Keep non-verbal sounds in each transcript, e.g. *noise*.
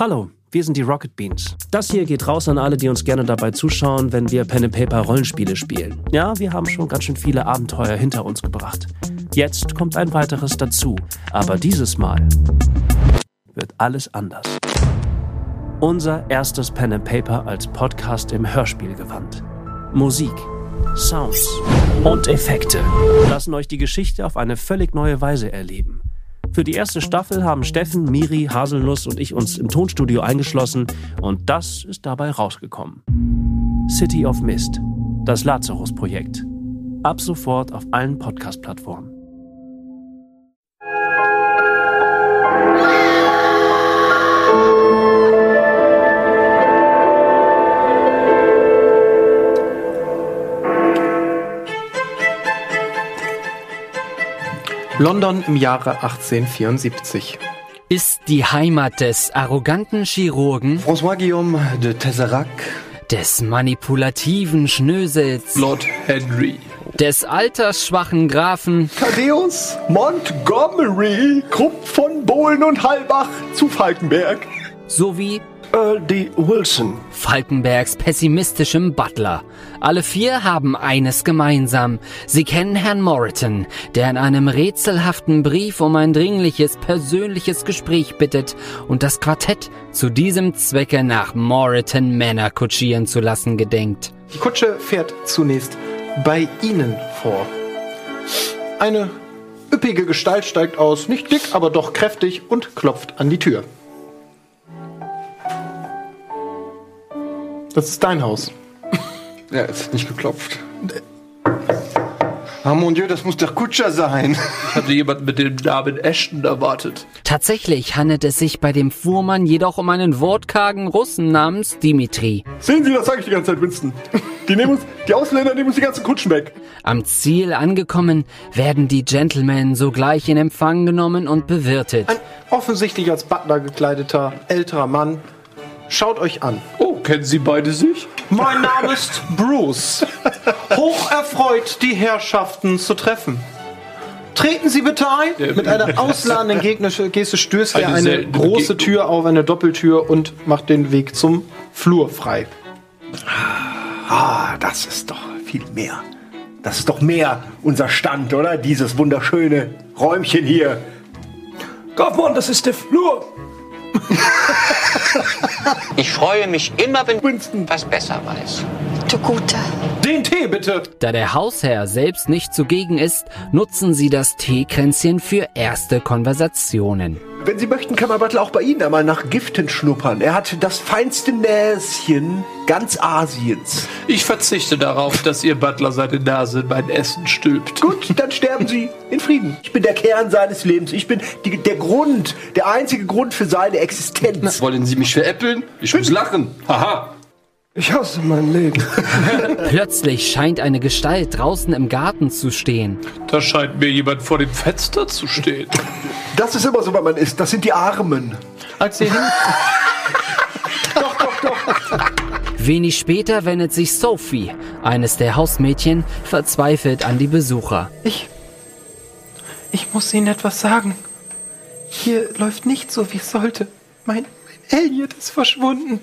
Hallo, wir sind die Rocket Beans. Das hier geht raus an alle, die uns gerne dabei zuschauen, wenn wir Pen and Paper Rollenspiele spielen. Ja, wir haben schon ganz schön viele Abenteuer hinter uns gebracht. Jetzt kommt ein weiteres dazu, aber dieses Mal wird alles anders. Unser erstes Pen and Paper als Podcast im Hörspielgewand. Musik, Sounds und Effekte lassen euch die Geschichte auf eine völlig neue Weise erleben. Für die erste Staffel haben Steffen, Miri, Haselnuss und ich uns im Tonstudio eingeschlossen und das ist dabei rausgekommen. City of Mist, das Lazarus-Projekt. Ab sofort auf allen Podcast-Plattformen. London im Jahre 1874. Ist die Heimat des arroganten Chirurgen, François Guillaume de Tesserac, des manipulativen Schnösels, Lord Henry. des altersschwachen Grafen, Thaddeus Montgomery, Krupp von Bohlen und Halbach zu Falkenberg. sowie Earl D. Wilson. Falkenbergs pessimistischem Butler. Alle vier haben eines gemeinsam. Sie kennen Herrn Moreton, der in einem rätselhaften Brief um ein dringliches persönliches Gespräch bittet und das Quartett zu diesem Zwecke nach Moreton Manor kutschieren zu lassen gedenkt. Die Kutsche fährt zunächst bei Ihnen vor. Eine üppige Gestalt steigt aus, nicht dick, aber doch kräftig und klopft an die Tür. Das ist dein Haus. *laughs* Ja, es hat nicht geklopft. Ah, mon Dieu, das muss der Kutscher sein. Ich hatte jemanden mit dem Namen Ashton erwartet. Tatsächlich handelt es sich bei dem Fuhrmann jedoch um einen wortkargen Russen namens Dimitri. Sehen Sie, das sage ich die ganze Zeit, Winston. Die, nehmen uns, die Ausländer nehmen uns die ganzen Kutschen weg. Am Ziel angekommen, werden die Gentlemen sogleich in Empfang genommen und bewirtet. Ein offensichtlich als Butler gekleideter älterer Mann schaut euch an. Oh, kennen Sie beide sich? Mein Name ist Bruce. Hocherfreut, die Herrschaften zu treffen. Treten Sie bitte ein. Mit einer ausladenden Geste stößt er Eine große Begegnung. Tür auf, eine Doppeltür und macht den Weg zum Flur frei. Ah, das ist doch viel mehr. Das ist doch mehr unser Stand, oder? Dieses wunderschöne Räumchen hier. Kaufmann, das ist der Flur. *laughs* Ich freue mich immer, wenn Winston. was besser weiß. Du Guter. Den Tee bitte. Da der Hausherr selbst nicht zugegen ist, nutzen sie das Teekränzchen für erste Konversationen. Wenn Sie möchten, kann man Butler auch bei Ihnen einmal nach Giften schnuppern. Er hat das feinste Näschen ganz Asiens. Ich verzichte darauf, dass Ihr Butler seine Nase in mein Essen stülpt. Gut, dann sterben Sie in Frieden. Ich bin der Kern seines Lebens. Ich bin die, der Grund, der einzige Grund für seine Existenz. Wollen Sie mich veräppeln? Ich muss lachen. Haha. Ich hasse mein Leben. *laughs* Plötzlich scheint eine Gestalt draußen im Garten zu stehen. Da scheint mir jemand vor dem Fenster zu stehen. Das ist immer so, wenn man ist. Das sind die Armen. Als ihr hin *laughs* Wenig später wendet sich Sophie, eines der Hausmädchen, verzweifelt an die Besucher. Ich. Ich muss Ihnen etwas sagen. Hier läuft nicht so, wie es sollte. Mein, mein Elliot ist verschwunden.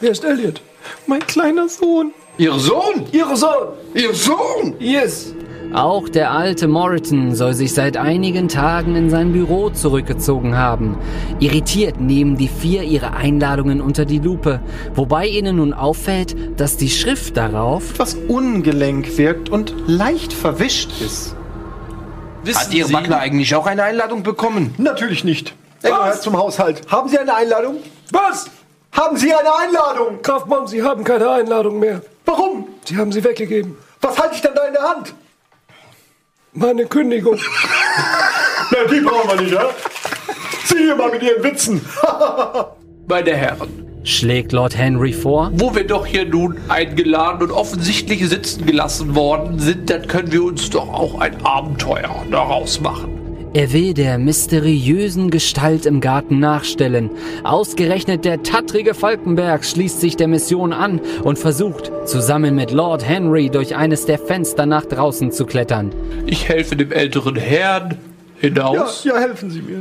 Wer ist Elliot? Mein kleiner Sohn. Ihr Sohn? Ihre Sohn. Ihr Sohn? Yes. Auch der alte Moreton soll sich seit einigen Tagen in sein Büro zurückgezogen haben. Irritiert nehmen die vier ihre Einladungen unter die Lupe, wobei ihnen nun auffällt, dass die Schrift darauf Etwas ungelenk wirkt und leicht verwischt ist. Wissen Hat Ihr Butler eigentlich auch eine Einladung bekommen? Natürlich nicht. Er gehört zum Haushalt. Haben Sie eine Einladung? Was? Haben Sie eine Einladung? Kaufmann, Sie haben keine Einladung mehr. Warum? Sie haben sie weggegeben. Was halte ich denn da in der Hand? Meine Kündigung. *laughs* Na, die brauchen wir nicht, ja? Sie hier mal mit Ihren Witzen. *laughs* Meine Herren, schlägt Lord Henry vor. wo wir doch hier nun eingeladen und offensichtlich sitzen gelassen worden sind, dann können wir uns doch auch ein Abenteuer daraus machen. Er will der mysteriösen Gestalt im Garten nachstellen. Ausgerechnet der tattrige Falkenberg schließt sich der Mission an und versucht, zusammen mit Lord Henry durch eines der Fenster nach draußen zu klettern. Ich helfe dem älteren Herrn Ja, hinaus. ja, helfen Sie mir.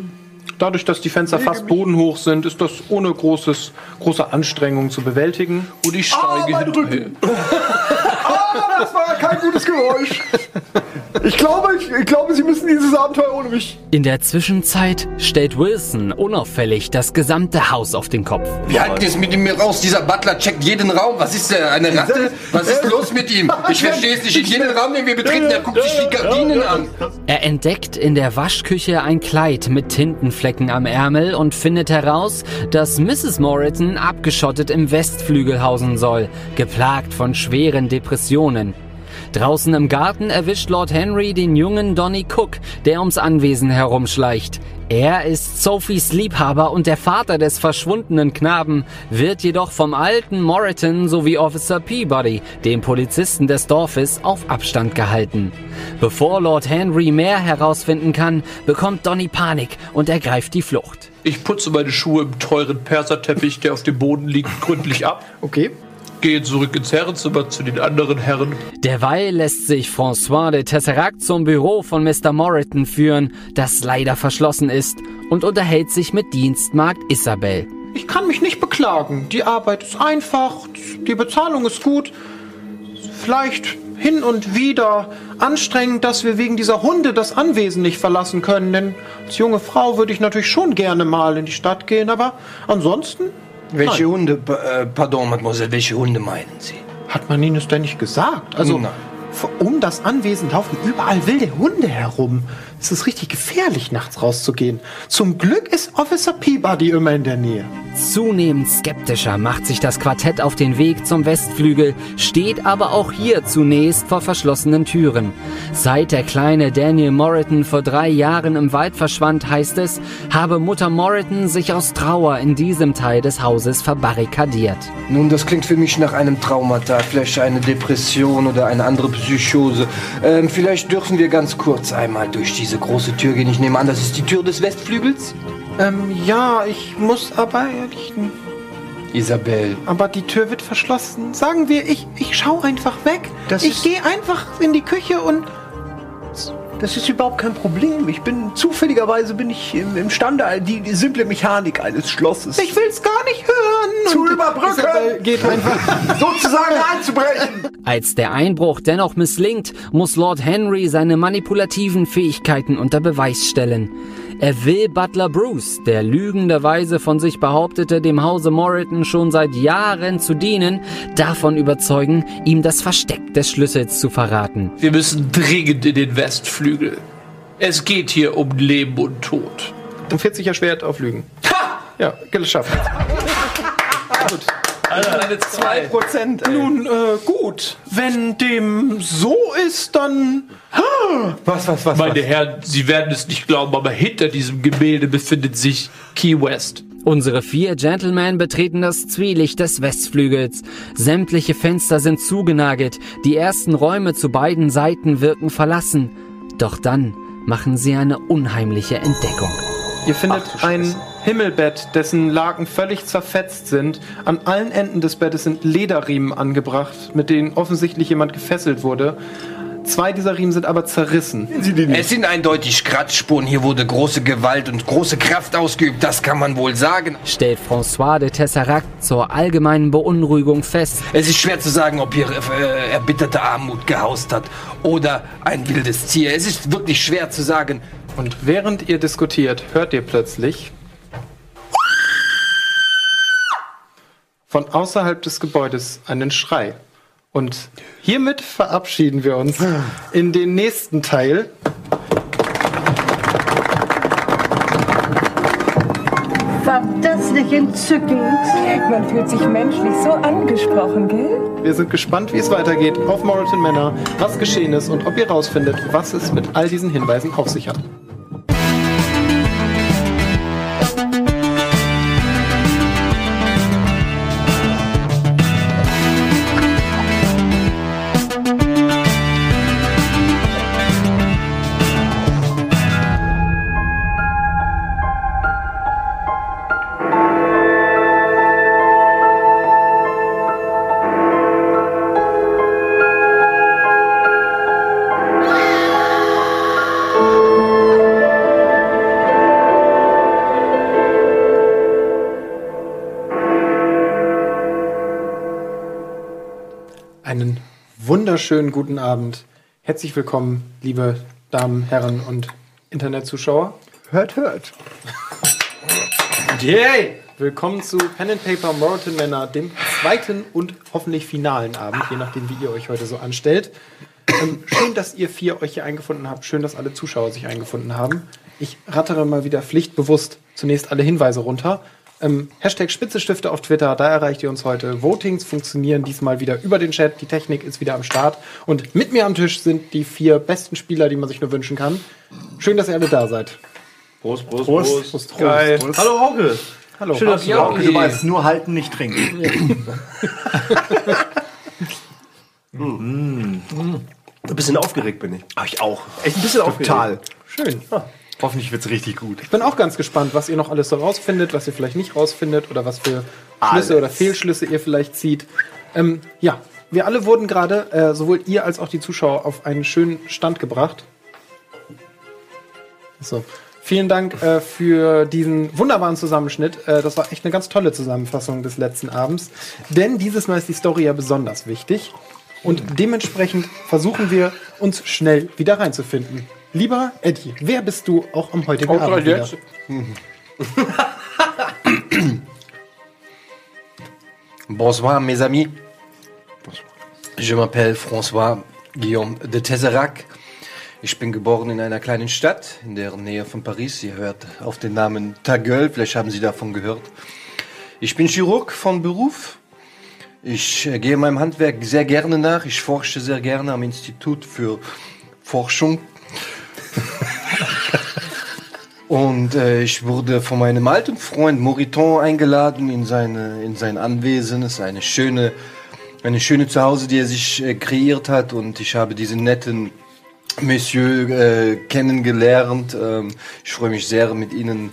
dadurch, dass die Fenster fast bodenhoch sind, ist das ohne großes, große Anstrengung zu bewältigen. Und ich Ah, steige meine hinterher. *laughs* Ah, das war kein gutes Geräusch. Ich glaube, ich, ich glaube, Sie müssen dieses Abenteuer ohne mich. In der Zwischenzeit stellt Wilson unauffällig das gesamte Haus auf den Kopf. Wir halten jetzt mit ihm raus. Dieser Butler checkt jeden Raum. Was ist der? Eine Ratte? Was ist los mit ihm? Ich verstehe es nicht. In jeden Raum, den wir betreten, er guckt sich die Gardinen an. Er entdeckt in der Waschküche ein Kleid mit Tintenflecken am Ärmel und findet heraus, dass Mrs. Moreton abgeschottet im Westflügel hausen soll, geplagt von schweren Depressionen. Draußen im Garten erwischt Lord Henry den jungen Donny Cook, der ums Anwesen herumschleicht. Er ist Sophies Liebhaber und der Vater des verschwundenen Knaben, wird jedoch vom alten Moreton sowie Officer Peabody, dem Polizisten des Dorfes, auf Abstand gehalten. Bevor Lord Henry mehr herausfinden kann, bekommt Donny Panik und ergreift die Flucht. Ich putze meine Schuhe im teuren Perserteppich, der auf dem Boden liegt, gründlich ab. Okay. Gehe zurück ins Herrenzimmer zu den anderen Herren. Derweil lässt sich François de Tesseract zum Büro von Mr. Moreton führen, das leider verschlossen ist, und unterhält sich mit Dienstmagd Isabel. Ich kann mich nicht beklagen. Die Arbeit ist einfach, die Bezahlung ist gut. Vielleicht hin und wieder anstrengend, dass wir wegen dieser Hunde das Anwesen nicht verlassen können. Denn als junge Frau würde ich natürlich schon gerne mal in die Stadt gehen, aber ansonsten Welche Nein. Hunde? Äh, Pardon, Mademoiselle, welche Hunde meinen Sie? hat man Ihnen es denn nicht gesagt. Also Nein. um das Anwesen laufen überall wilde Hunde herum. Es ist richtig gefährlich, nachts rauszugehen. Zum Glück ist Officer Peabody immer in der Nähe. Zunehmend skeptischer macht sich das Quartett auf den Weg zum Westflügel, steht aber auch hier zunächst vor verschlossenen Türen. Seit der kleine Daniel Moreton vor drei Jahren im Wald verschwand, heißt es, habe Mutter Moreton sich aus Trauer in diesem Teil des Hauses verbarrikadiert. Nun, das klingt für mich nach einem Traumata. Vielleicht eine Depression oder eine andere Psychose. Ähm, vielleicht dürfen wir ganz kurz einmal durch diese große Tür gehen. Ich nehme an, das ist die Tür des Westflügels? Ähm, ja, ich muss aber ehrlich. Isabel. Aber die Tür wird verschlossen. Sagen wir, ich, ich schau einfach weg. Das ich gehe einfach in die Küche und. Das ist überhaupt kein Problem. Ich bin zufälligerweise bin ich im, imstande, die, die simple Mechanik eines Schlosses Ich will's gar nicht hören. zu Und überbrücken, geht einfach. *laughs* sozusagen einzubrechen. Als der Einbruch dennoch misslingt, muss Lord Henry seine manipulativen Fähigkeiten unter Beweis stellen. Er will Butler Bruce, der lügenderweise von sich behauptete, dem Hause Moreton schon seit Jahren zu dienen, davon überzeugen, ihm das Versteck des Schlüssels zu verraten. Wir müssen dringend in den Westflügel. Es geht hier um Leben und Tod. Ein 40er Schwert auf Lügen. Ja, geschafft. gut. *laughs* Eine zwei. Prozent. Nun, äh, gut. Wenn dem so ist, dann. Was, was, was? Meine Herren, Sie werden es nicht glauben, aber hinter diesem Gemälde befindet sich Key West. Unsere vier Gentlemen betreten das Zwielicht des Westflügels. Sämtliche Fenster sind zugenagelt, die ersten Räume zu beiden Seiten wirken verlassen. Doch dann machen sie eine unheimliche Entdeckung. Ihr findet ein Himmelbett, dessen Laken völlig zerfetzt sind. An allen Enden des Bettes sind Lederriemen angebracht, mit denen offensichtlich jemand gefesselt wurde. Zwei dieser Riemen sind aber zerrissen. Es sind eindeutig Kratzspuren. Hier wurde große Gewalt und große Kraft ausgeübt. Das kann man wohl sagen. Stellt François de Tesseract zur allgemeinen Beunruhigung fest. Es ist schwer zu sagen, ob hier äh, erbitterte Armut gehaust hat oder ein wildes Tier. Es ist wirklich schwer zu sagen. Und während ihr diskutiert, hört ihr plötzlich von außerhalb des Gebäudes einen Schrei. Und hiermit verabschieden wir uns in den nächsten Teil. Fantastisch entzückend. Man fühlt sich menschlich so angesprochen, gell? Wir sind gespannt, wie es weitergeht auf Moreton Manor, was geschehen ist und ob ihr rausfindet, was es mit all diesen Hinweisen auf sich hat. Wunderschönen guten Abend. Herzlich willkommen, liebe Damen, Herren und Internetzuschauer. Hört, hört. Yay! Willkommen zu Pen and Paper Morton Männer, dem zweiten und hoffentlich finalen Abend, je nachdem, wie ihr euch heute so anstellt. Ähm, schön, dass ihr vier euch hier eingefunden habt. Schön, dass alle Zuschauer sich eingefunden haben. Ich rattere mal wieder pflichtbewusst zunächst alle Hinweise runter. Ähm, Hashtag Spitzestifte auf Twitter, da erreicht ihr uns heute. Votings funktionieren diesmal wieder über den Chat. Die Technik ist wieder am Start. Und mit mir am Tisch sind die vier besten Spieler, die man sich nur wünschen kann. Schön, dass ihr alle da seid. Prost, Prost, Prost. Prost. Prost. Geil. Prost. Hallo Onkel. Hallo. Schön, dass da Hauke. Du weißt, nur halten, nicht trinken. *laughs* Ein bisschen aufgeregt bin ich. Aber ich auch. Echt ein bisschen aufgeregt. Total. Schön. Hoffentlich wird's richtig gut. Ich bin auch ganz gespannt, was ihr noch alles so rausfindet, was ihr vielleicht nicht rausfindet oder was für Schlüsse Alles. oder Fehlschlüsse ihr vielleicht zieht. Ähm, ja, wir alle wurden gerade, äh, sowohl ihr als auch die Zuschauer, auf einen schönen Stand gebracht. So. Vielen Dank äh, für diesen wunderbaren Zusammenschnitt. Äh, das war echt eine ganz tolle Zusammenfassung des letzten Abends. Denn dieses Mal ist die Story ja besonders wichtig. Und dementsprechend versuchen wir, uns schnell wieder reinzufinden. Lieber Eddie, wer bist du auch am heutigen Kommt Abend wieder? jetzt. *laughs* Bonsoir, mes amis. Je m'appelle François Guillaume de Tesserac. Ich bin geboren in einer kleinen Stadt in der Nähe von Paris. Ihr hört auf den Namen Tagueul, vielleicht haben Sie davon gehört. Ich bin Chirurg von Beruf. Ich äh, gehe meinem Handwerk sehr gerne nach. Ich forsche sehr gerne am Institut für Forschung. *laughs* Und äh, ich wurde von meinem alten Freund Moriton eingeladen in, seine, in sein Anwesen. Es ist eine schöne, eine schöne Zuhause, die er sich äh, kreiert hat. Und ich habe diesen netten Monsieur äh, kennengelernt. Ähm, ich freue mich sehr, mit Ihnen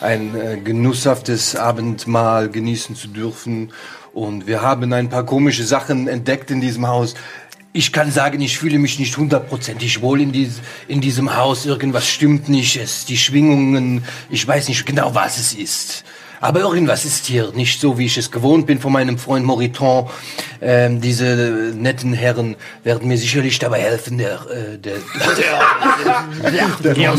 ein äh, genusshaftes Abendmahl genießen zu dürfen. Und wir haben ein paar komische Sachen entdeckt in diesem Haus. Ich kann sagen, ich fühle mich nicht hundertprozentig wohl in, dies, in diesem Haus. Irgendwas stimmt nicht. Es, die Schwingungen, ich weiß nicht genau, was es ist. Aber irgendwas ist hier nicht so, wie ich es gewohnt bin von meinem Freund Moriton. Ähm, diese netten Herren werden mir sicherlich dabei helfen, der, äh, der, der, der,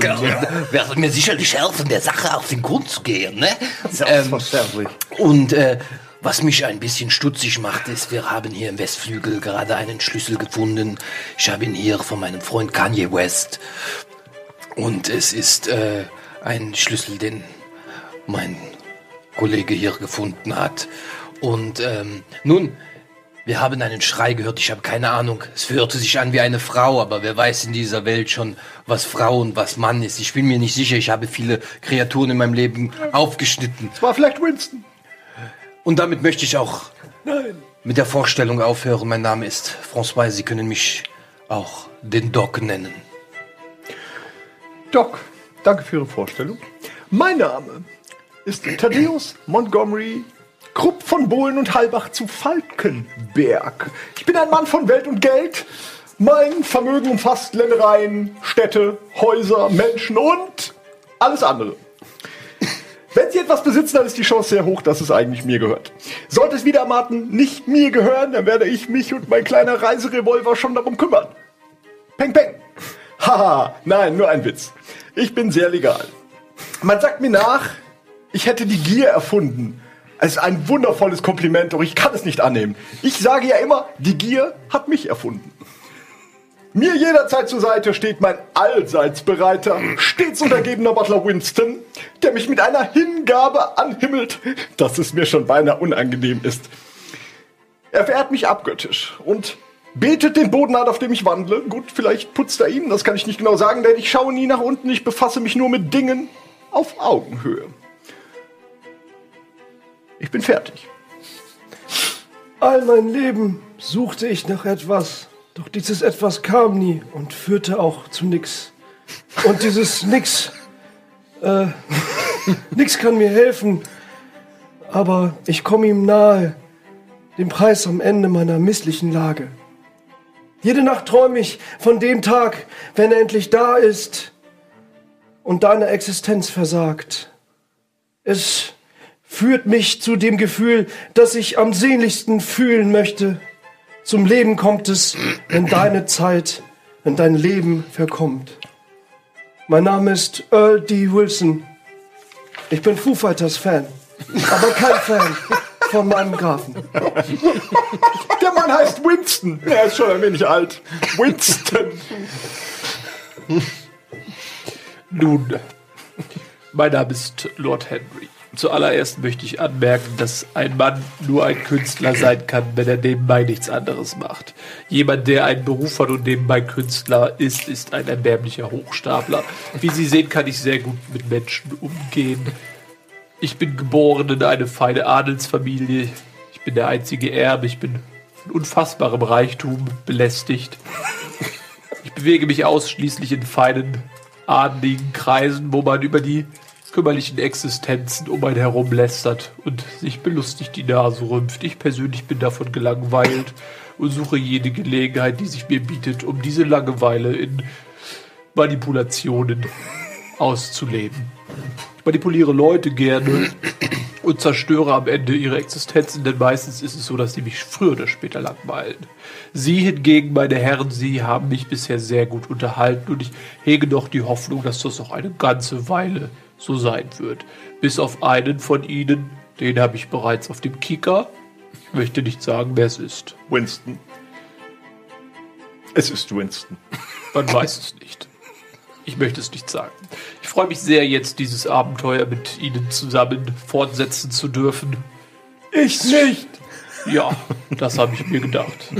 der, werden mir sicherlich helfen, der Sache auf den Grund zu gehen, ne? Selbstverständlich. Und äh, was mich ein bisschen stutzig macht, ist, wir haben hier im Westflügel gerade einen Schlüssel gefunden. Ich habe ihn hier von meinem Freund Kanye West. Und es ist äh, ein Schlüssel, den mein Kollege hier gefunden hat. Und ähm, nun, wir haben einen Schrei gehört. Ich habe keine Ahnung. Es hörte sich an wie eine Frau, aber wer weiß in dieser Welt schon, was Frau und was Mann ist. Ich bin mir nicht sicher. Ich habe viele Kreaturen in meinem Leben aufgeschnitten. Es war vielleicht Winston. Und damit möchte ich auch Nein. mit der Vorstellung aufhören. Mein Name ist François. Sie können mich auch den Doc nennen. Doc, danke für Ihre Vorstellung. Mein Name ist Thaddeus Montgomery Krupp von Bohlen und Halbach zu Falkenberg. Ich bin ein Mann von Welt und Geld. Mein Vermögen umfasst Ländereien, Städte, Häuser, Menschen und alles andere. Wenn Sie etwas besitzen, dann ist die Chance sehr hoch, dass es eigentlich mir gehört. Sollte es wieder ermaten nicht mir gehören, dann werde ich mich und mein kleiner Reiserevolver schon darum kümmern. Peng, peng. *laughs* Haha, nein, nur ein Witz. Ich bin sehr legal. Man sagt mir nach, ich hätte die Gier erfunden. Es ist ein wundervolles Kompliment, doch ich kann es nicht annehmen. Ich sage ja immer, die Gier hat mich erfunden. Mir jederzeit zur Seite steht mein allseits bereiter, stets untergebener Butler Winston, der mich mit einer Hingabe anhimmelt, dass es mir schon beinahe unangenehm ist. Er verehrt mich abgöttisch und betet den Boden an, auf dem ich wandle. Gut, vielleicht putzt er ihn, das kann ich nicht genau sagen, denn ich schaue nie nach unten, ich befasse mich nur mit Dingen auf Augenhöhe. Ich bin fertig. All mein Leben suchte ich nach etwas, doch dieses Etwas kam nie und führte auch zu nix. Und dieses Nix, äh, *laughs* nix kann mir helfen, aber ich komme ihm nahe, dem Preis am Ende meiner misslichen Lage. Jede Nacht träume ich von dem Tag, wenn er endlich da ist und deine Existenz versagt. Es führt mich zu dem Gefühl, das ich am sehnlichsten fühlen möchte. Zum Leben kommt es, wenn deine Zeit, wenn dein Leben verkommt. Mein Name ist Earl D. Wilson. Ich bin Foo Fighters Fan, aber kein Fan von meinem Grafen. Der Mann heißt Winston. Er ist schon ein wenig alt. Winston. Nun, mein Name ist Lord Henry. Zuallererst möchte ich anmerken, dass ein Mann nur ein Künstler sein kann, wenn er nebenbei nichts anderes macht. Jemand, der einen Beruf hat und nebenbei Künstler ist, ist ein erbärmlicher Hochstapler. Wie Sie sehen, kann ich sehr gut mit Menschen umgehen. Ich bin geboren in eine feine Adelsfamilie. Ich bin der einzige Erbe. Ich bin von unfassbarem Reichtum belästigt. Ich bewege mich ausschließlich in feinen, adligen Kreisen, wo man über die kümmerlichen Existenzen um einen herum lästert und sich belustigt die Nase rümpft. Ich persönlich bin davon gelangweilt und suche jede Gelegenheit, die sich mir bietet, um diese Langeweile in Manipulationen auszuleben. Ich manipuliere Leute gerne und zerstöre am Ende ihre Existenzen, denn meistens ist es so, dass sie mich früher oder später langweilen. Sie hingegen, meine Herren, Sie haben mich bisher sehr gut unterhalten und ich hege doch die Hoffnung, dass das noch eine ganze Weile so sein wird. Bis auf einen von Ihnen, den habe ich bereits auf dem Kicker. Ich möchte nicht sagen, wer es ist. Winston. Es ist Winston. Man weiß es nicht. Ich möchte es nicht sagen. Ich freue mich sehr, jetzt dieses Abenteuer mit Ihnen zusammen fortsetzen zu dürfen. Ich nicht. Ja, das habe ich mir gedacht.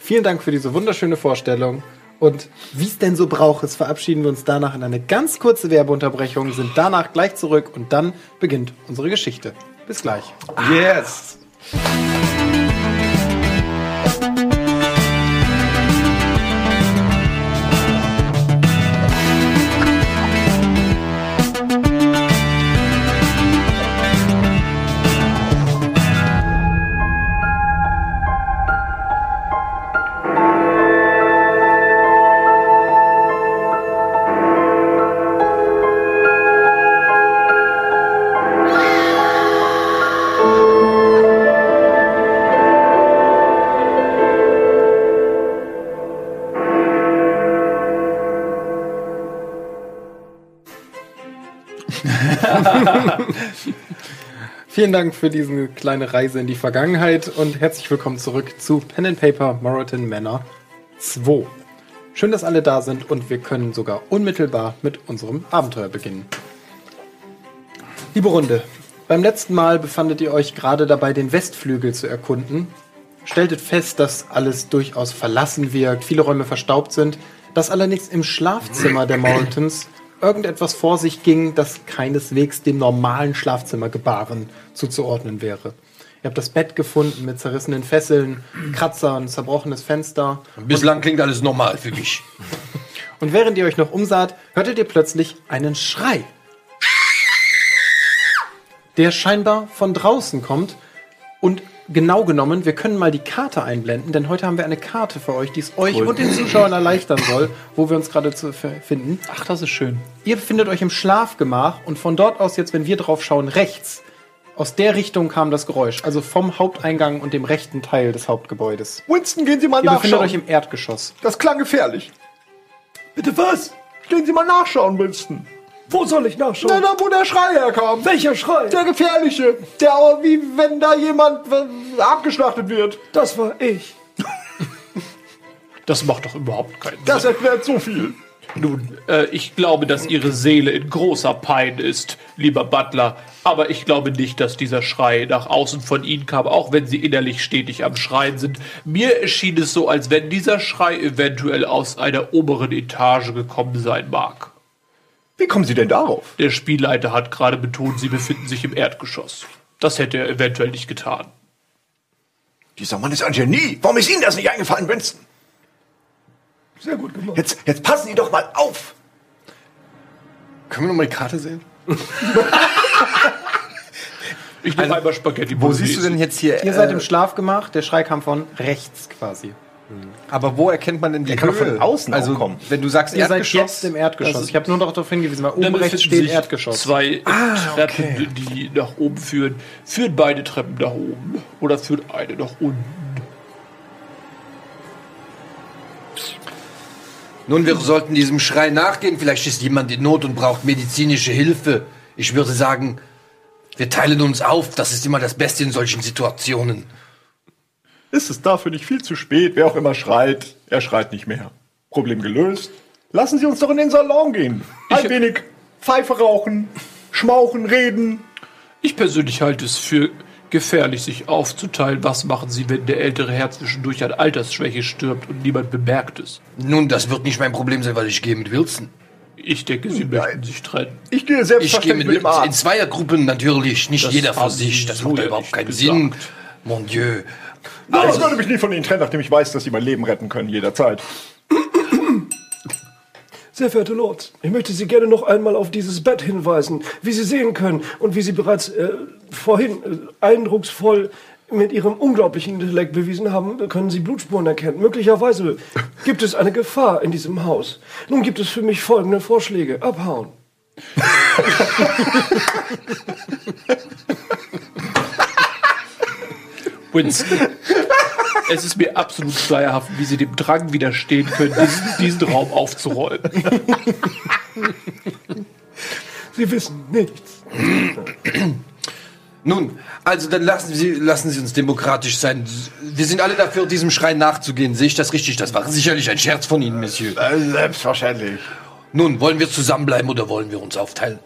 Vielen Dank für diese wunderschöne Vorstellung. Und wie es denn so braucht ist, verabschieden wir uns danach in eine ganz kurze Werbeunterbrechung, sind danach gleich zurück und dann beginnt unsere Geschichte. Bis gleich. Yes. Vielen Dank für diese kleine Reise in die Vergangenheit und herzlich willkommen zurück zu Pen and Paper Moreton Manor 2. Schön, dass alle da sind und wir können sogar unmittelbar mit unserem Abenteuer beginnen. Liebe Runde, beim letzten Mal befandet ihr euch gerade dabei, den Westflügel zu erkunden. Stelltet fest, dass alles durchaus verlassen wirkt, viele Räume verstaubt sind, dass allerdings im Schlafzimmer der *clears throat* Mountains irgendetwas vor sich ging, das keineswegs dem normalen Schlafzimmergebaren zuzuordnen wäre. Ihr habt das Bett gefunden mit zerrissenen Fesseln, Kratzern, zerbrochenes Fenster. Bislang klingt alles normal für mich. *laughs* Und während ihr euch noch umsaht, hörtet ihr plötzlich einen Schrei. Der scheinbar von draußen kommt. Und genau genommen, wir können mal die Karte einblenden, denn heute haben wir eine Karte für euch, die es euch Cool. und den Zuschauern erleichtern soll, wo wir uns gerade zu finden. Ach, das ist schön. Ihr befindet euch im Schlafgemach und von dort aus jetzt, wenn wir drauf schauen, rechts. Aus der Richtung kam das Geräusch, also vom Haupteingang und dem rechten Teil des Hauptgebäudes. Winston, gehen Sie mal Ihr befindet nachschauen. euch im Erdgeschoss. Das klang gefährlich. Bitte was? Gehen Sie mal nachschauen, Winston. Wo soll ich nachschauen? Na, da, wo der Schrei herkam. Welcher Schrei? Der gefährliche. Der, aber wie wenn da jemand abgeschlachtet wird. Das war ich. Das macht doch überhaupt keinen Das Sinn. erklärt so viel. Nun, äh, ich glaube, dass Ihre Seele in großer Pein ist, lieber Butler. Aber ich glaube nicht, dass dieser Schrei nach außen von Ihnen kam, auch wenn Sie innerlich stetig am Schreien sind. Mir erschien es so, als wenn dieser Schrei eventuell aus einer oberen Etage gekommen sein mag. Wie kommen Sie denn darauf? Der Spielleiter hat gerade betont, Sie befinden sich im Erdgeschoss. Das hätte er eventuell nicht getan. Dieser Mann ist ein Genie. Warum ist Ihnen das nicht eingefallen, Winston? Sehr gut gemacht. Jetzt, jetzt passen Sie doch mal auf. Können wir noch mal die Karte sehen? Ich nehme einmal Spaghetti Also, Wo siehst du denn jetzt hier? Ihr seid äh, im Schlafgemach, der Schrei kam von rechts quasi. Aber wo erkennt man denn die Der Höhe? von außen also, kommen. Wenn du sagst Ihr Erdgeschoss. Seid jetzt im Erdgeschoss. Also, ich habe nur noch darauf hingewiesen, weil oben rechts steht Erdgeschoss. Zwei ah, Treppen, okay. die nach oben führen. Führen beide Treppen nach oben oder führt eine nach unten? Nun, wir sollten diesem Schrei nachgehen. Vielleicht ist jemand in Not und braucht medizinische Hilfe. Ich würde sagen, wir teilen uns auf. Das ist immer das Beste in solchen Situationen. Ist es dafür nicht viel zu spät? Wer auch immer schreit, er schreit nicht mehr. Problem gelöst. Lassen Sie uns doch in den Salon gehen. Ein wenig Pfeife rauchen, schmauchen, reden. Ich persönlich halte es für gefährlich, sich aufzuteilen. Was machen Sie, wenn der ältere Herr zwischendurch an Altersschwäche stirbt und niemand bemerkt es? Nun, das wird nicht mein Problem sein, weil ich gehe mit Wilson. Ich denke, Sie möchten sich trennen. Ich gehe Ich gehe selbstverständlich mit, mit dem Arzt. in Zweiergruppen natürlich, nicht Das jeder für sich. Das macht überhaupt keinen gesagt. Sinn. Mon Dieu. Aber ich würde mich nie von Ihnen trennen, nachdem ich weiß, dass Sie mein Leben retten können, jederzeit. Sehr verehrte Lords, ich möchte Sie gerne noch einmal auf dieses Bett hinweisen. Wie Sie sehen können und wie Sie bereits äh, vorhin äh, eindrucksvoll mit Ihrem unglaublichen Intellekt bewiesen haben, können Sie Blutspuren erkennen. Möglicherweise gibt es eine Gefahr in diesem Haus. Nun gibt es für mich folgende Vorschläge. Abhauen. *laughs* Winston, es ist mir absolut schleierhaft, wie Sie dem Drang widerstehen können, diesen, diesen Raum aufzuräumen. Sie wissen nichts. Nun, also dann lassen Sie, lassen Sie uns demokratisch sein. Wir sind alle dafür, diesem Schrei nachzugehen. Sehe ich das richtig? Das war sicherlich ein Scherz von Ihnen, Monsieur. Selbstverständlich. Nun, wollen wir zusammenbleiben oder wollen wir uns aufteilen?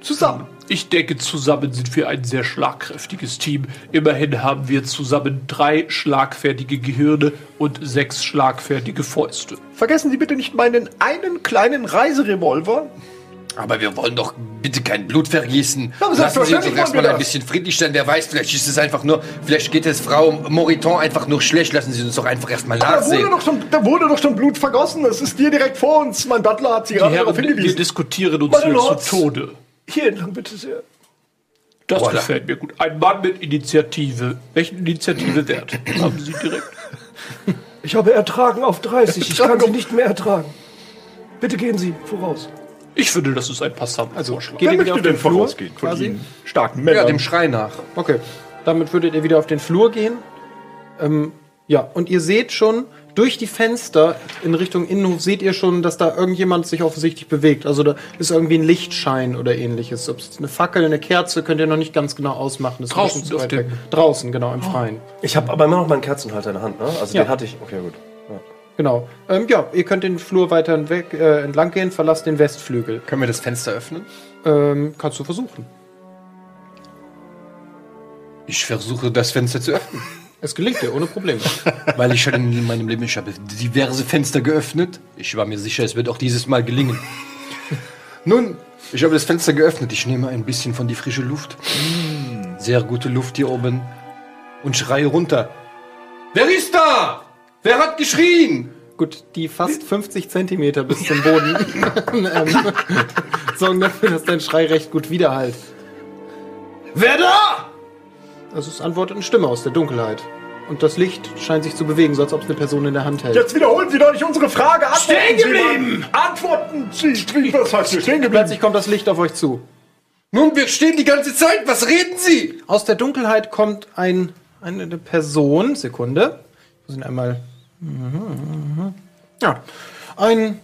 Zusammen. Ich denke, zusammen sind wir ein sehr schlagkräftiges Team. Immerhin haben wir zusammen drei schlagfertige Gehirne und sechs schlagfertige Fäuste. Vergessen Sie bitte nicht meinen einen kleinen Reiserevolver. Aber wir wollen doch bitte kein Blut vergießen. Aber Lassen Sie uns doch erstmal wir ein bisschen friedlich sein. Wer weiß, vielleicht ist es einfach nur, vielleicht geht es Frau Moriton einfach nur schlecht. Lassen Sie uns doch einfach erstmal Da wurde, nachsehen. schon, da wurde doch schon Blut vergossen. Das ist hier direkt vor uns. Mein Butler hat Sie Die gerade Herren, darauf wir hingewiesen. diskutieren uns Meine hier Lords. zu Tode. Hier entlang bitte sehr. Das Voilà. gefällt mir gut. Ein Mann mit Initiative. Welchen Initiative-Wert *laughs* haben Sie direkt? Ich habe ertragen auf 30. Ich kann Sie nicht mehr ertragen. Bitte gehen Sie voraus. Ich finde, das ist ein passanter also, Vorschlag. Geht ihr wieder möchte auf denn den Flur? vorausgehen von quasi? Ihnen? Starken Ja, Männern. dem Schrei nach. Okay, damit würdet ihr wieder auf den Flur gehen. Ähm, ja, und ihr seht schon durch die Fenster in Richtung Innenhof seht ihr schon, dass da irgendjemand sich offensichtlich bewegt. Also da ist irgendwie ein Lichtschein oder ähnliches. Ob es eine Fackel, eine Kerze, könnt ihr noch nicht ganz genau ausmachen. Das ist Draußen auf weit weg. Draußen, genau, im Freien. Ich habe aber immer noch meinen Kerzenhalter in der Hand, ne? Also Ja. den hatte ich. Okay, gut. Ja. Genau. Ähm, ja, ihr könnt den Flur weiter entweg, äh, entlang gehen, verlasst den Westflügel. Können wir das Fenster öffnen? Ähm, kannst du versuchen. Ich versuche, das Fenster zu öffnen. *laughs* Es gelingt dir ohne Probleme. *laughs* Weil ich schon in meinem Leben, ich habe diverse Fenster geöffnet. Ich war mir sicher, es wird auch dieses Mal gelingen. Nun, ich habe das Fenster geöffnet. Ich nehme ein bisschen von die frische Luft. Sehr gute Luft hier oben. Und schreie runter. Wer ist da? Wer hat geschrien? Gut, die fast 50 Zentimeter bis zum Boden *laughs* *laughs* ähm, sorgen dafür, dass dein Schrei recht gut widerhallt. Wer da? Also es antwortet eine Stimme aus der Dunkelheit. Und das Licht scheint sich zu bewegen, so als ob es eine Person in der Hand hält. Jetzt wiederholen Sie doch nicht unsere Frage. Antworten Stehen Sie geblieben! Antworten Sie. Wie- Was heißt hier? Stehen geblieben. Plötzlich kommt das Licht auf euch zu. Nun, wir stehen die ganze Zeit. Was reden Sie? Aus der Dunkelheit kommt ein, eine Person. Sekunde. Wir sind einmal. Ja. Ein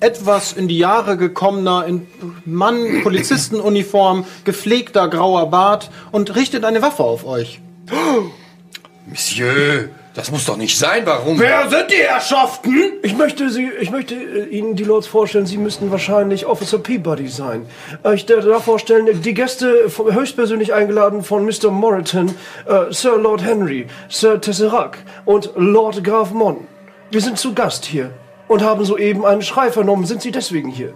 etwas in die Jahre gekommener in Mann, Polizistenuniform, gepflegter grauer Bart und richtet eine Waffe auf euch. *gasps* Monsieur, das muss doch nicht sein. Warum? Wer sind die Herrschaften? Ich möchte Sie, ich möchte äh, Ihnen die Lords vorstellen. Sie müssten wahrscheinlich Officer Peabody sein. Äh, Ich darf da vorstellen, die Gäste von- höchstpersönlich eingeladen von Mr. Moreton, äh, Sir Lord Henry, Sir Tesserac und Lord Graf Mon. Wir sind zu Gast hier und haben soeben einen Schrei vernommen. Sind Sie deswegen hier?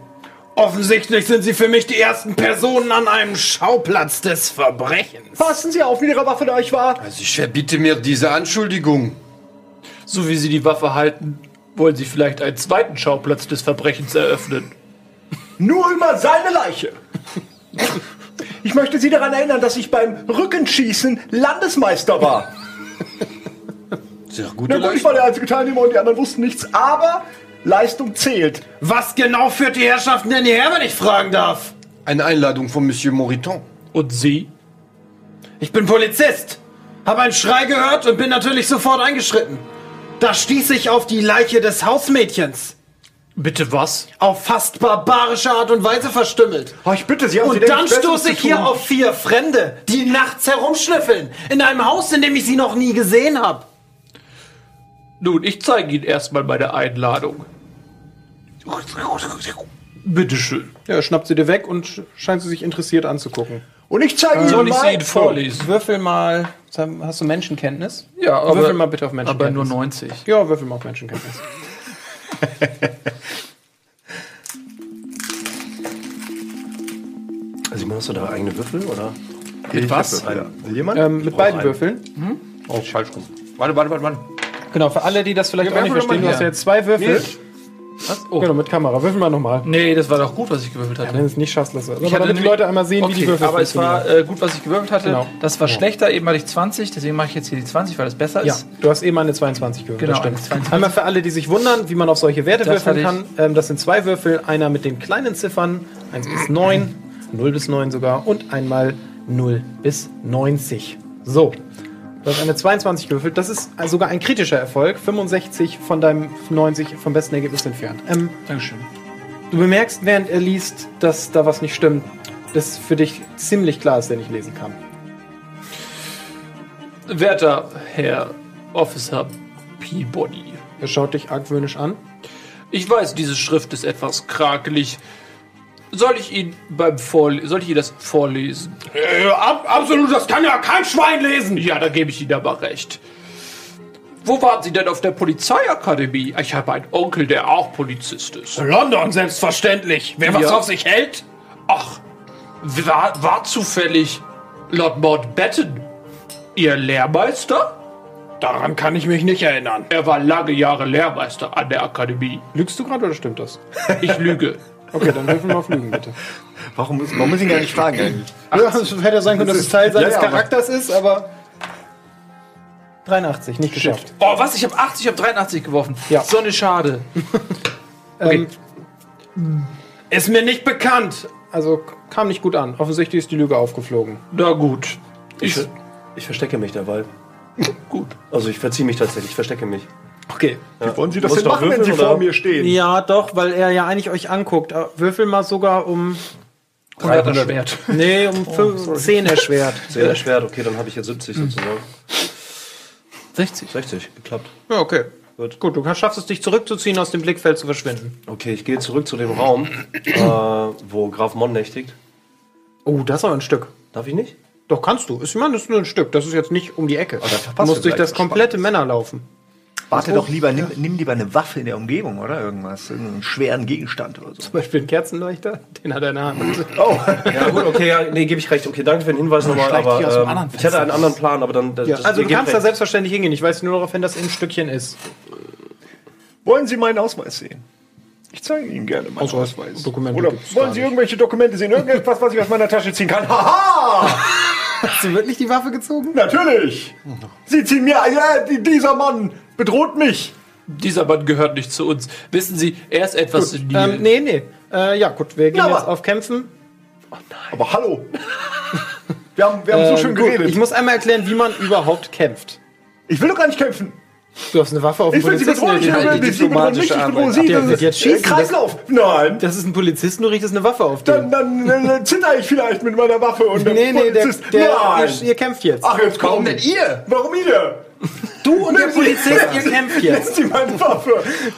Offensichtlich sind sie für mich die ersten Personen an einem Schauplatz des Verbrechens. Passen Sie auf, wie Ihre Waffe da ich war. Also ich verbitte mir diese Anschuldigung. So wie Sie die Waffe halten, wollen Sie vielleicht einen zweiten Schauplatz des Verbrechens eröffnen. Nur über seine Leiche. Ich möchte Sie daran erinnern, dass ich beim Rückenschießen Landesmeister war. Sehr gute Na gut, ich war der einzige Teilnehmer und die anderen wussten nichts, aber Leistung zählt. Was genau führt die Herrschaften denn hierher, wenn ich fragen darf? Eine Einladung von Monsieur Moriton. Und Sie? Ich bin Polizist. Habe einen Schrei gehört und bin natürlich sofort eingeschritten. Da stieß ich auf die Leiche des Hausmädchens. Bitte was? Auf fast barbarische Art und Weise verstümmelt. Oh, ich bitte Sie, haben Sie Und denn dann stoße ich hier auf vier Fremde, die nachts herumschnüffeln. In einem Haus, in dem ich sie noch nie gesehen habe. Nun, ich zeige Ihnen erstmal meine Einladung. Bitteschön. Ja, schnappt sie dir weg und scheint sie sich interessiert anzugucken. Und ich zeige Ihnen Soll ich sie Ihnen vorlesen? Würfel mal. Hast du Menschenkenntnis? Ja, aber, Würfel mal bitte auf Menschenkenntnis. aber nur 90. Ja, würfel mal auf Menschenkenntnis. *laughs* Simon, hast du da eigene Würfel, oder? Mit was? Ja. Will jemand? ähm, mit beiden einen. Würfeln. Oh, falsch rum. Warte, warte, warte, warte. Genau, für alle, die das vielleicht Ja, auch nicht verstehen, du hast ja jetzt zwei Würfel. Was? Oh. Genau, mit Kamera. Würfel mal nochmal. Nee, das war doch gut, was ich gewürfelt hatte. Wenn du es nicht schaffst, lass es. Hatte damit die Leute einmal sehen, wie die Okay, Würfel aber es war äh, gut, was ich gewürfelt hatte. Genau. Das war schlechter, eben hatte ich 20, deswegen mache ich jetzt hier die 20, weil das besser Ja, ist. du hast eben eine 22 gewürfelt. Genau, das stimmt. eine 22. Einmal für alle, die sich wundern, wie man auf solche Werte Das würfeln kann. Ähm, das sind zwei Würfel. Einer mit den kleinen Ziffern, 1 bis 9, 0 bis 9 sogar, und einmal 0 bis 90. So. Du hast eine 22 gewürfelt. Das ist sogar ein kritischer Erfolg. 65 von deinem 90 vom besten Ergebnis entfernt. Ähm, Dankeschön. du bemerkst, während er liest, dass da was nicht stimmt. Das für dich ziemlich klar ist, der nicht lesen kann. Werter Herr Officer Peabody. Er schaut dich argwöhnisch an. Ich weiß, diese Schrift ist etwas krakelig. Soll ich Ihnen beim Vorlesen, soll ich Ihnen das vorlesen? absolut, das kann ja kein Schwein lesen. Ja, da gebe ich Ihnen aber recht. Wo waren Sie denn auf der Polizeiakademie? Ich habe einen Onkel, der auch Polizist ist. London, selbstverständlich. Wer was Ja. auf sich hält? Ach, war, war zufällig Lord Mountbatten Ihr Lehrmeister? Daran kann ich mich nicht erinnern. Er war lange Jahre Lehrmeister an der Akademie. Lügst du gerade oder stimmt das? Ich lüge. *laughs* Okay, dann würfel mal auf Lügen, bitte. *laughs* Warum, muss- warum muss ich ihn gar nicht fragen eigentlich? Ja, es hätte ja sein können, dass es Teil seines Ja, ja, aber- Charakters ist, aber 83, nicht geschafft. Oh, was? Ich habe 80, ich habe 83 geworfen. Ja. So eine Schade. *laughs* Ähm, ist mir nicht bekannt. Also kam nicht gut an. Offensichtlich ist die Lüge aufgeflogen. Na gut. Ich, ich verstecke mich derweil. *laughs* Gut. Also ich verziehe mich tatsächlich, ich verstecke mich. Okay. Wie wollen Sie das Muss denn machen, wenn würfeln, Sie vor oder? mir stehen? Ja, doch, weil er ja eigentlich euch anguckt. Äh, Würfel mal sogar um. 300 Schwert. Nee, um fünf- 10 erschwert. *laughs* Sehr erschwert, okay, dann habe ich jetzt 70 sozusagen. 60. 60, geklappt. Ja, okay. Gut. Gut, du schaffst es, dich zurückzuziehen, aus dem Blickfeld zu verschwinden. Okay, ich gehe zurück zu dem Raum, äh, wo Graf Mon nächtigt. Oh, das ist aber ein Stück. Darf ich nicht? Doch, kannst du. Ich meine, das ist nur ein Stück. Das ist jetzt nicht um die Ecke. Du verpasst musst du durch gleich das komplette Männer laufen. Warte doch lieber, nimm, nimm lieber eine Waffe in der Umgebung, oder? Irgendwas. Irgendeinen schweren Gegenstand oder so. Zum Beispiel ein Kerzenleuchter, den hat er in der Hand. *laughs* Oh, Ja gut, okay, ja, nee, gebe ich recht. Okay, danke für den Hinweis nochmal, aber hier aus dem ähm, ich hatte einen anderen Plan, aber dann... Das, Ja, das- also du kannst da recht. selbstverständlich hingehen. Ich weiß nur darauf hin, dass ein Stückchen ist. wollen Sie meinen Ausweis sehen? Ich zeige Ihnen gerne meinen Ausweis, Ausweis. Dokumente Oder wollen Sie irgendwelche Dokumente sehen? Irgendetwas, was ich aus meiner Tasche ziehen kann? Haha! Hast du wirklich die Waffe gezogen? Natürlich! Sie ziehen mir... Ja, die- dieser Mann bedroht mich! Dieser Mann gehört nicht zu uns. Wissen Sie, er ist etwas senil. Ähm, nee, nee. Äh, ja, gut, wir gehen aber- jetzt auf Kämpfen. Aber hallo! Wir haben, wir haben so Ähm, schön gut, geredet. Ich muss einmal erklären, wie man überhaupt kämpft. Ich will doch gar nicht kämpfen. Du hast eine Waffe auf will Sie Polizisten. bedrohen, ich der- will der- Sie bedrohen ich bedrohe Sie. Der wird jetzt schießen, Äh, Kreislauf! Nein! Das ist ein Polizist, du richtest eine Waffe auf den. Dann, dann äh, zitter ich vielleicht mit meiner Waffe und der nee, nee, der, Polizist... der, Nein! ihr, ihr kämpft jetzt. Ach, jetzt komm! Warum denn ihr? Warum ihr? du und der Nehmen Sie- Polizist, ihr kämpft *laughs* jetzt. Lassen Sie meine Waffe!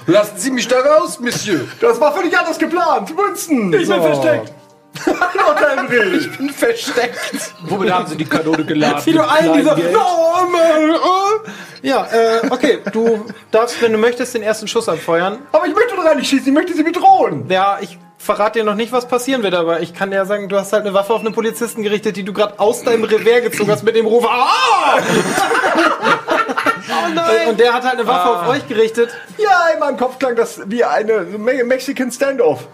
Lassen Sie mich da raus, Monsieur. Das war völlig anders geplant! Winston! Ich So. bin versteckt! *laughs* Lord Henry! Ich bin Versteckt. Womit haben Sie die Kanone geladen? Wie du allen dieser. Kleingeld? No, man, oh. Ja, äh, okay. Du darfst, wenn du möchtest, den ersten Schuss abfeuern. Aber ich möchte doch gar nicht schießen, ich möchte Sie bedrohen! Ja, ich verrate dir noch nicht, was passieren wird, aber ich kann dir ja sagen, du hast halt eine Waffe auf einen Polizisten gerichtet, die du gerade aus deinem Revers gezogen hast mit dem Ruf. Ah! *laughs* oh nein! Und der hat halt eine Waffe auf euch gerichtet. Ja, in meinem Kopf klang das wie eine Me Mexican Standoff.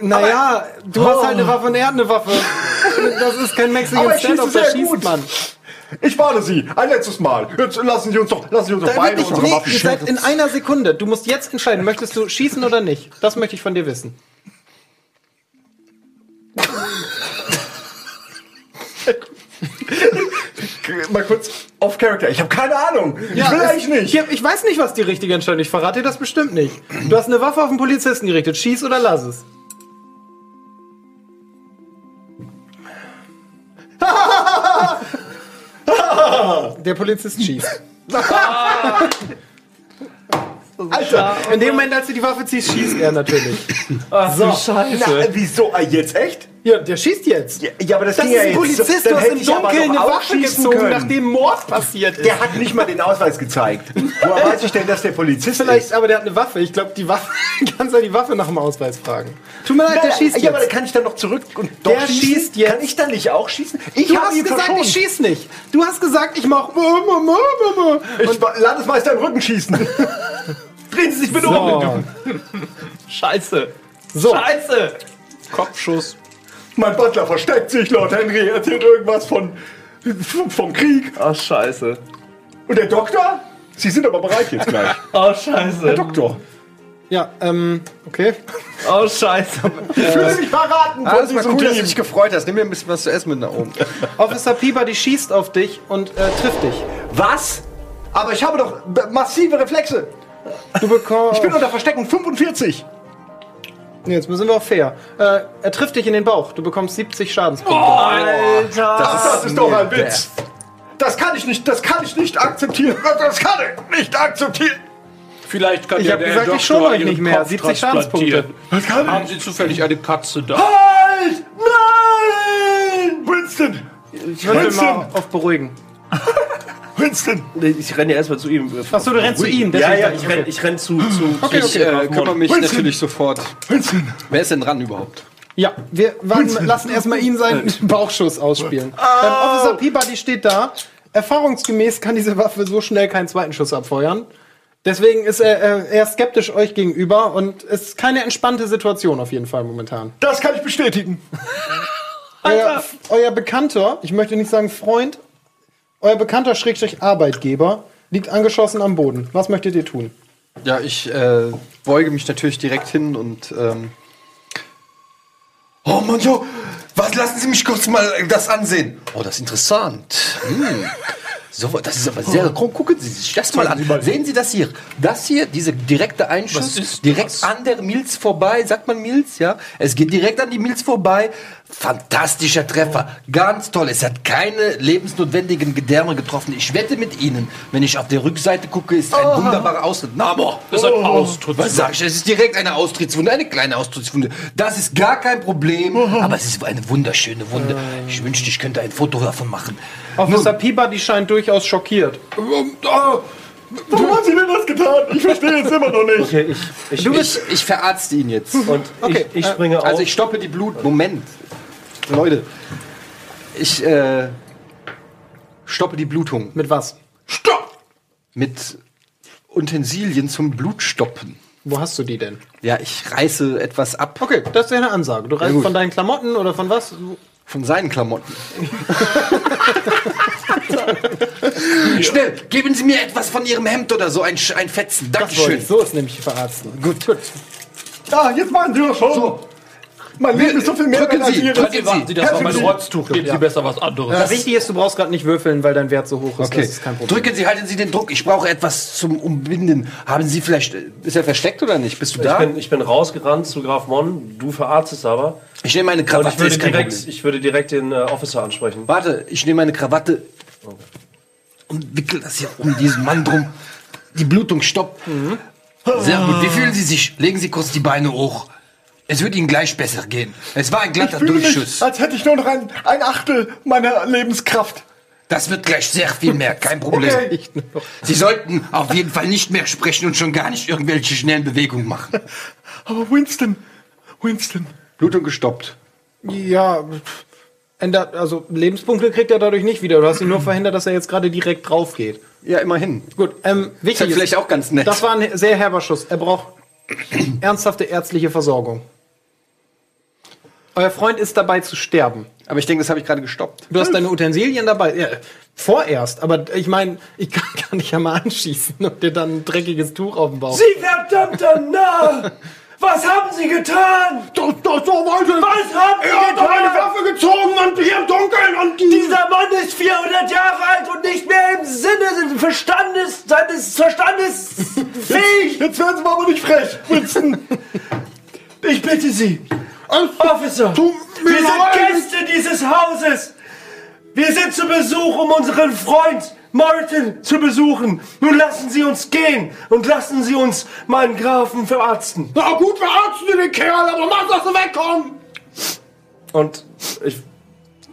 Naja, du hast halt eine Waffe und er hat eine Waffe. Das ist kein Mexican Aber Standoff, da schießt gut. man. Ich warne Sie, ein letztes Mal. Jetzt lassen Sie uns doch, lassen Sie uns doch Da beide unsere nee, Waffen ihr seid in einer Sekunde. Du musst jetzt entscheiden, möchtest du schießen oder nicht? Das möchte ich von dir wissen. *laughs* mal kurz off Character. Ich habe keine Ahnung. ich will es- eigentlich nicht. Ich, ich weiß nicht, was die richtige Entscheidung ist. Ich verrate dir das bestimmt nicht. Du hast eine Waffe auf den Polizisten gerichtet. Schieß oder lass es. *laughs* Der Polizist schießt. *laughs* Alter, In dem Moment, als du die Waffe ziehst, schießt er natürlich. so. Na, wieso? Ah, jetzt echt? Ja, der schießt jetzt. Ja, ja, aber das, Das ging ist ja ein jetzt. Polizist, du hast hätte im ich aber Dunkeln eine Waffe schießen gezogen, können. nachdem Mord passiert ist. Der hat nicht mal den Ausweis gezeigt. Woher *laughs* weiß ich denn, dass der Polizist Vielleicht, ist? aber der hat eine Waffe. Ich glaube, die Waffe, kannst du die Waffe nach dem Ausweis fragen. Tut mir leid, der Ja, schießt ja, aber jetzt. dann kann ich dann noch zurück und doch Der schießen? schießt jetzt. Kann ich dann nicht auch schießen? Ich Du hast gesagt, verschont. ich schieß nicht. Du hast gesagt, ich mach. Ich Landesmeister im Rückenschießen. *laughs* Drehen Sie sich bitte um. Scheiße. So, Scheiße. Kopfschuss. Mein Butler versteckt sich, Lord Henry erzählt irgendwas von vom Krieg. Ach, scheiße. Und der Doktor? Sie sind aber bereit jetzt gleich. *laughs* Oh, scheiße. Der Doktor. ja, ähm, okay. Oh, scheiße. Ich fühle mich verraten Ah, von das war diesem cool, dass du Team. dich gefreut hast. Nimm mir ein bisschen was zu essen mit nach oben. *laughs* Officer Peabody schießt auf dich und äh, trifft dich. Was? Aber ich habe doch massive Reflexe. Du bekommst. Ich bin unter Verstecken 45. Jetzt sind wir auch fair. Äh, er trifft dich in den Bauch. Du bekommst 70 Schadenspunkte. Ach, das ist doch ein Witz. Das kann ich nicht, das kann ich nicht akzeptieren. *laughs* Das kann ich nicht akzeptieren. Vielleicht kann Ich ja hab der gesagt, ich schon euch Ihren nicht mehr. Kopf 70 transplantieren. Was kann Haben Sie zufällig eine Katze da? Halt! Nein! Winston! Ich würde mal auf beruhigen. *laughs* Winston! Ich renne ja erstmal zu ihm. Achso, du rennst zu ihm. Ja, ja, ich renn, ich renn zu, zu, Okay, Ich äh, kümmere mich Winston! natürlich sofort. Winston! Wer ist denn dran überhaupt? Ja, wir warten, lassen erstmal ihn seinen *laughs* Bauchschuss ausspielen. Ähm, Officer Peabody steht da. Erfahrungsgemäß kann diese Waffe so schnell keinen zweiten Schuss abfeuern. Deswegen ist er äh, eher skeptisch euch gegenüber und es ist keine entspannte Situation auf jeden Fall momentan. Das kann ich bestätigen. Euer, euer Bekannter, ich möchte nicht sagen Freund, euer Bekannter Schrägstrich Arbeitgeber liegt angeschossen am Boden. Was möchtet ihr tun? Ja, ich äh, beuge mich natürlich direkt hin und. Ähm oh Mann, so, was lassen Sie mich kurz mal das ansehen? Oh, das ist interessant. Hm. So, das ist aber sehr. Komm, gucken Sie sich das mal an. Sehen Sie das hier? Das hier, diese direkte Einschuss, direkt das? an der Milz vorbei. Sagt man Milz, ja? Es geht direkt an die Milz vorbei. Fantastischer Treffer. Ganz toll. Es hat keine lebensnotwendigen Gedärme getroffen. Ich wette mit Ihnen, wenn ich auf der Rückseite gucke, ist ein wunderbarer Austritt. Na, boah. Das ist ein Austrittswunde. Was sag ich? Es ist direkt eine Austrittswunde, eine kleine Austrittswunde. Das ist gar kein Problem, aber es ist eine wunderschöne Wunde. Ich wünschte, ich könnte ein Foto davon machen. Officer Peabody scheint durchaus schockiert. Warum haben Sie denn das getan? Ich verstehe es immer noch nicht. Okay, ich, ich, Du bist, ich verarzte ihn jetzt. und Okay, ich, ich springe auf. Also ich stoppe die Blut. Moment. Leute. Ich äh, stoppe die Blutung Mit was? mit Utensilien zum Blutstoppen. Wo hast du die denn? Ja, ich reiße etwas ab Okay, das ist ja eine Ansage. Du reißt gut. von deinen Klamotten oder von was? von seinen Klamotten. *laughs* Schnell, geben Sie mir etwas von Ihrem Hemd oder so, ein, Sch- ein Fetzen. Dankeschön. So ist nämlich verarzten. Gut. Ah, jetzt machen Sie das schon. Mein Leben ist so viel mehr Drücken als Sie, Ihre. drücken Sie, warten Sie, das war mein. Rotztuch. Geben Sie besser was anderes. Das Wichtige ist, du brauchst gerade nicht würfeln, weil dein Wert so hoch ist. Okay. Das ist kein Problem. Drücken Sie, halten Sie den Druck. Ich brauche etwas zum Umbinden. Haben Sie vielleicht. Ist er versteckt oder nicht? Bist du ich, da? bin, ich bin rausgerannt zu Graf Mon. Du verarztest aber. Ich nehme meine Krawatte. ich würde, direkt, ich würde direkt den äh, Officer ansprechen. Warte, ich nehme meine Krawatte und wickel das hier um diesen Mann drum. Die Blutung stoppt. Sehr gut. Wie fühlen Sie sich? Legen Sie kurz die Beine hoch. Es wird Ihnen gleich besser gehen. Es war ein glatter Ich fühle mich, Durchschuss. als hätte ich nur noch ein, ein Achtel meiner Lebenskraft. Das wird gleich sehr viel mehr, kein Problem. Okay. Sie sollten auf jeden Fall nicht mehr sprechen und schon gar nicht irgendwelche schnellen Bewegungen machen. Aber Winston, Winston. Blutung gestoppt. Ja, ändert, also Lebenspunkte kriegt er dadurch nicht wieder. Du hast ihn nur verhindert, dass er jetzt gerade direkt drauf geht. Ja, immerhin. Gut, ähm, Ist wichtig halt vielleicht auch ganz nett. Das war ein sehr herber Schuss. Er braucht *clears throat* ernsthafte ärztliche Versorgung. Euer Freund ist dabei zu sterben. Aber ich denke, das habe ich gerade gestoppt. Du hast deine Utensilien dabei. Ja, vorerst, aber ich meine, ich kann, kann dich ja mal anschießen und dir dann ein dreckiges Tuch auf den Bauch. Sie verdammter Narr! Was haben Sie getan? Das, das so wollte. Was haben Sie Er hat doch eine getan? Waffe gezogen und hier im Dunkeln und die. Dieser Mann ist 400 Jahre alt und seinen Verstandes, seines Verstandes fähig. Jetzt werden Sie mal aber nicht frech, Winston. Ich bitte Sie, Officer, wir sind Gäste dieses Hauses. Wir sind zu Besuch, um unseren Freund Martin zu besuchen. Nun lassen Sie uns gehen und lassen Sie uns meinen Grafen verarzten. Na gut, verarzten Sie den Kerl, aber mach, dass Sie wegkommen. Und ich,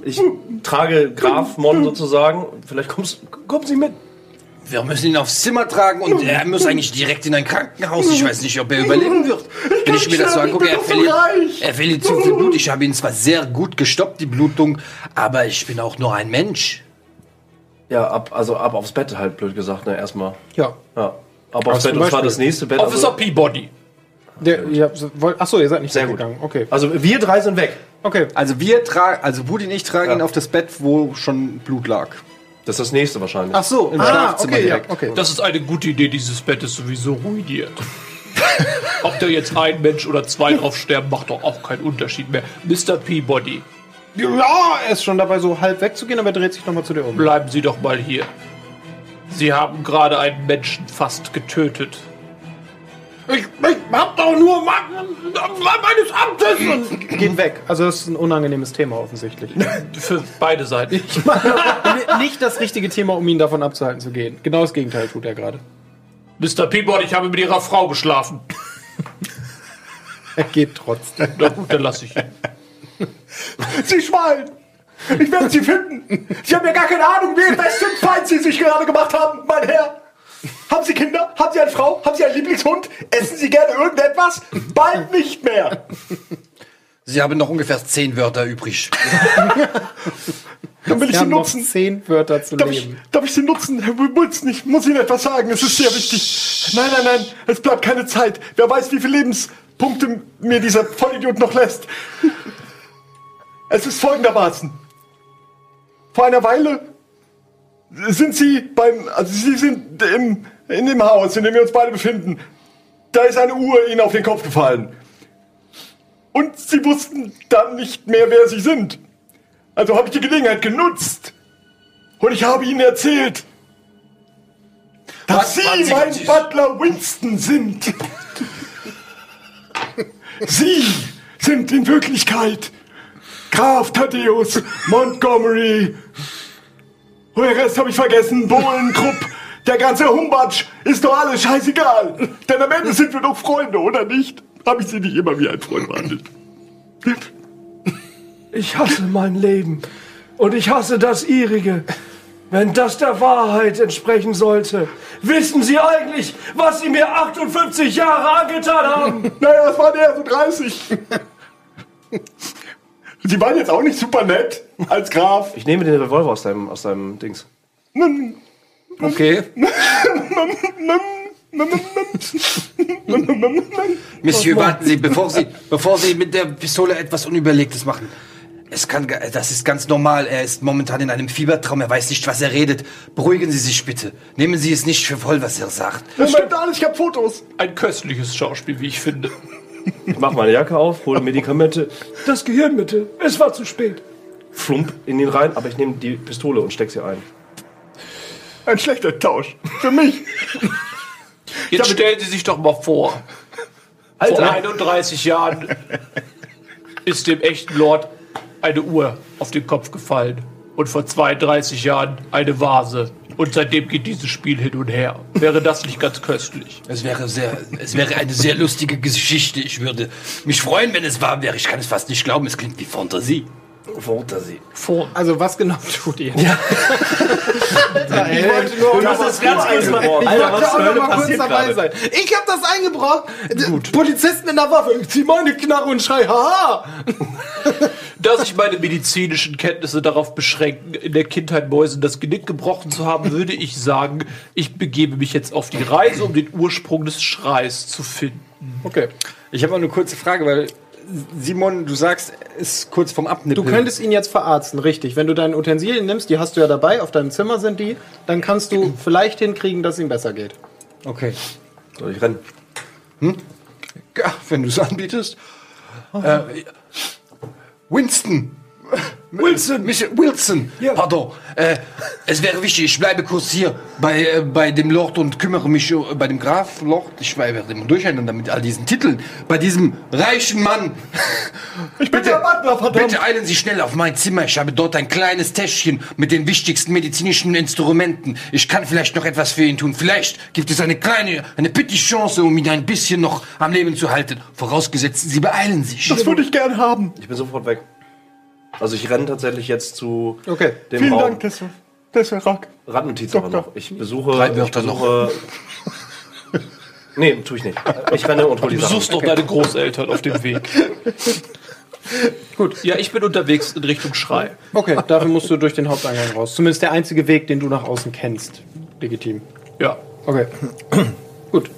ich trage Graf Mon sozusagen. Vielleicht kommst, kommen Sie mit. Wir müssen ihn aufs Zimmer tragen und er muss eigentlich direkt in ein Krankenhaus. Ich weiß nicht, ob er überleben wird. Wenn ich mir das so angucke, er verliert, er verliert zu viel Blut. Ich habe ihn zwar sehr gut gestoppt, die Blutung, aber ich bin auch nur ein Mensch. Ja, ab, also ab aufs Bett halt, blöd gesagt, ne, erstmal. Ja. Ja. Ab Aber aufs zum Bett, und zwar das nächste Bett. Officer Also, Peabody. Der, ja, so- wollt- Achso, ihr seid nicht Sehr gut. gegangen. Okay. also wir drei sind weg. Okay. Also wir tragen, also Woody und ich tragen ihn auf das Bett, wo schon Blut lag. Das ist das nächste wahrscheinlich. Ach so, Im ah, Schlafzimmer okay, ja, direkt. okay. Das ist eine gute Idee, dieses Bett ist sowieso ruiniert. *laughs* Ob da jetzt ein Mensch oder zwei drauf sterben, macht doch auch keinen Unterschied mehr. Mr. Peabody, Ja, er ist schon dabei, so halb wegzugehen, aber er dreht sich nochmal zu dir um. bleiben Sie doch mal hier. Sie haben gerade einen Menschen fast getötet. Ich, ich hab doch nur Ma- meines Amtes und geht weg. Also das ist ein unangenehmes Thema offensichtlich. *laughs* Für beide Seiten. Ich meine, nicht das richtige Thema, um ihn davon abzuhalten zu gehen. Genau das Gegenteil tut er gerade. Mr. Peabody, ich habe mit Ihrer Frau geschlafen. Er geht trotzdem. Na gut, dann lasse ich ihn. Sie Schwein! Ich werde Sie finden! Sie haben ja gar keine Ahnung, wen besten Feind Sie sich gerade gemacht haben, mein Herr! Haben Sie Kinder? Haben Sie eine Frau? Haben Sie einen Lieblingshund? Essen Sie gerne irgendetwas? Bald nicht mehr! Sie haben noch ungefähr zehn Wörter übrig. Dann will ich Sie haben noch nutzen. zehn Wörter zu Darf ich, leben. darf ich Sie nutzen, Herr Wilson? Ich muss Ihnen etwas sagen. Es ist sehr wichtig. Nein, nein, nein. Es bleibt keine Zeit. Wer weiß, wie viele Lebenspunkte mir dieser Vollidiot noch lässt. Es ist folgendermaßen. Vor einer Weile sind Sie beim, also Sie sind im, in dem Haus, in dem wir uns beide befinden. Da ist eine Uhr Ihnen auf den Kopf gefallen. Und Sie wussten dann nicht mehr, wer Sie sind. Also habe ich die Gelegenheit genutzt. Und ich habe Ihnen erzählt, dass Was- Sie warten Sie, mein Butler Winston sind. Sie sind in Wirklichkeit Graf Thaddeus Montgomery. Und den Rest habe ich vergessen. Bohlen, Krupp, der ganze Humbatsch ist doch alles scheißegal. Denn am Ende sind wir doch Freunde, oder nicht? Habe ich Sie nicht immer wie ein Freund behandelt? Ich hasse mein Leben und ich hasse das ihrige. Wenn das der Wahrheit entsprechen sollte, wissen Sie eigentlich, was Sie mir 58 Jahre angetan haben? *laughs* Naja, das waren eher so 30. Sie waren jetzt auch nicht super nett als Graf. Ich nehme den Revolver aus deinem, aus deinem Dings. Okay. Monsieur, warten Sie, bevor Sie, bevor Sie mit der Pistole etwas Unüberlegtes machen. Es kann, das ist ganz normal. Er ist momentan in einem Fiebertraum. Er weiß nicht, was er redet. Beruhigen Sie sich bitte. Nehmen Sie es nicht für voll, was er sagt. Das stimmt alles, ich habe Fotos. Ein köstliches Schauspiel, wie ich finde. Ich mache meine Jacke auf, hole Medikamente, Das Gehirn bitte. Es war zu spät. flump in den rein, aber ich nehme die Pistole und steck sie ein. Ein schlechter Tausch. Für mich. *laughs* Jetzt stellen Sie sich doch mal vor. Vor 31 Jahren ist dem echten Lord eine Uhr auf den Kopf gefallen. Und vor 32 Jahren eine Vase. Und seitdem geht dieses Spiel hin und her. Wäre das nicht ganz köstlich? Es wäre sehr, es wäre eine sehr lustige Geschichte. Ich würde mich freuen, wenn es wahr wäre. Ich kann es fast nicht glauben. Es klingt wie Fantasie. Fantasie. Also was genau tut ihr? Ja. *laughs* ich wollte nur Das ist ganz einfach. Ich Alter, wollte auch noch mal kurz dabei sein. Ich habe das eingebracht. D- Polizisten in der Waffe. Ich zieh meine Knarre und schrei, haha. Da sich meine medizinischen Kenntnisse darauf beschränken, in der Kindheit Mäusen das Genick gebrochen zu haben, würde ich sagen, ich begebe mich jetzt auf die Reise, um den Ursprung des Schreis zu finden. Okay. Ich habe mal eine kurze Frage, weil Simon, du sagst, ist kurz vom Du Abnippeln. könntest ihn jetzt verarzten, richtig. Wenn du deine Utensilien nimmst, die hast du ja dabei, auf deinem Zimmer sind die, dann kannst du *clears throat* vielleicht hinkriegen, dass es ihm besser geht. Okay. Soll ich rennen? Ja, wenn du es anbietest. Äh, Winston, Wilson! Michael Wilson! Pardon. Äh, es wäre wichtig, ich bleibe kurz hier bei, äh, bei dem Lord und kümmere mich äh, bei dem Graf Lord. Ich werde immer durcheinander mit all diesen Titeln. Bei diesem reichen Mann. *laughs* Ich bin der Butler, verdammt. Bitte eilen Sie schnell auf mein Zimmer. Ich habe dort ein kleines Täschchen mit den wichtigsten medizinischen Instrumenten. Ich kann vielleicht noch etwas für ihn tun. Vielleicht gibt es eine kleine, eine petite Chance, um ihn ein bisschen noch am Leben zu halten. Vorausgesetzt, Sie beeilen sich. Das würde ich gern haben. Ich bin sofort weg. Also ich renne tatsächlich jetzt zu Okay. dem Vielen Raum. Dank, Tessa. Tessa Rack. Randnotiz aber noch. Ich besuche. Drei ich Wörter besuche, Nee, tue ich nicht. Ich renne und hole die Du Sachen. suchst doch deine Großeltern auf dem Weg. *laughs* Gut, ja, ich bin unterwegs in Richtung Schrei. Okay, dafür musst du durch den Haupteingang raus. Zumindest der einzige Weg, den du nach außen kennst. Legitim. Ja. Okay. *clears throat* Gut.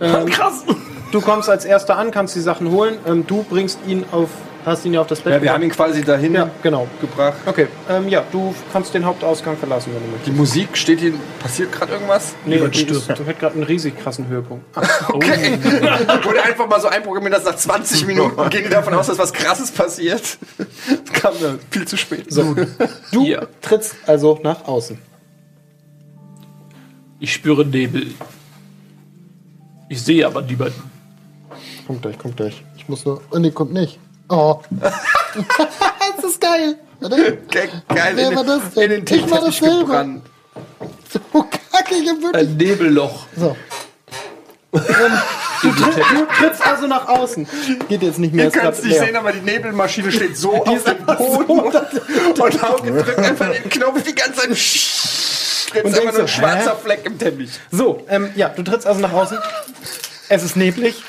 Ähm, Krass. du kommst als erster an, kannst die Sachen holen. Ähm, du bringst ihn auf. Hast ihn ja auf das Bett Ja, wir haben ihn quasi dahin Ja, genau. gebracht. Okay, ähm, ja, du kannst den Hauptausgang verlassen, wenn du möchtest. Die Musik steht hier. Passiert gerade irgendwas? Nee, die ist, du hat gerade einen riesig krassen Höhepunkt. *laughs* Okay. Wurde einfach mal so einprogrammiert, dass nach 20 *laughs* Minuten gehen die davon aus, dass was krasses passiert. Das kam dann viel zu spät. So. Du Ja. trittst also nach außen. Ich spüre Nebel. Ich sehe aber niemanden. Kommt gleich, kommt gleich. Ich muss nur. Oh, nee, kommt nicht. Oh. *laughs* das ist geil. Ge geil. Wer in war den- das denn? In den Ich war das Teppich selber. gebrannt. So kacke, ich hab wirklich. Ein Nebelloch. So. *laughs* Du, tritt, du trittst also nach außen. Geht jetzt nicht mehr. Ihr ist könnt es nicht leer. sehen, aber die Nebelmaschine steht so auf dem Boden *laughs* und, und Hauke drückt einfach den Knopf die ganze Zeit. Jetzt Und einfach denkst nur ein so, schwarzer hä? Fleck im Teppich. So, ähm, ja, du trittst also nach außen. Es ist neblig.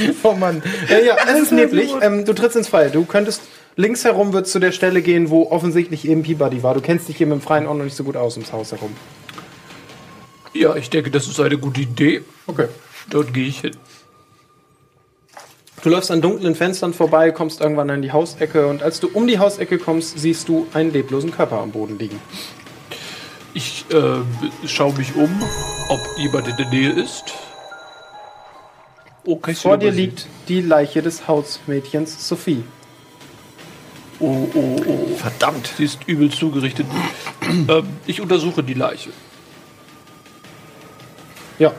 *laughs* oh Mann. Ja, ja, es ist neblig. Ähm, du trittst ins Freie. Du könntest links herum wird zu der Stelle gehen, wo offensichtlich eben Peabody war. Du kennst dich hier mit dem Freien auch noch nicht so gut aus ums Haus herum. Ja, ich denke, das ist eine gute Idee. Okay. Dort gehe ich hin. Du läufst an dunklen Fenstern vorbei, kommst irgendwann an die Hausecke und als du um die Hausecke kommst, siehst du einen leblosen Körper am Boden liegen. Ich äh, schaue mich um, ob jemand in der Nähe ist. Oh, kann ich Vor dir liegt die Leiche des Hausmädchens Sophie. Oh, oh, oh. Verdammt. Sie ist übel zugerichtet. *clears throat* ähm, ich untersuche die Leiche. Ja.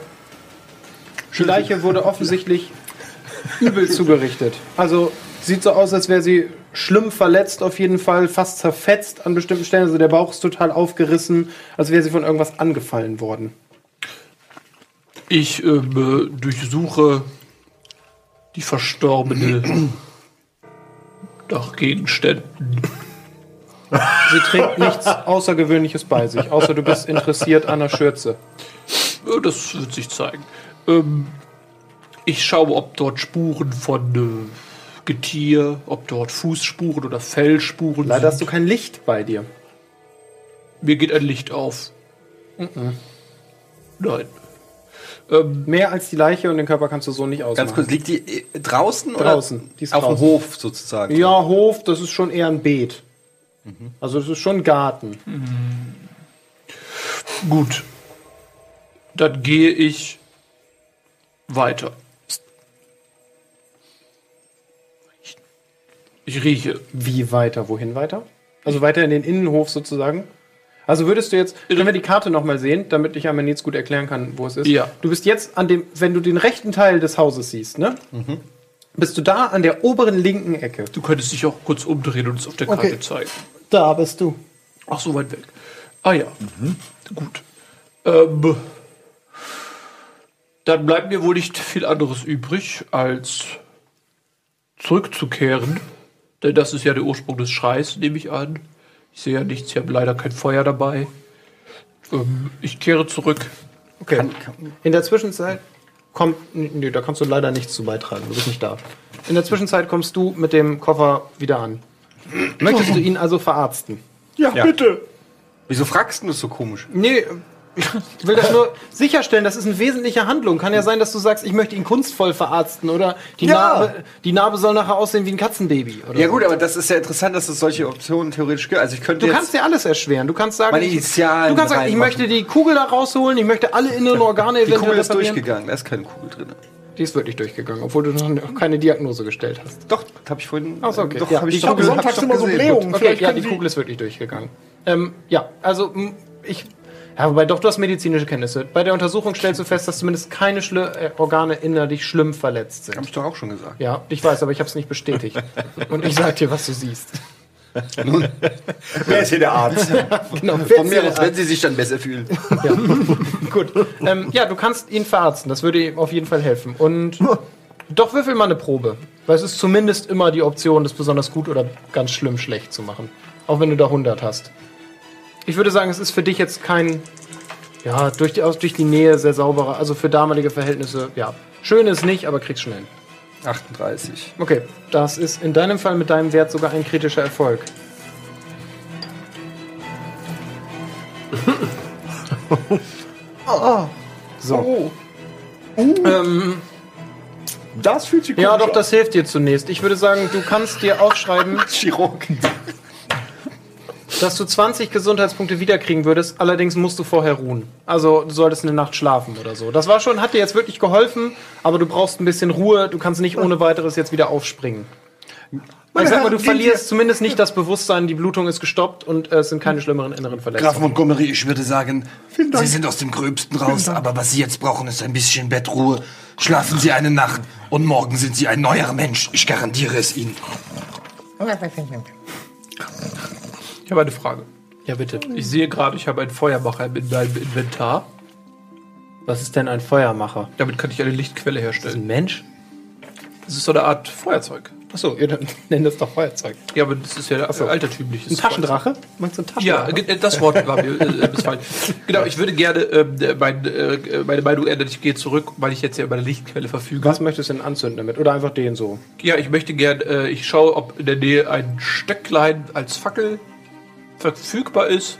Die Leiche wurde offensichtlich *laughs* übel zugerichtet. Also sieht so aus, als wäre sie schlimm verletzt, auf jeden Fall fast zerfetzt an bestimmten Stellen. Also der Bauch ist total aufgerissen, als wäre sie von irgendwas angefallen worden. Ich äh, durchsuche die Verstorbene nach Gegenständen. Sie trägt nichts Außergewöhnliches bei sich, außer du bist interessiert an der Schürze. Das wird sich zeigen. Ähm, ich schaue, ob dort Spuren von äh, Getier, ob dort Fußspuren oder Fellspuren Leider hast du sind. kein Licht bei dir. Mir geht ein Licht auf. Nein. Ähm, Mehr als die Leiche und den Körper kannst du so nicht ausmachen. Ganz kurz, liegt die äh, draußen? Draußen, Oder die ist auf dem draußen. Hof sozusagen. Ja, Hof, das ist schon eher ein Beet. Also das ist schon ein Garten. gut. Dann gehe ich weiter. Ich rieche. Wie weiter? Wohin weiter? Also weiter in den Innenhof sozusagen? Also würdest du jetzt, können wir die Karte nochmal sehen, damit ich einmal jetzt gut erklären kann, wo es ist? Ja. Du bist jetzt an dem, wenn du den rechten Teil des Hauses siehst, ne? Bist du da an der oberen linken Ecke? Du könntest dich auch kurz umdrehen und es auf der Karte Okay. zeigen. Da bist du. Ach, so weit weg. Ah ja, gut. Ähm, dann bleibt mir wohl nicht viel anderes übrig, als zurückzukehren. Denn das ist ja der Ursprung des Schreis, nehme ich an. Ich sehe ja nichts, ich habe leider kein Feuer dabei. Ähm, ich kehre zurück. Okay. In der Zwischenzeit kommt. Nee, da kannst du leider nichts zu beitragen. Du bist nicht da. In der Zwischenzeit kommst du mit dem Koffer wieder an. Möchtest du ihn also verarzten? Ja, bitte. Wieso fragst du das so komisch? Nee, ich will das nur sicherstellen, das ist eine wesentliche Handlung. Kann ja sein, dass du sagst, ich möchte ihn kunstvoll verarzten oder die, Ja. Narbe, die Narbe soll nachher aussehen wie ein Katzenbaby. Oder Ja so. gut, aber das ist ja interessant, dass es solche Optionen theoretisch gibt. Also ich könnte Du jetzt kannst dir alles erschweren. Du kannst sagen, Meine ich, Initialen du kannst sagen, ich möchte die Kugel da rausholen, ich möchte alle inneren Organe die eventuell Kugel ist reparieren. durchgegangen, da ist keine Kugel drin. Die ist wirklich durchgegangen, obwohl du noch keine Diagnose gestellt hast. Doch, habe ich vorhin. Achso, okay. Doch, ja, hab ich die doch Kugel- gesagt, hab's hab ich doch doch gesehen. Blähungen. Okay, ja, die Kugel ist wirklich durchgegangen. Ähm, ja, also ich. Ja, wobei doch, du hast medizinische Kenntnisse. Bei der Untersuchung stellst du fest, dass zumindest keine Schli äh, Organe innerlich schlimm verletzt sind. Hab ich doch auch schon gesagt. Ja, ich weiß, aber ich habe es nicht bestätigt. *laughs* Und ich sag dir, was du siehst. Nun, Wer ist hier der Arzt? *laughs* genau, Von mir aus, wenn Sie sich dann besser fühlen. Ja. *laughs* Gut. Ähm, ja, du kannst ihn verarzten. Das würde ihm auf jeden Fall helfen. Und doch würfel mal eine Probe. Weil es ist zumindest immer die Option, das besonders gut oder ganz schlimm schlecht zu machen. Auch wenn du da 100 hast. Ich würde sagen, es ist für dich jetzt kein, ja, durch die, aus- durch die Nähe sehr sauberer, also für damalige Verhältnisse, ja. Schön ist nicht, aber kriegst schnell. hin. 38. Okay, das ist in deinem Fall mit deinem Wert sogar ein kritischer Erfolg. *laughs* So. Ähm, das fühlt sich Ja, komisch doch, das hilft dir zunächst. Ich würde sagen, du kannst dir aufschreiben, *laughs* Chirurgen. Dass du 20 Gesundheitspunkte wiederkriegen würdest. Allerdings musst du vorher ruhen. Also du solltest eine Nacht schlafen oder so. Das war schon, hat dir jetzt wirklich geholfen, aber du brauchst ein bisschen Ruhe. Du kannst nicht ohne weiteres jetzt wieder aufspringen. Ich sag mal, du *laughs* verlierst zumindest nicht das Bewusstsein, die Blutung ist gestoppt und äh, es sind keine schlimmeren inneren Graf Verletzungen. Montgomery, ich würde sagen. Sie sind aus dem Gröbsten raus, aber was Sie jetzt brauchen, ist ein bisschen Bettruhe. Schlafen Sie eine Nacht und morgen sind Sie ein neuer Mensch. Ich garantiere es Ihnen. Ich habe eine Frage. Ja, bitte. Ich sehe gerade, ich habe einen Feuermacher in meinem Inventar. Was ist denn ein Feuermacher? Damit kann ich eine Lichtquelle Ist herstellen. ein Mensch? Das ist so eine Art Feuerzeug. Achso, ihr *laughs* nennt das doch Feuerzeug. Ja, aber das ist ja Ach so. altertümliches Ein Taschendrache? Meinst du ein Ja, Taschendrache? ge- das Wort war mir äh, missfallen. *laughs* Genau, ich würde gerne ähm, mein, äh, meine Meinung ändern. Ich gehe zurück, weil ich jetzt ja über eine Lichtquelle verfüge. Was möchtest du denn anzünden damit? Oder einfach den so? Ja, ich möchte gerne, äh, ich schaue, ob in der Nähe ein Stöcklein als Fackel verfügbar ist.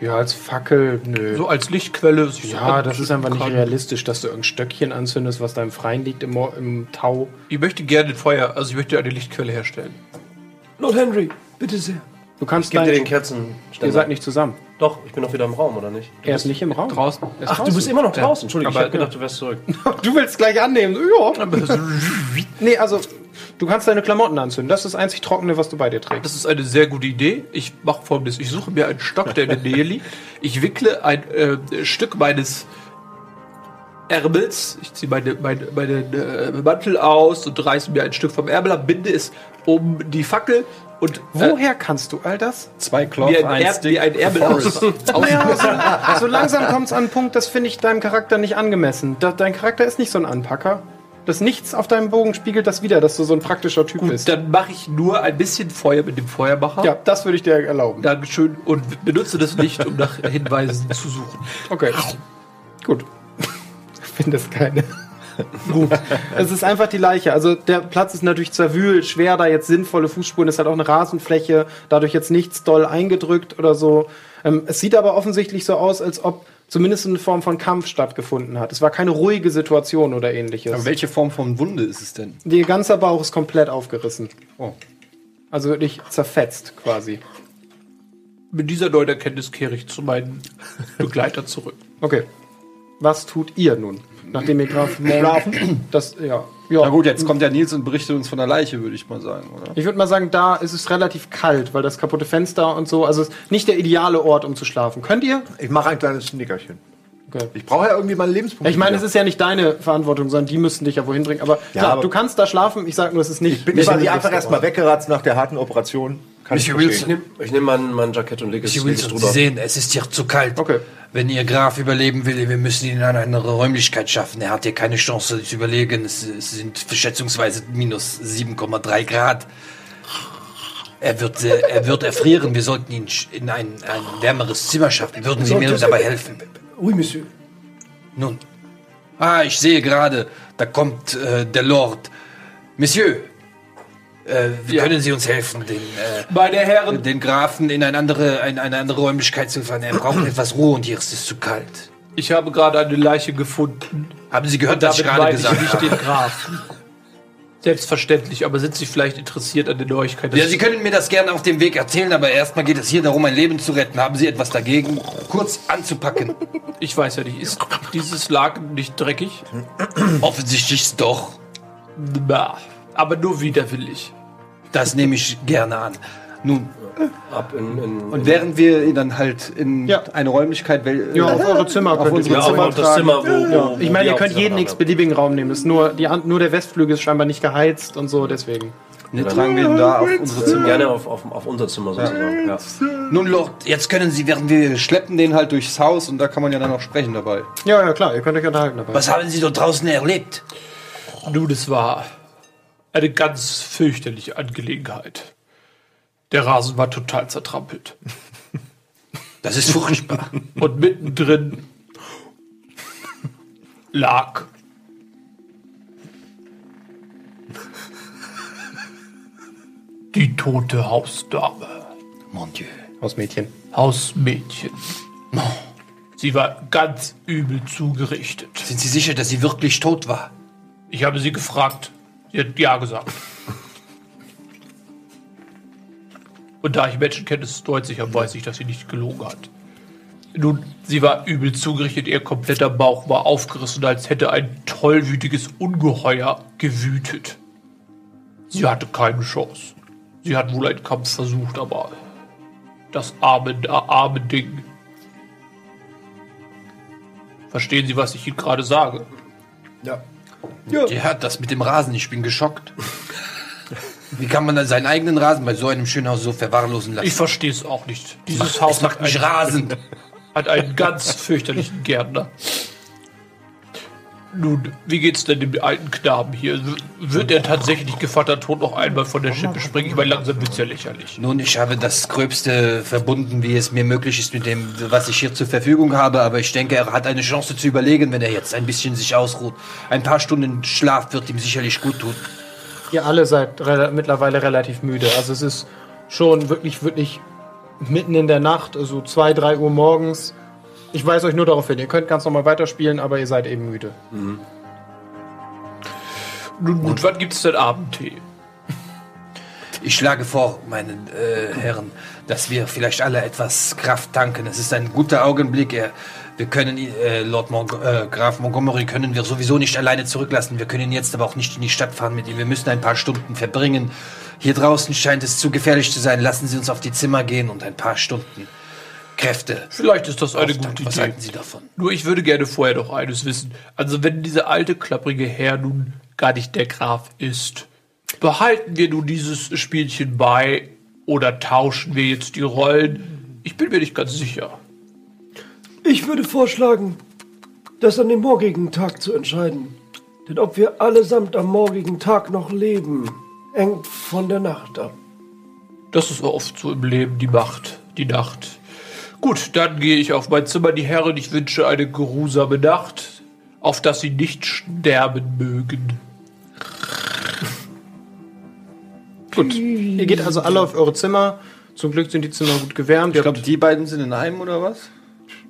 Ja, als Fackel, nö. So als Lichtquelle. ja, das ist einfach nicht realistisch, dass du irgendein Stöckchen anzündest, was da im Freien liegt, im, im Tau. Ich möchte gerne ein Feuer, also ich möchte eine Lichtquelle herstellen. Lord Henry, bitte sehr. Du kannst Gib dir dein- den Kerzen. Ihr seid nicht zusammen. Doch, ich bin noch wieder im Raum, oder nicht? Er ist nicht im Raum. Draußen. Ist Ach, du draußen. bist immer noch draußen. Entschuldigung, ich Aber- hab gedacht, du wärst zurück. *laughs* Du willst gleich annehmen. Ja. nee, also, du kannst deine Klamotten anzünden. Das ist das einzig Trockene, was du bei dir trägst. Das ist eine sehr gute Idee. Ich mache folgendes. Ich suche mir einen Stock, der in der Nähe liegt. Ich wickle ein äh, Stück meines Ärmels. Ich ziehe meine, meine, meinen äh, Mantel aus und reiße mir ein Stück vom Ärmel ab, binde es um die Fackel und äh, Woher kannst du all das? Zwei Cloth, wie, ein ein Är- wie ein Ärmel aus. Naja, so, so langsam kommt es an einen Punkt, das finde ich deinem Charakter nicht angemessen. Da, dein Charakter ist nicht so ein Anpacker. Das Nichts auf deinem Bogen spiegelt das wieder, dass du so ein praktischer Typ Gut, bist. dann mache ich nur ein bisschen Feuer mit dem Feuermacher. Ja, das würde ich dir erlauben. Dankeschön. Und benutze das Licht, um nach Hinweisen zu suchen. Okay. Gut. *laughs* Ich finde es keine. *laughs* Gut. Es ist einfach die Leiche. Also der Platz ist natürlich zerwühlt, schwer da jetzt sinnvolle Fußspuren. Es hat auch eine Rasenfläche, dadurch jetzt nichts doll eingedrückt oder so. Ähm, es sieht aber offensichtlich so aus, als ob zumindest eine Form von Kampf stattgefunden hat. Es war keine ruhige Situation oder ähnliches. Aber welche Form von Wunde ist es denn? Ihr ganzer Bauch ist komplett aufgerissen. Oh. Also wirklich zerfetzt quasi. Mit dieser neuen Erkenntnis kehre ich zu meinen Begleitern zurück. Okay. Was tut ihr nun? Nachdem ihr Graf Schlafen? Das, ja. ja. Na gut, jetzt kommt der Nils und berichtet uns von der Leiche, würde ich mal sagen, oder? Ich würde mal sagen, da ist es relativ kalt, weil das kaputte Fenster und so, also es ist nicht der ideale Ort, um zu schlafen. Könnt ihr? Ich mache ein kleines Nickerchen. Okay. Ich brauche ja irgendwie meine Lebenspunkte. Ich meine, es ist ja nicht deine Verantwortung, sondern die müssten dich ja wohin bringen. Aber klar, aber- du kannst da schlafen. Ich sag nur, es ist nicht. Ich bin nicht quasi einfach erstmal weggeratzt nach der harten Operation. Kann ich Ich Wilson, nehme ich nehm mein, mein Jackett und lege es, drüber. Sie sehen, es ist hier zu kalt. Okay. Wenn Ihr Graf überleben will, wir müssen ihn in eine andere Räumlichkeit schaffen. Er hat hier keine Chance zu überlegen. Es, es sind schätzungsweise minus 7,3 Grad. Er wird, äh, er wird erfrieren. Wir sollten ihn in ein, ein wärmeres Zimmer schaffen. Würden Sie mir dabei helfen? Oui, Monsieur. Nun. Ah, ich sehe gerade, da kommt äh, der Lord. Monsieur, äh, wie können Sie uns helfen, den, äh, Meine Herren, den Grafen in eine andere, in eine andere Räumlichkeit zu fahren? Er braucht *clears throat* etwas Ruhe und hier ist es zu kalt. ich habe gerade eine Leiche gefunden. Haben Sie gehört, was ich gerade meine ich gesagt nicht habe? den Grafen. Selbstverständlich, aber sind Sie vielleicht interessiert an der Neuigkeit? dass- Ja, Sie können mir das gerne auf dem Weg erzählen, aber erstmal geht es hier darum, ein Leben zu retten. Haben Sie etwas dagegen, kurz anzupacken? Ich weiß ja nicht, ist dieses Laken nicht dreckig? Offensichtlich doch. Na, aber nur widerwillig. Das nehme ich gerne an. Nun, Ab in, in, Und während wir ihn dann halt in Ja. eine Räumlichkeit wel- Ja, auf eure Zimmer auf unsere ja, Zimmer aber das tragen. Zimmer, wo, wo Ja. Ich meine, ihr könnt jeden x-beliebigen Raum nehmen. Ist nur, die, nur der Westflügel ist scheinbar nicht geheizt und so, deswegen. Ne, tragen wir ihn da auf unsere. Zimmer. Gerne auf, auf, auf unser Zimmer sozusagen. Ja. nun Lord, jetzt können Sie, während wir Wir schleppen den halt durchs Haus und da kann man ja dann auch sprechen dabei. Ja, ja, klar, ihr könnt euch unterhalten dabei. Was haben Sie dort draußen erlebt? Nun, es war eine ganz fürchterliche Angelegenheit. Der Rasen war total zertrampelt. Das ist furchtbar. Und mittendrin lag die tote Hausdame. Mon Dieu. Hausmädchen. Hausmädchen. Sie war ganz übel zugerichtet. Sind Sie sicher, dass sie wirklich tot war? Ich habe sie gefragt. Sie hat ja gesagt. Und da ich Menschenkenntnis deutlich habe, weiß ich, dass sie nicht gelogen hat. Nun, sie war übel zugerichtet, ihr kompletter Bauch war aufgerissen, als hätte ein tollwütiges Ungeheuer gewütet. Sie hatte keine Chance. Sie hat wohl einen Kampf versucht, aber das arme, arme Ding. Verstehen Sie, was ich Ihnen gerade sage? Ja. Ja, das mit dem Rasen, ich bin geschockt. Wie kann man dann seinen eigenen Rasen bei so einem schönen Haus so verwahrlosen lassen? Ich verstehe es auch nicht. Dieses Haus es macht mich rasend. *laughs* Hat einen ganz fürchterlichen Gärtner. Nun, wie geht's denn dem alten Knaben hier? Wird er tatsächlich Gevatter tot noch einmal von der Schippe springen? Ich meine, langsam wird's ja lächerlich. Nun, ich habe das Gröbste verbunden, wie es mir möglich ist mit dem, was ich hier zur Verfügung habe, aber ich denke, er hat eine Chance zu überlegen, wenn er jetzt ein bisschen sich ausruht. Ein paar Stunden Schlaf wird ihm sicherlich gut tun. Ihr alle seid rela mittlerweile relativ müde. Also es ist schon wirklich, wirklich mitten in der Nacht, also 2, 3 Uhr morgens. Ich weise euch nur darauf hin, ihr könnt ganz normal weiterspielen, aber ihr seid eben müde. Nun gut, wann gibt's denn Abendtee? Ich schlage vor, meine äh, Herren, dass wir vielleicht alle etwas Kraft tanken. Es ist ein guter Augenblick. Er, wir können ihn, äh, Lord Mon äh, Graf Montgomery können wir sowieso nicht alleine zurücklassen. Wir können jetzt aber auch nicht in die Stadt fahren mit ihm. Wir müssen ein paar Stunden verbringen. Hier draußen scheint es zu gefährlich zu sein. Lassen Sie uns auf die Zimmer gehen und ein paar Stunden Kräfte. Vielleicht ist das eine auftanken. gute Was Idee. halten Sie davon? Nur ich würde gerne vorher noch eines wissen. Also wenn dieser alte, klapprige Herr nun gar nicht der Graf ist, behalten wir nun dieses Spielchen bei oder tauschen wir jetzt die Rollen? Ich bin mir nicht ganz sicher. Ich würde vorschlagen, das an dem morgigen Tag zu entscheiden. Denn ob wir allesamt am morgigen Tag noch leben, hängt von der Nacht ab. Das ist oft so im Leben, die Macht, die Nacht. Gut, dann gehe ich auf mein Zimmer, die Herren. Ich wünsche eine geruhsame Nacht, auf dass sie nicht sterben mögen. *laughs* Gut. Ihr geht also alle auf eure Zimmer. Zum Glück sind die Zimmer gut gewärmt. Ich glaube, die beiden sind in einem oder was?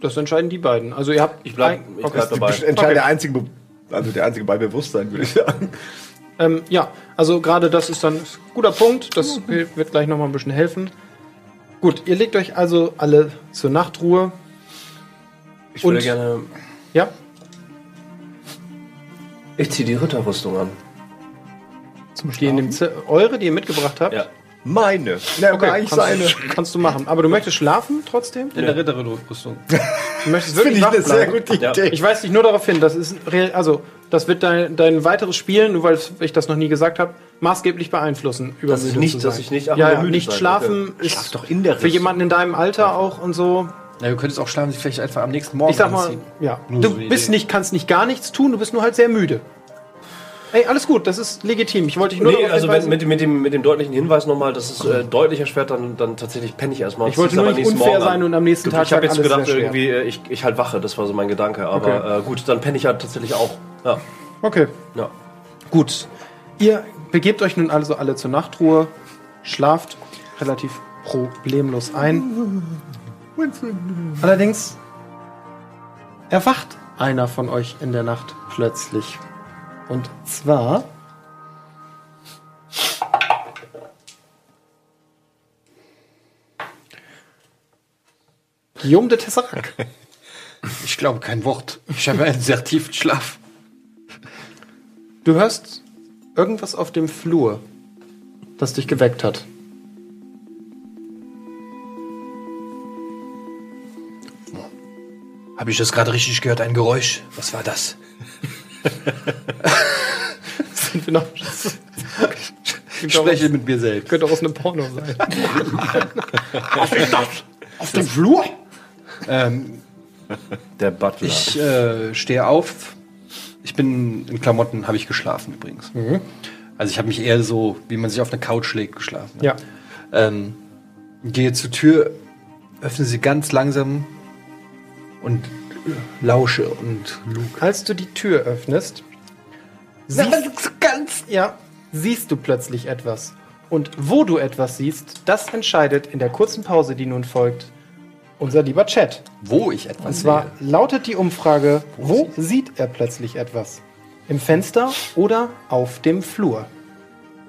Das entscheiden die beiden. Also ihr habt. Ich bleib- ein- ich bleib dabei. Entscheidet Okay. der einzige, also der einzige bei Bewusstsein, würde ich sagen. Ähm, ja, also gerade das ist dann ein guter Punkt. Das wird gleich nochmal ein bisschen helfen. Gut, ihr legt euch also alle zur Nachtruhe. Ich würde Und- gerne. Ja, Ich ziehe die Ritterrüstung an. zum die in dem eure, die ihr mitgebracht habt. Ja. Meine. Na, Okay, eigentlich kannst, seine. Du, kannst du machen. Aber du möchtest schlafen trotzdem? In der Ritterrüstung. Du möchtest *laughs* Finde wirklich ich wach eine sehr bleiben? gute Ja. Idee. Ich weise dich nur darauf hin, das ist real, also das wird dein, dein weiteres Spielen, nur weil ich das noch nie gesagt habe, maßgeblich beeinflussen. Dass ich übermüdet nicht- dass ich nicht- ach, ja, ja, nicht sein, schlafen okay. ist Schlaf doch in der für jemanden in deinem Alter auch und so. Na, du könntest auch schlafen, sich vielleicht einfach am nächsten Morgen Ich sag mal, anziehen. ja, Nur du so bist Idee. nicht, kannst nicht gar nichts tun, du bist nur halt sehr müde. Ey, alles gut, das ist legitim. Ich wollte dich nur Nee, also wenn, mit, dem- mit, dem, mit dem deutlichen Hinweis nochmal, dass es äh, deutlich erschwert, dann, dann tatsächlich penne ich erstmal. Ich wollte Zieh's nur aber nicht nächsten unfair Morgen sein an. und am nächsten Gut, Tag Ich habe jetzt gedacht, irgendwie, äh, ich, ich halt wache, das war so mein Gedanke. Aber äh, gut, dann penne ich halt tatsächlich auch. Ja. Okay. Ja. Gut. Ihr begebt euch nun also alle zur Nachtruhe, schlaft relativ problemlos ein. Allerdings erwacht einer von euch in der Nacht plötzlich. Und zwar Guillaume de Tesserac. *laughs* Ich glaube kein Wort. Ich habe einen sehr tiefen Schlaf. Du hörst irgendwas auf dem Flur, das dich geweckt hat. Habe ich das gerade richtig gehört? Ein Geräusch? Was war das? *laughs* Sind wir noch. Ich spreche mit mir selbst. Könnte auch aus einem Porno sein. *laughs* Was ist das? Auf dem Flur? Ähm, Der Butler. ich äh, stehe auf. Ich bin in Klamotten, habe ich geschlafen übrigens. Mhm. Also ich habe mich eher so, wie man sich auf eine Couch legt, geschlafen. Ja. Ähm, gehe zur Tür, öffne sie ganz langsam und lausche und luke. Als du die Tür öffnest, siehst, ganz, ja, siehst du plötzlich etwas. Und wo du etwas siehst, das entscheidet in der kurzen Pause, die nun folgt, unser lieber Chat. Wo ich etwas Und zwar lautet die Umfrage, wo sieht er plötzlich etwas? Im Fenster oder auf dem Flur?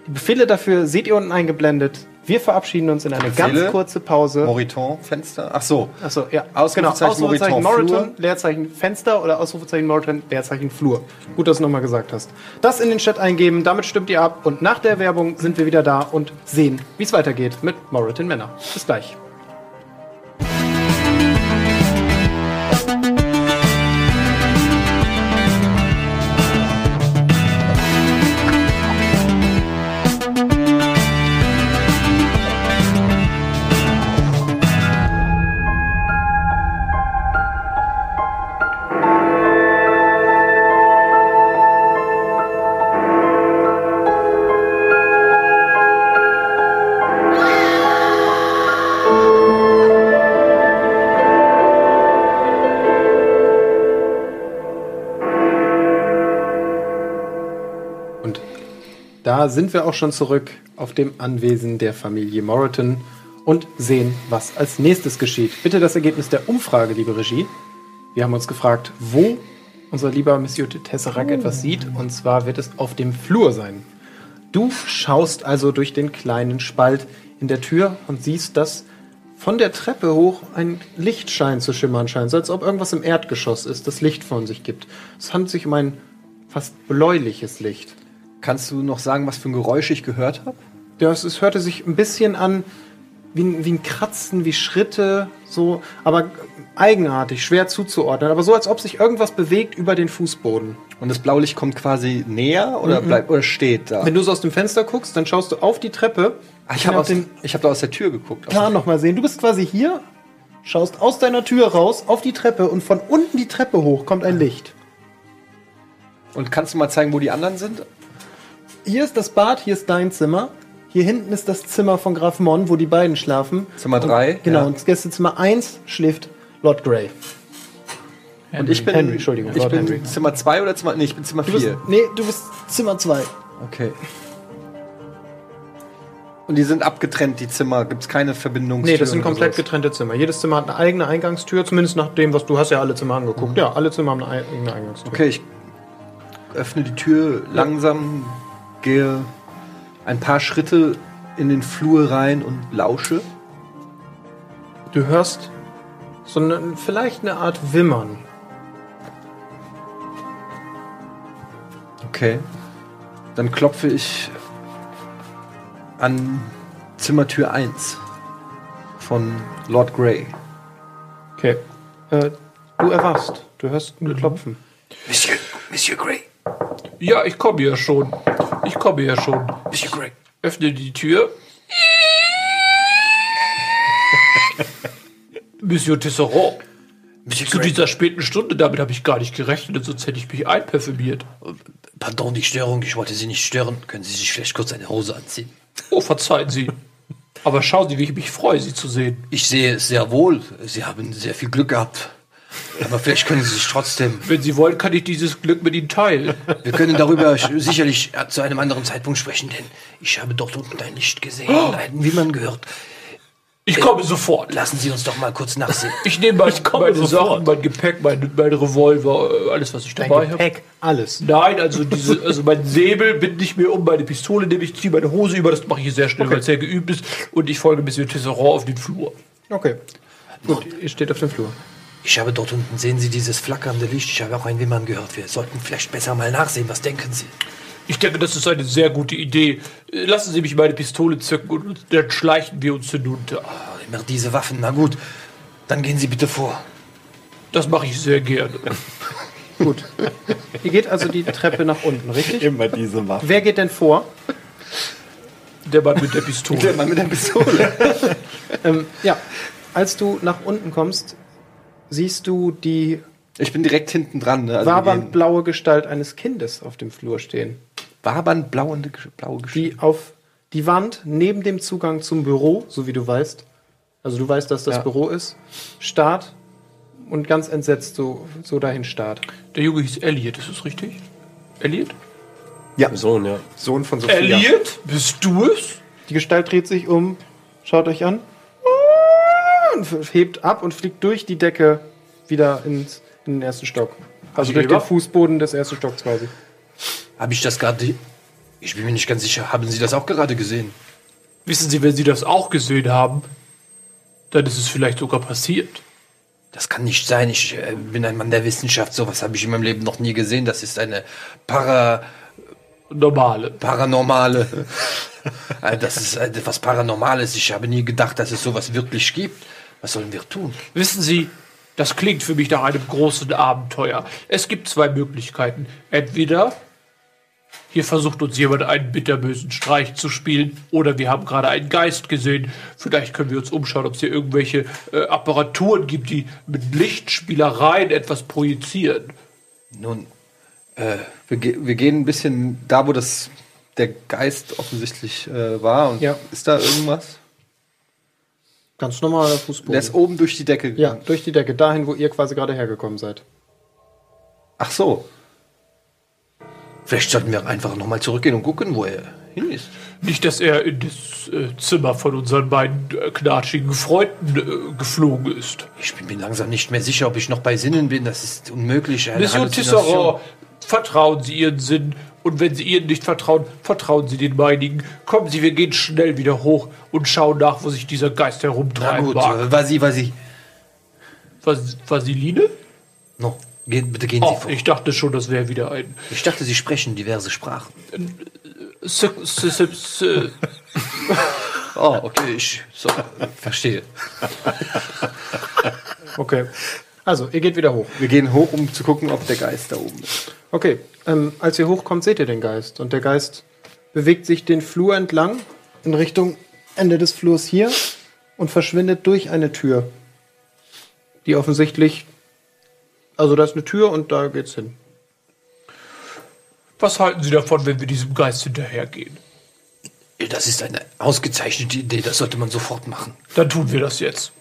Die Befehle dafür seht ihr unten eingeblendet. Wir verabschieden uns in eine Befehle? ganz kurze Pause. Moriton, Fenster. Ach so. Achso, ja. Ausrufezeichen genau. Ausrufezeichen Moriton. Leerzeichen Fenster oder Ausrufezeichen Moriton, Leerzeichen Flur. Gut, dass du nochmal gesagt hast. Das in den Chat eingeben, damit stimmt ihr ab. Und nach der Werbung sind wir wieder da und sehen, wie es weitergeht mit Moriton Männer. Bis gleich. Da sind wir auch schon zurück auf dem Anwesen der Familie Moriton und sehen, was als nächstes geschieht. Bitte das Ergebnis der Umfrage, liebe Regie. Wir haben uns gefragt, wo unser lieber Monsieur de Tesserac etwas sieht. Und zwar wird es auf dem Flur sein. Du schaust also durch den kleinen Spalt in der Tür und siehst, dass von der Treppe hoch ein Lichtschein zu schimmern scheint, so als ob irgendwas im Erdgeschoss ist, das Licht von sich gibt. Es handelt sich um ein fast bläuliches Licht. Kannst du noch sagen, was für ein Geräusch ich gehört habe? Ja, es, hörte sich ein bisschen an wie, ein- wie ein Kratzen, wie Schritte, so, aber eigenartig, schwer zuzuordnen. Aber so, als ob sich irgendwas bewegt über den Fußboden. Und das Blaulicht kommt quasi näher oder Mhm. bleibt oder steht da? Wenn du so aus dem Fenster guckst, dann schaust du auf die Treppe. Ah, ich habe hab da aus der Tür geguckt. Plan nochmal sehen. Du bist quasi hier, schaust aus deiner Tür raus auf die Treppe und von unten die Treppe hoch kommt ein Licht. Und kannst du mal zeigen, wo die anderen sind? Hier ist das Bad, hier ist dein Zimmer. Hier hinten ist das Zimmer von Graf Mon, wo die beiden schlafen. Zimmer drei, Und, genau, ja. und das Gästezimmer 1 schläft Lord Grey. Und ich bin, Henry, Entschuldigung, ich Lord bin Henry. Zimmer 2 oder Zimmer. Nee, ich bin Zimmer Du bist, 4. nee, du bist Zimmer 2. Okay. Und die sind abgetrennt, die Zimmer. Gibt es keine Verbindung? Nee, das sind komplett getrennte Zimmer. Jedes Zimmer hat eine eigene Eingangstür, zumindest nach dem, was du hast ja alle Zimmer angeguckt. Ja, alle Zimmer haben eine eigene Eingangstür. Okay, ich öffne die Tür langsam, gehe ein paar Schritte in den Flur rein und lausche. Du hörst so eine, vielleicht eine Art Wimmern. Okay. Dann klopfe ich an Zimmertür 1 von Lord Grey. Okay. Äh, du erwachst. Du hörst ein Klopfen. Monsieur, Monsieur Grey. Ja, ich komme ja schon. Ich komme ja schon. Monsieur Grey. Öffne die Tür. *laughs* Monsieur. Monsieur Zu dieser späten Stunde, damit habe ich gar nicht gerechnet, sonst hätte ich mich einperfumiert. Pardon, die Störung. Ich wollte Sie nicht stören. Können Sie sich vielleicht kurz eine Hose anziehen? Oh, verzeihen Sie. Aber schauen Sie, wie ich mich freue, Sie zu sehen. Ich sehe es sehr wohl. Sie haben sehr viel Glück gehabt. Aber vielleicht können Sie sich trotzdem. Wenn Sie wollen, kann ich dieses Glück mit Ihnen teilen. Wir können darüber sicherlich zu einem anderen Zeitpunkt sprechen, denn ich habe dort unten ein Licht gesehen, Oh. ein, wie man gehört. Ich komme sofort. Lassen Sie uns doch mal kurz nachsehen. Ich nehme mein, komme meine sofort. Sachen, mein Gepäck, mein, mein Revolver, äh, alles, was ich dabei habe. Gepäck, alles. Nein, also diese, also mein Säbel binde ich mir um, meine Pistole nehme ich, ziehe meine Hose über, das mache ich sehr schnell, Okay. weil es sehr geübt ist. Und ich folge Monsieur Tisserand auf den Flur. Okay. Gut, ihr steht auf dem Flur. Ich habe dort unten, sehen Sie dieses flackernde Licht? Ich habe auch ein Wimmern gehört. Wir sollten vielleicht besser mal nachsehen. Was denken Sie? Ich denke, das ist eine sehr gute Idee. Lassen Sie mich meine Pistole zücken und dann schleichen wir uns hinunter. Immer diese Waffen. Na gut, dann gehen Sie bitte vor. Das mache ich sehr gerne. *laughs* Gut. Ihr geht also die Treppe nach unten, richtig? Immer diese Waffe. Wer geht denn vor? Der Mann mit der Pistole. Der Mann mit der Pistole. *laughs* ähm, ja, als du nach unten kommst, siehst du die Ich bin direkt hinten dran. Ne? Also waberndblaue Gestalt eines Kindes auf dem Flur stehen. Waberndblaue blaue Gestalt. Die auf die Wand neben dem Zugang zum Büro, so wie du weißt, also du weißt, dass das Ja. Büro ist, starrt und ganz entsetzt so, so dahin starrt. Der Junge hieß Elliot, ist das richtig? Elliot? Ja. Sohn, ja. Sohn von Sophia. Elliot? Bist du es? Die Gestalt dreht sich um, schaut euch an und hebt ab und fliegt durch die Decke wieder ins, in den ersten Stock. Also durch den? Fußboden des ersten Stocks quasi. Habe ich das gerade. Ich bin mir nicht ganz sicher. Haben Sie das auch gerade gesehen? Wissen Sie, wenn Sie das auch gesehen haben, dann ist es vielleicht sogar passiert. Das kann nicht sein. Ich äh, bin ein Mann der Wissenschaft. Sowas habe ich in meinem Leben noch nie gesehen. Das ist eine para Normale. paranormale. *laughs* Äh, das ist etwas Paranormales. Ich habe nie gedacht, dass es sowas wirklich gibt. Was sollen wir tun? Wissen Sie, das klingt für mich nach einem großen Abenteuer. Es gibt zwei Möglichkeiten. Entweder hier versucht uns jemand einen bitterbösen Streich zu spielen, oder wir haben gerade einen Geist gesehen. Vielleicht können wir uns umschauen, ob es hier irgendwelche äh, Apparaturen gibt, die mit Lichtspielereien etwas projizieren. Nun, Äh, wir, ge wir gehen ein bisschen da, wo das der Geist offensichtlich äh, war. Und Ja. ist da irgendwas? Ganz normaler Fußboden. Der ist oben durch die Decke ja, gegangen. durch die Decke, dahin, wo ihr quasi gerade hergekommen seid. Ach so. vielleicht sollten wir einfach nochmal zurückgehen und gucken, wo er hin ist. Nicht, dass er in das äh, Zimmer von unseren beiden äh, knatschigen Freunden äh, geflogen ist. Ich bin mir langsam nicht mehr sicher, ob ich noch bei Sinnen bin. Das ist unmöglich. Eine Mission. Tisserand, vertrauen Sie Ihren Sinn. Und wenn Sie Ihnen nicht vertrauen, vertrauen Sie den meinigen. Kommen Sie, wir gehen schnell wieder hoch und schauen nach, wo sich dieser Geist Na herumtreiben gut, mag. äh, war sie. Was, Vasiline? No, gehen, bitte gehen Oh, Sie vor. ich dachte schon, das wäre wieder ein... Ich dachte, Sie sprechen diverse Sprachen. S s s s Oh, okay, ich so, verstehe. Okay. Also, ihr geht wieder hoch. Wir gehen hoch, um zu gucken, ob der Geist da oben ist. Okay, ähm, als ihr hochkommt, seht ihr den Geist. Und der Geist bewegt sich den Flur entlang in Richtung Ende des Flurs hier und verschwindet durch eine Tür. Die offensichtlich. Also, da ist eine Tür und da geht's hin. Was halten Sie davon, wenn wir diesem Geist hinterhergehen? Das ist eine ausgezeichnete Idee, das sollte man sofort machen. Dann tun wir das jetzt.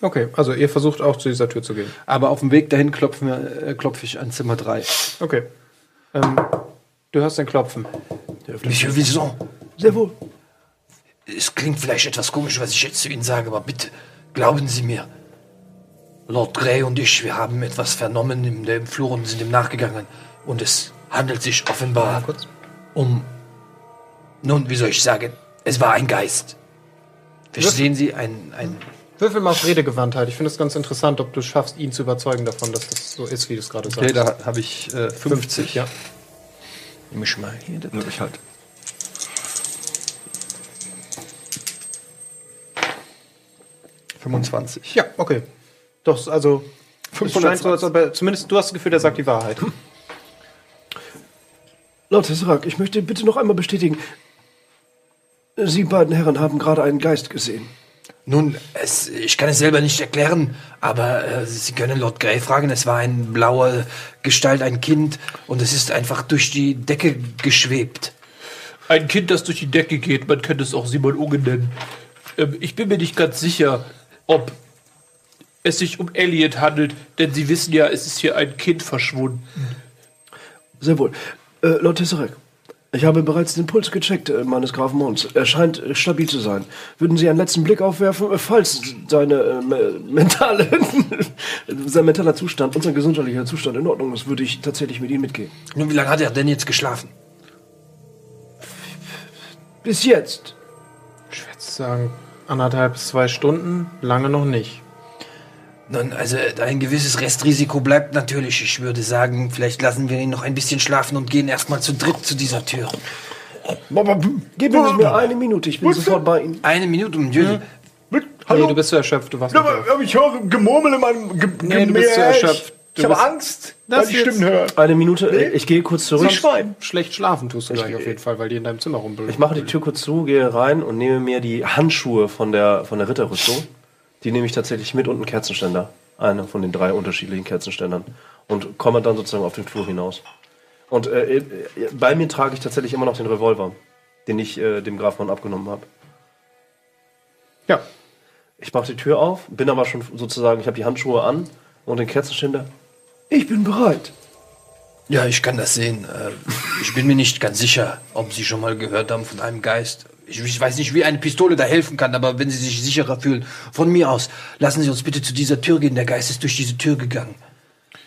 Okay, also ihr versucht auch zu dieser Tür zu gehen. Aber auf dem Weg dahin klopfen wir, äh, klopfe ich an Zimmer 3. Okay. Ähm, du hörst ein Klopfen. Monsieur Vison, Sehr wohl. es klingt vielleicht etwas komisch, was ich jetzt zu Ihnen sage, aber bitte glauben Sie mir. Lord Grey und ich, wir haben etwas vernommen im, im Flur und sind ihm nachgegangen. Und es handelt sich offenbar um. Nun, wie soll ich sagen? Es war ein Geist. Verstehen Sie? Ein, ein Würfel mal auf Redegewandtheit. Ich finde es ganz interessant, ob du es schaffst, ihn zu überzeugen davon, dass das so ist, wie du es gerade Okay, sagst. da habe ich äh, 50. ja. Nehme ich mal hier. das- Ich halt. fünfundzwanzig. Ja, okay. Doch, also. Es 520. scheint so, als ob er, zumindest du hast das Gefühl, er sagt die Wahrheit. *laughs* Lord Tesseract, ich möchte bitte noch einmal bestätigen. Sie beiden Herren haben gerade einen Geist gesehen. Nun, es, ich kann es selber nicht erklären, aber äh, Sie können Lord Grey fragen. Es war ein blauer Gestalt, ein Kind, und es ist einfach durch die Decke geschwebt. Ein Kind, das durch die Decke geht, man könnte es auch Simon Unge nennen. Ähm, ich bin mir nicht ganz sicher, ob es sich um Elliot handelt, denn Sie wissen ja, es ist hier ein Kind verschwunden. Sehr wohl. Äh, Lord Tesseract, ich habe bereits den Puls gecheckt äh, meines Grafen Mons. Er scheint äh, stabil zu sein. Würden Sie einen letzten Blick aufwerfen, äh, falls seine äh, me- *laughs* mentale, *laughs* sein mentaler Zustand und sein gesundheitlicher Zustand in Ordnung ist, würde ich tatsächlich mit Ihnen mitgehen. Nun, wie lange hat er denn jetzt geschlafen? Bis jetzt. Ich würde sagen, anderthalb bis zwei Stunden, lange noch nicht. Nun, also ein gewisses Restrisiko bleibt natürlich. Ich würde sagen, vielleicht lassen wir ihn noch ein bisschen schlafen und gehen erstmal zu dritt zu dieser Tür. Geben Sie mir eine Minute, ich bin sofort bei Ihnen. Eine Minute, um Dieu. Hallo? Nee, du bist zu erschöpft, du warst Ja, nicht aber, aber ich höre Gemurmel in meinem Ge Nee, du bist zu Gemächt. erschöpft. Ich Du habe bist- Angst, Das weil ich Stimmen höre. Eine Minute, Nee. ich gehe kurz zurück. Schreien. Schlecht schlafen tust du gleich auf jeden Fall, weil die in deinem Zimmer rumbüllen. Ich mache die Tür kurz zu, gehe rein und nehme mir die Handschuhe von der, von der Ritterrüstung. Die nehme ich tatsächlich mit und einen Kerzenständer. Einer von den drei unterschiedlichen Kerzenständern. Und komme dann sozusagen auf den Flur hinaus. Und äh, äh, bei mir trage ich tatsächlich immer noch den Revolver, den ich äh, dem Grafmann abgenommen habe. Ja. Ich mache die Tür auf, bin aber schon sozusagen, ich habe die Handschuhe an und den Kerzenständer. Ich bin bereit. Ja, ich kann das sehen. Äh, Ich bin mir nicht ganz sicher, ob Sie schon mal gehört haben von einem Geist. Ich ich weiß nicht, wie eine Pistole da helfen kann, aber wenn Sie sich sicherer fühlen, von mir aus, lassen Sie uns bitte zu dieser Tür gehen. Der Geist ist durch diese Tür gegangen.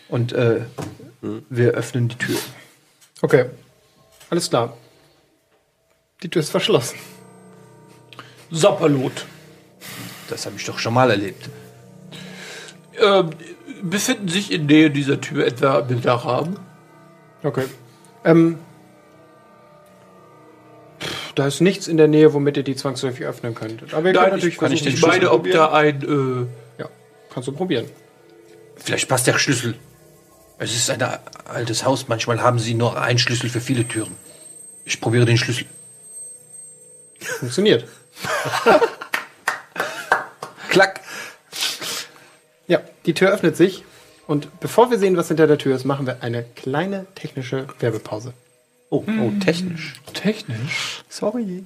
Und äh, wir öffnen die Tür. Okay. Alles klar. Die Tür ist verschlossen. Sapperlot. Das habe ich doch schon mal erlebt. Ähm, befinden sich in Nähe dieser Tür etwa Bilderrahmen? Okay. Ähm, da ist nichts in der Nähe, womit ihr die zwangsläufig öffnen könntet. Aber ihr könnt Nein, natürlich ich, kann ich, meine, Schlüssel ob probieren. da ein... Äh, Ja, kannst du probieren. Vielleicht passt der Schlüssel. Es ist ein altes Haus. Manchmal haben Sie nur einen Schlüssel für viele Türen. Ich probiere den Schlüssel. Funktioniert. *laughs* Klack. Ja, die Tür öffnet sich. Und bevor wir sehen, was hinter der Tür ist, machen wir eine kleine technische Werbepause. Oh, oh technisch. Technisch? Sorry.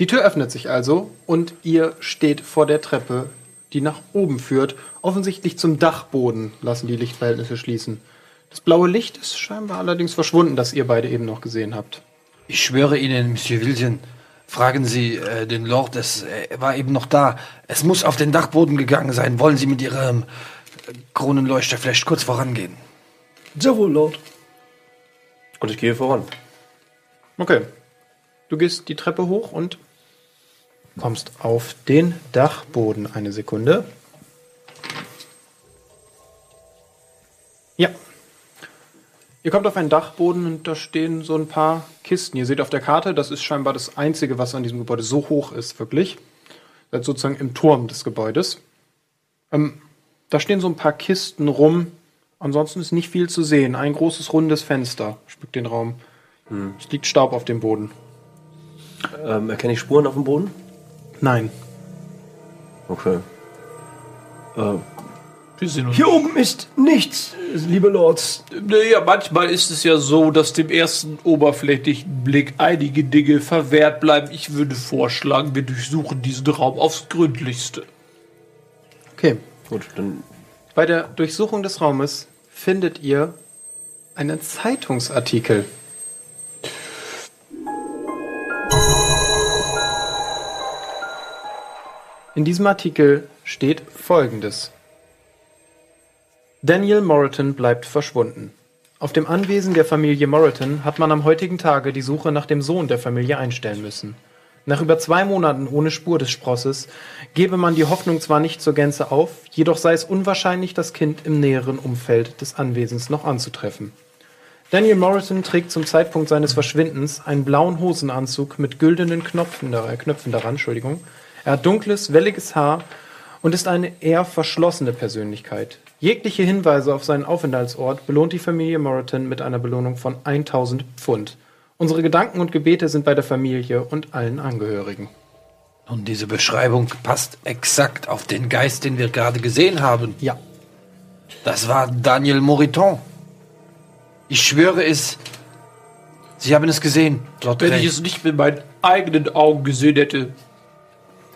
Die Tür öffnet sich also und ihr steht vor der Treppe, die nach oben führt. Offensichtlich zum Dachboden lassen die Lichtverhältnisse schließen. Das blaue Licht ist scheinbar allerdings verschwunden, das ihr beide eben noch gesehen habt. Ich schwöre Ihnen, Monsieur Wilson, fragen Sie äh, den Lord, es er war eben noch da. Es muss auf den Dachboden gegangen sein. Wollen Sie mit Ihrem äh, Kronenleuchter vielleicht kurz vorangehen? Sehr wohl, Lord. Und ich gehe voran. Okay. Du gehst die Treppe hoch und kommst auf den Dachboden. Eine Sekunde. Ja. Ihr kommt auf einen Dachboden und da stehen so ein paar Kisten. Ihr seht auf der Karte, das ist scheinbar das Einzige, was an diesem Gebäude so hoch ist, wirklich. Seid sozusagen im Turm des Gebäudes. Ähm, da stehen so ein paar Kisten rum. Ansonsten ist nicht viel zu sehen. Ein großes rundes Fenster schmückt den Raum. Es liegt Staub auf dem Boden. Ähm, erkenne ich Spuren auf dem Boden? Nein. Okay. Äh, Hier oben ist nichts, liebe Lords. Naja, manchmal ist es ja so, dass dem ersten oberflächlichen Blick einige Dinge verwehrt bleiben. Ich würde vorschlagen, wir durchsuchen diesen Raum aufs Gründlichste. Okay. Gut, dann. Bei der Durchsuchung des Raumes findet ihr einen Zeitungsartikel. In diesem Artikel steht Folgendes. Daniel Moreton bleibt verschwunden. Auf dem Anwesen der Familie Moreton hat man am heutigen Tage die Suche nach dem Sohn der Familie einstellen müssen. Nach über zwei Monaten ohne Spur des Sprosses gebe man die Hoffnung zwar nicht zur Gänze auf, jedoch sei es unwahrscheinlich, das Kind im näheren Umfeld des Anwesens noch anzutreffen. Daniel Morrison trägt zum Zeitpunkt seines Verschwindens einen blauen Hosenanzug mit güldenen Knöpfen, dar- äh, Knöpfen daran, Entschuldigung. Er hat dunkles, welliges Haar und ist eine eher verschlossene Persönlichkeit. Jegliche Hinweise auf seinen Aufenthaltsort belohnt die Familie Moreton mit einer Belohnung von 1000 Pfund. Unsere Gedanken und Gebete sind bei der Familie und allen Angehörigen. Und diese Beschreibung passt exakt auf den Geist, den wir gerade gesehen haben. Ja. Das war Daniel Moriton. Ich schwöre es, Sie haben es gesehen, Lord Wenn Grey. ich es nicht mit meinen eigenen Augen gesehen hätte,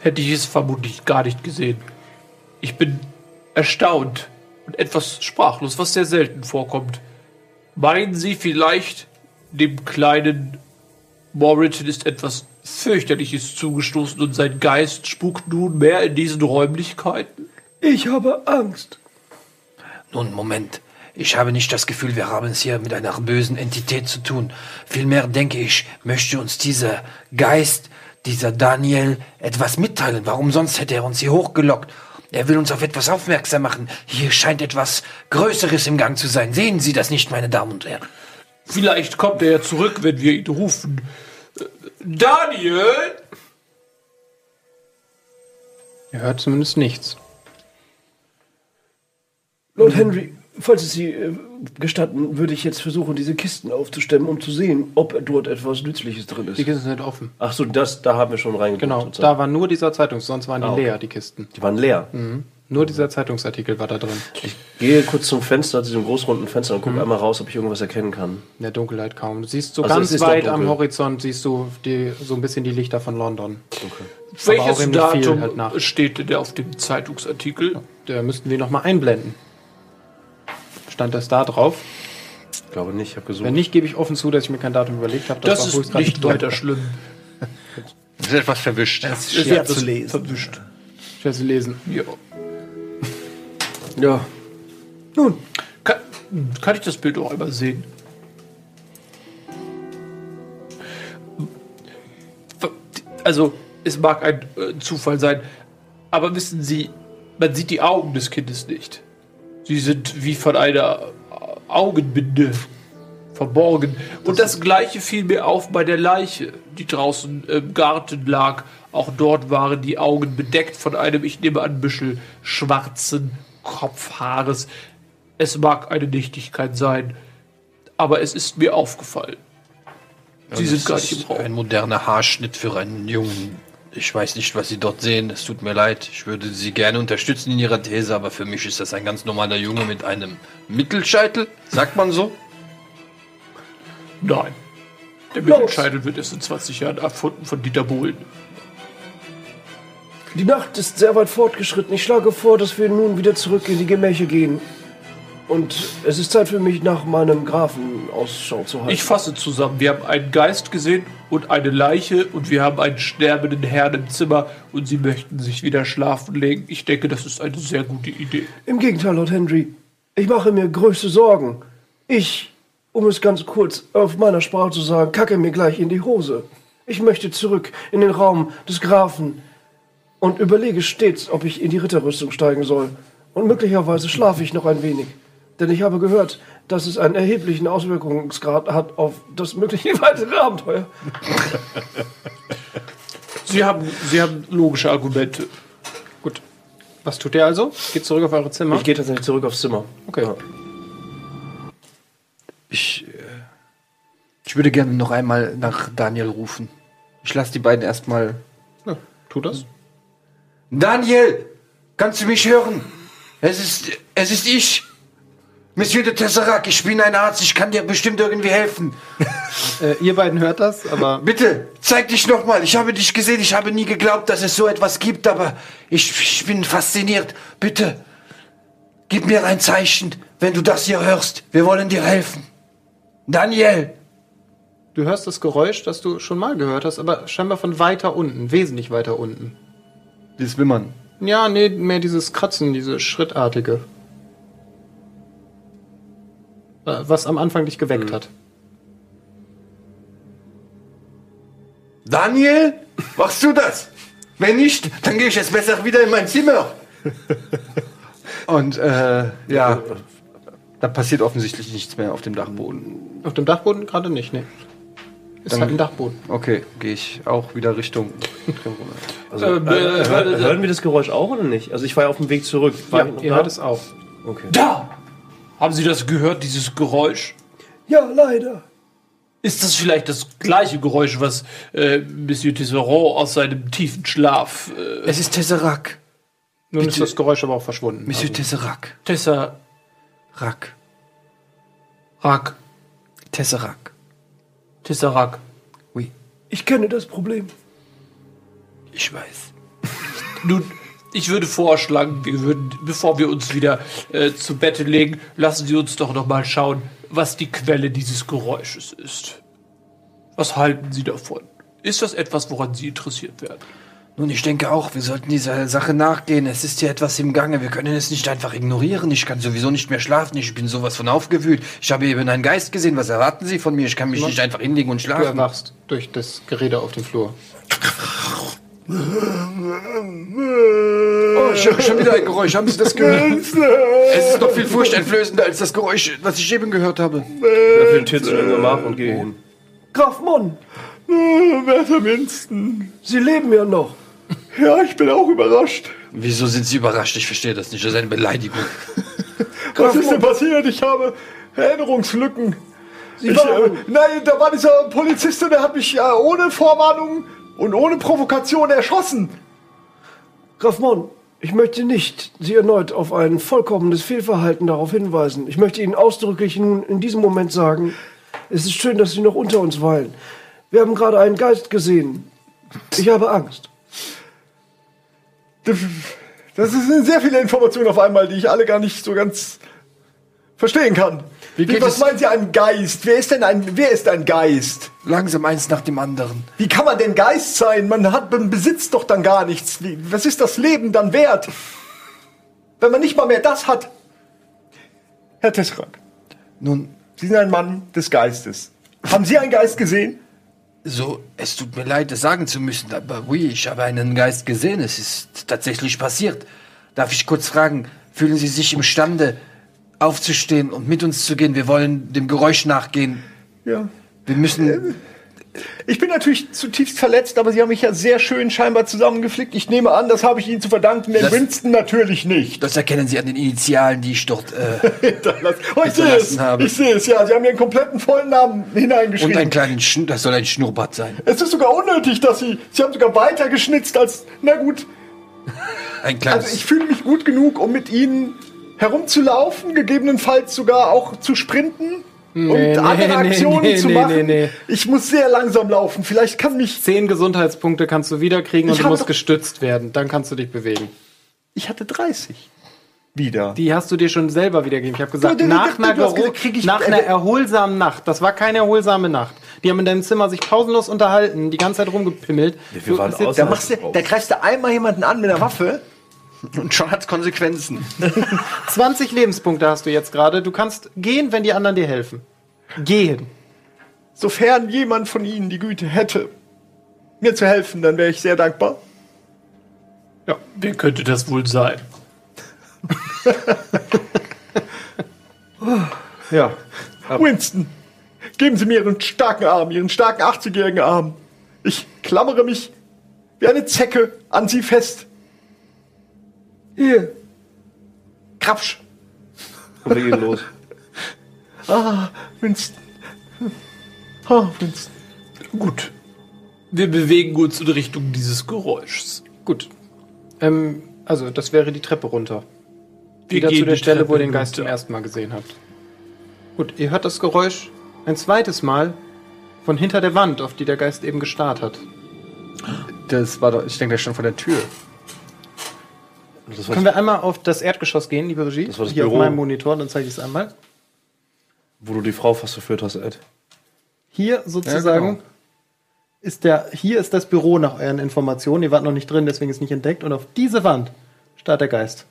hätte ich es vermutlich gar nicht gesehen. Ich bin erstaunt und etwas sprachlos, was sehr selten vorkommt. Meinen Sie vielleicht, dem kleinen Moriton ist etwas fürchterliches zugestoßen und sein Geist spukt nunmehr in diesen Räumlichkeiten? Ich habe Angst. Nun, Moment. Ich habe nicht das Gefühl, wir haben es hier mit einer bösen Entität zu tun. Vielmehr denke ich, möchte uns dieser Geist, dieser Daniel, etwas mitteilen. Warum sonst hätte er uns hier hochgelockt? Er will uns auf etwas aufmerksam machen. Hier scheint etwas Größeres im Gang zu sein. Sehen Sie das nicht, meine Damen und Herren? Vielleicht kommt er ja zurück, wenn wir ihn rufen. Daniel! Ihr hört zumindest nichts. Lord Henry, falls es Sie äh, gestatten, würde ich jetzt versuchen, diese Kisten aufzustemmen, um zu sehen, ob dort etwas Nützliches drin ist. Die Kisten sind offen. Ach so, das, da haben wir schon reingeguckt. Genau, sozusagen. da war nur dieser Zeitungs, sonst waren die Ah, okay. leer, die Kisten. Die waren leer. Mhm. Nur dieser Zeitungsartikel war da drin. Ich gehe kurz zum Fenster, zu diesem großrunden Fenster und gucke Mhm. einmal raus, ob ich irgendwas erkennen kann. In der Dunkelheit kaum. Du siehst so Also ganz weit am. Horizont, siehst du die, so ein bisschen die Lichter von London. Okay. Welches Datum halt steht denn auf dem Zeitungsartikel? Da müssten wir nochmal einblenden. Stand das da drauf? Ich glaube nicht, ich habe gesucht. Wenn nicht, gebe ich offen zu, dass ich mir kein Datum überlegt habe. Das, war ist nicht weiter schlimm. *laughs* Das ist etwas verwischt. Das ist Es schwer zu das lesen. Verwischt. Schwer zu lesen. Ja. Ja. Nun, Kann, kann ich das Bild auch einmal sehen? Also, es mag ein äh, Zufall sein, aber wissen Sie, man sieht die Augen des Kindes nicht. Sie sind wie von einer Augenbinde verborgen. Und das gleiche fiel mir auf bei der Leiche, die draußen im Garten lag. Auch dort waren die Augen bedeckt von einem, ich nehme an, Büschel schwarzen Kopfhaares. Es mag eine Nichtigkeit sein, aber es ist mir aufgefallen. Sie Und sind gar nicht im ist Raum. Ein moderner Haarschnitt für einen Jungen. Ich weiß nicht, was Sie dort sehen. Es tut mir leid. Ich würde Sie gerne unterstützen in Ihrer These, aber für mich ist das ein ganz normaler Junge mit einem Mittelscheitel. Sagt man so? Nein. Der Mittelscheitel wird erst in 20 Jahren erfunden von Dieter Bohlen. die Nacht ist sehr weit fortgeschritten. Ich schlage vor, dass wir nun wieder zurück in die Gemächer gehen. Und es ist Zeit für mich, nach meinem Grafen Ausschau zu halten. Ich fasse zusammen. Wir haben einen Geist gesehen und eine Leiche und wir haben einen sterbenden Herrn im Zimmer und Sie möchten sich wieder schlafen legen. Ich denke, das ist eine sehr gute Idee. Im Gegenteil, Lord Henry. Ich mache mir größte Sorgen. Ich, um es ganz kurz auf meiner Sprache zu sagen, kacke mir gleich in die Hose. Ich möchte zurück in den Raum des Grafen und überlege stets, ob ich in die Ritterrüstung steigen soll. Und möglicherweise schlafe ich noch ein wenig. Denn ich habe gehört, dass es einen erheblichen Auswirkungsgrad hat auf das mögliche *laughs* weitere Abenteuer. Sie haben, Sie haben logische Argumente. Gut. Was tut ihr also? Geht zurück auf eure Zimmer? Ich gehe tatsächlich zurück aufs Zimmer. Okay. Ich, äh, ich würde gerne noch einmal nach Daniel rufen. Ich lasse die beiden erstmal. Ja, tu das. Daniel! Kannst du mich hören? Es ist, es ist ich. Monsieur de Tesserac, ich bin ein Arzt. Ich kann dir bestimmt irgendwie helfen. *laughs* Äh, ihr beiden hört das, aber. Bitte, zeig dich nochmal. Ich habe dich gesehen. Ich habe nie geglaubt, dass es so etwas gibt, aber ich, ich bin fasziniert. Bitte, gib mir ein Zeichen, wenn du das hier hörst. Wir wollen dir helfen. Daniel! Du hörst das Geräusch, das du schon mal gehört hast, aber scheinbar von weiter unten, wesentlich weiter unten. Dieses Wimmern. Ja, nee, mehr dieses Kratzen, diese schrittartige. Was am Anfang dich geweckt hat. Daniel, machst du das? Wenn nicht, dann gehe ich jetzt besser wieder in mein Zimmer. Und äh, ja, da passiert offensichtlich nichts mehr auf dem Dachboden. Auf dem Dachboden gerade nicht, nee. Ist Dann- halt ein Dachboden. Okay, gehe ich auch wieder Richtung. Also, Äh, äh, äh, hör- hören wir das Geräusch auch oder nicht? Also ich war ja auf dem Weg zurück. War Ja, ihr da? hört es auch. Okay. Da! Haben Sie das gehört, dieses Geräusch? Ja, leider. Ist das vielleicht das gleiche Geräusch, was äh, Monsieur Tisserand aus seinem tiefen Schlaf... Äh, Es ist Tesserac. Nun Bitte. ist das Geräusch aber auch verschwunden. Monsieur Also, Tesserac. Tessa... Rack. Rack. Tesserac. Tissarak. Ich kenne das Problem. Ich weiß. Nun, ich würde vorschlagen, wir würden, bevor wir uns wieder äh, zu Bette legen, lassen Sie uns doch noch mal schauen, was die Quelle dieses Geräusches ist. Was halten Sie davon? Ist das etwas, woran Sie interessiert werden? Nun, ich denke auch, wir sollten dieser Sache nachgehen. Es ist hier etwas im Gange. Wir können es nicht einfach ignorieren. Ich kann sowieso nicht mehr schlafen. Ich bin sowas von aufgewühlt. Ich habe eben einen Geist gesehen. Was erwarten Sie von mir? Ich kann mich nicht einfach hinlegen und Du schlafen. erwachst durch das Gerede auf dem Flur. Oh, schon, schon wieder ein Geräusch. Haben Sie das gehört? es ist noch viel furchteinflößender als das Geräusch, was ich eben gehört habe. Ich öffne die Tür zu dem Gemach und gehe hin. Graf Mon, Werther Winston. Sie leben ja noch. Ja, ich bin auch überrascht. Wieso sind Sie überrascht? Ich verstehe das nicht. Das ist eine Beleidigung. Was ist denn passiert? Ich habe Erinnerungslücken. Sie ich, waren- äh, nein, da war dieser Polizist, und der hat mich äh, ohne Vorwarnung und ohne Provokation erschossen. Graf Mon, ich möchte nicht Sie erneut auf ein vollkommenes Fehlverhalten darauf hinweisen. Ich möchte Ihnen ausdrücklich nun in diesem Moment sagen, es ist schön, dass Sie noch unter uns weilen. Wir haben gerade einen Geist gesehen. Ich habe Angst. Das sind sehr viele Informationen auf einmal, die ich alle gar nicht so ganz verstehen kann. Wie geht was es- meint ihr ein Geist? Wer ist denn ein, wer ist ein Geist? Langsam eins nach dem anderen. Wie kann man denn Geist sein? Man hat, man besitzt doch dann gar nichts. Wie, was ist das Leben dann wert? Wenn man nicht mal mehr das hat. Herr Tessrak, Nun, Sie sind ein Mann des Geistes. Haben Sie einen Geist gesehen? so, es tut mir leid, das sagen zu müssen, aber oui, ich habe einen Geist gesehen. Es ist tatsächlich passiert. Darf ich kurz fragen, fühlen Sie sich imstande, aufzustehen und mit uns zu gehen? Wir wollen dem Geräusch nachgehen. Ja. Wir müssen. Ich bin natürlich zutiefst verletzt, aber Sie haben mich ja sehr schön scheinbar zusammengeflickt. Ich nehme an, das habe ich Ihnen zu verdanken, denn Das- Winston natürlich nicht. Das erkennen Sie an den Initialen, die ich dort äh, *laughs* Oh, ich sehe es. habe. Ich sehe es, ja. Sie haben Ihren kompletten vollen Namen Und hineingeschrieben. einen kleinen Schnur, das soll ein Schnurrbart sein. es ist sogar unnötig, dass Sie. Sie haben sogar weiter geschnitzt als. Na gut. Ein kleines. Also ich fühle mich gut genug, um mit Ihnen herumzulaufen, gegebenenfalls sogar auch zu sprinten. und Nee, andere nee, Aktionen nee, zu nee, machen. nee, nee. Ich muss sehr langsam laufen. Vielleicht kann mich. Zehn Gesundheitspunkte kannst du wiederkriegen und du musst gestützt werden. Dann kannst du dich bewegen. Ich hatte 30. Wieder. Die hast du dir schon selber wiedergegeben. Ich habe gesagt, Du, du, nach, du, einer, gesagt, krieg ich- nach einer erholsamen Nacht. Das war keine erholsame Nacht. Die haben in deinem Zimmer sich pausenlos unterhalten, die ganze Zeit rumgepimmelt. wir waren Da, machst du, da greifst du einmal jemanden an mit einer Waffe. Und schon hat's Konsequenzen. *laughs* 20 Lebenspunkte hast du jetzt gerade. Du kannst gehen, wenn die anderen dir helfen. Gehen. Sofern jemand von Ihnen die Güte hätte, mir zu helfen, dann wäre ich sehr dankbar. Ja, wer könnte das wohl sein? *laughs* Ja. Winston, geben Sie mir Ihren starken Arm, Ihren starken 80-jährigen Arm. Ich klammere mich wie eine Zecke an Sie fest. Hier, Krapsch. Und wir gehen los. *laughs* Ah, Winston. Ah, Winston. Gut. Wir bewegen uns in Richtung dieses Geräuschs. Gut. Ähm, also, das wäre die Treppe runter. Wir Wieder gehen zu der die Stelle, wo ihr Treppe den Geist zum runter. ersten Mal gesehen habt. Gut, ihr hört das Geräusch ein zweites Mal von hinter der Wand, auf die der Geist eben gestarrt hat. Das war doch, ich denke, der stand vor der Tür. Das Können wir einmal auf das Erdgeschoss gehen, liebe Regie? Das war das Hier Büro. auf meinem Monitor, dann zeige ich es einmal. wo du die Frau fast verführt hast, Ed. Hier sozusagen ist der, hier ist das Büro nach euren Informationen. Ihr wart noch nicht drin, deswegen ist nicht entdeckt. Und auf diese Wand starrt der Geist.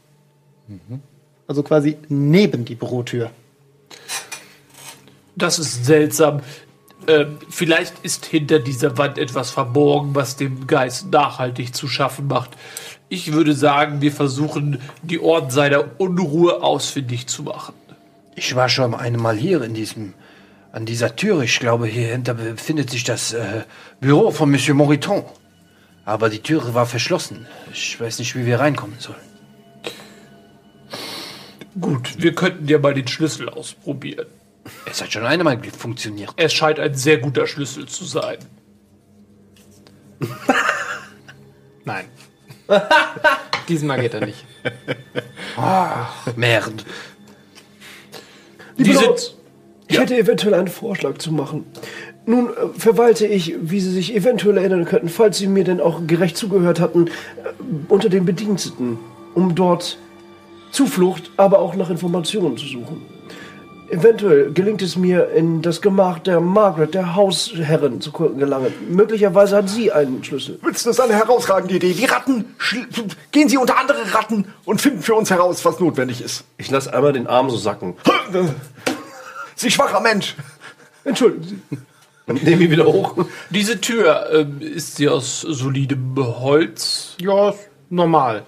Also quasi neben die Bürotür. Das ist seltsam. Ähm, vielleicht ist hinter dieser Wand etwas verborgen, was dem Geist nachhaltig zu schaffen macht. Ich würde sagen, wir versuchen, die Ort seiner Unruhe ausfindig zu machen. Ich war schon einmal hier in diesem, an dieser Tür. Ich glaube, hier hinter befindet sich das äh, Büro von Monsieur Moriton. Aber die Türe war verschlossen. Ich weiß nicht, wie wir reinkommen sollen. Gut, wir könnten ja mal den Schlüssel ausprobieren. Es hat schon einmal funktioniert. Es scheint ein sehr guter Schlüssel zu sein. *laughs* Nein. *laughs* Diesmal geht er nicht. Merd. Die Liebe. Leute, ich hätte eventuell einen Vorschlag zu machen. Nun äh, verwalte ich, wie Sie sich eventuell erinnern könnten, falls Sie mir denn auch gerecht zugehört hatten, äh, unter den Bediensteten, um dort Zuflucht, aber auch nach Informationen zu suchen. Eventuell gelingt es mir, in das Gemach der Margaret, der Hausherrin, zu gelangen. Möglicherweise hat sie einen Schlüssel. Das ist eine herausragende Idee. Die Ratten, gehen Sie unter andere Ratten und finden für uns heraus, was notwendig ist. Ich lasse einmal den Arm so sacken. *laughs* Sie schwacher Mensch. Entschuldigen Sie. Und nehme ihn wieder hoch. Diese Tür, ähm, ist sie aus solidem Holz? Ja, normal.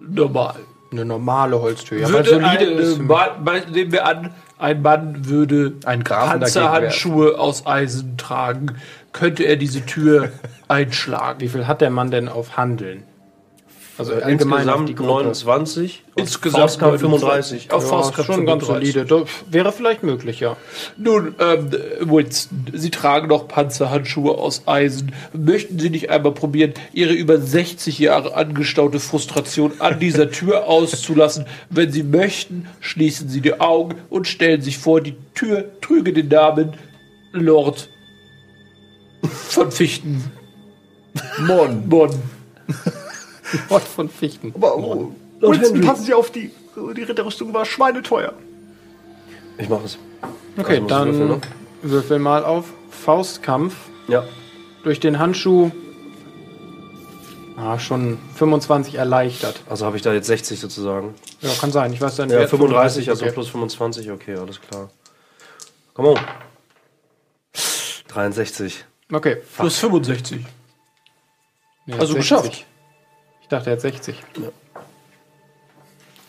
Normal. Eine normale Holztür. Ja, würde solide ein, ist- äh, nehmen wir an, ein Mann würde Ein Grafen Panzerhandschuhe aus Eisen tragen, könnte er diese Tür *laughs* einschlagen. Wie viel hat der Mann denn auf Handeln? Also die Insgesamt Gruppe. 29. auf Insgesamt Faustkampf 35. Auf Ja, Faustkampf schon ganz 35. solide. Das wäre vielleicht möglich, ja. Nun, ähm, Winston, Sie tragen noch Panzerhandschuhe aus Eisen. Möchten Sie nicht einmal probieren, Ihre über 60 Jahre angestaute Frustration an dieser Tür *laughs* auszulassen? Wenn Sie möchten, schließen Sie die Augen und stellen sich vor, die Tür trüge den Namen Lord von Fichten. Mon. Bonn. *laughs* *laughs* Wort von Fichten. Aber oh, Winston, passen Sie auf, die, die Ritterrüstung war schweineteuer. Ich mache es. Okay, Also dann würfeln, ne? würfel mal auf Faustkampf. Ja. Durch den Handschuh. Ah, schon 25 erleichtert. Also habe ich da jetzt 60 sozusagen. Ja, kann sein. Ich weiß deinen Ja, Wert. 35, also okay. plus 25, okay, alles klar. Komm on. 63. Okay. Plus 65. Nee, Also 60. geschafft. Ich dachte, er hat 60. Ja.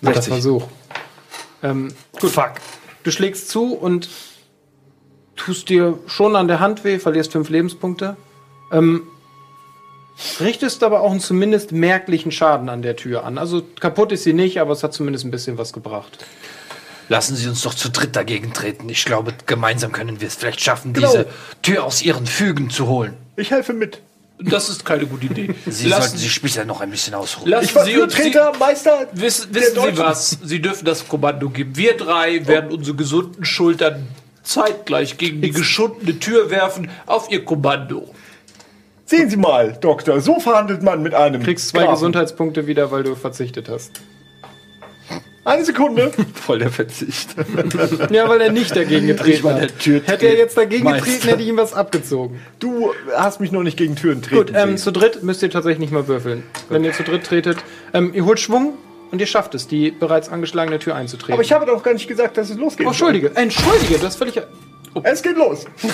Guter 60. Versuch. Ähm, gut. Fuck. Du schlägst zu und tust dir schon an der Hand weh, verlierst fünf Lebenspunkte. Ähm, richtest aber auch einen zumindest merklichen Schaden an der Tür an. Also kaputt ist sie nicht, aber es hat zumindest ein bisschen was gebracht. Lassen Sie uns doch zu dritt dagegen treten. Ich glaube, gemeinsam können wir es vielleicht schaffen, Genau. diese Tür aus ihren Fügen zu holen. Ich helfe mit. Das ist keine gute Idee. *laughs* Sie sollten sich später noch ein bisschen ausruhen. Lassen Ich war Sie Führträger, Meister. Wissen, wissen Sie was? Sie dürfen das Kommando geben. Wir drei werden unsere gesunden Schultern zeitgleich gegen die geschundene Tür werfen auf Ihr Kommando. Sehen Sie mal, Doktor, so verhandelt man mit einem. Du kriegst zwei Grafen. Gesundheitspunkte wieder, weil du verzichtet hast. Eine Sekunde. *laughs* Voll der Verzicht. Ja, weil er nicht dagegen getreten hat. Hätte er jetzt dagegen Meister. getreten, hätte ich ihm was abgezogen. Du hast mich noch nicht gegen Türen treten Gut, ähm, zu dritt müsst ihr tatsächlich nicht mal würfeln. Wenn ihr zu dritt tretet, ähm, ihr holt Schwung und ihr schafft es, die bereits angeschlagene Tür einzutreten. Aber ich habe doch gar nicht gesagt, dass es losgeht. Oh, Entschuldige, Entschuldige, das ist völlig. Es geht los. *laughs* *laughs*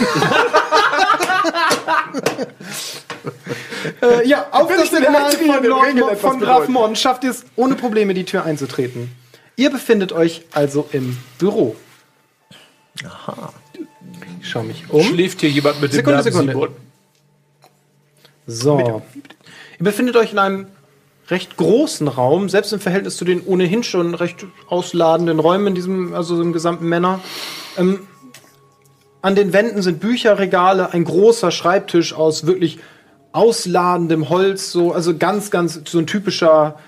Äh, ja, auf Wenn das Signal von, von Graf. Mon schafft ihr es ohne Probleme, die Tür einzutreten. Ihr befindet euch also im Büro. Aha. Ich schau mich um. Schläft hier jemand mit dem Sekunde, Namen Sekunde. Simon? So. Ihr befindet euch in einem recht großen Raum, selbst im Verhältnis zu den ohnehin schon recht ausladenden Räumen in diesem, also im gesamten Männer. Ähm, an den Wänden sind Bücherregale, ein großer Schreibtisch aus wirklich ausladendem Holz, so, also ganz, ganz, so ein typischer,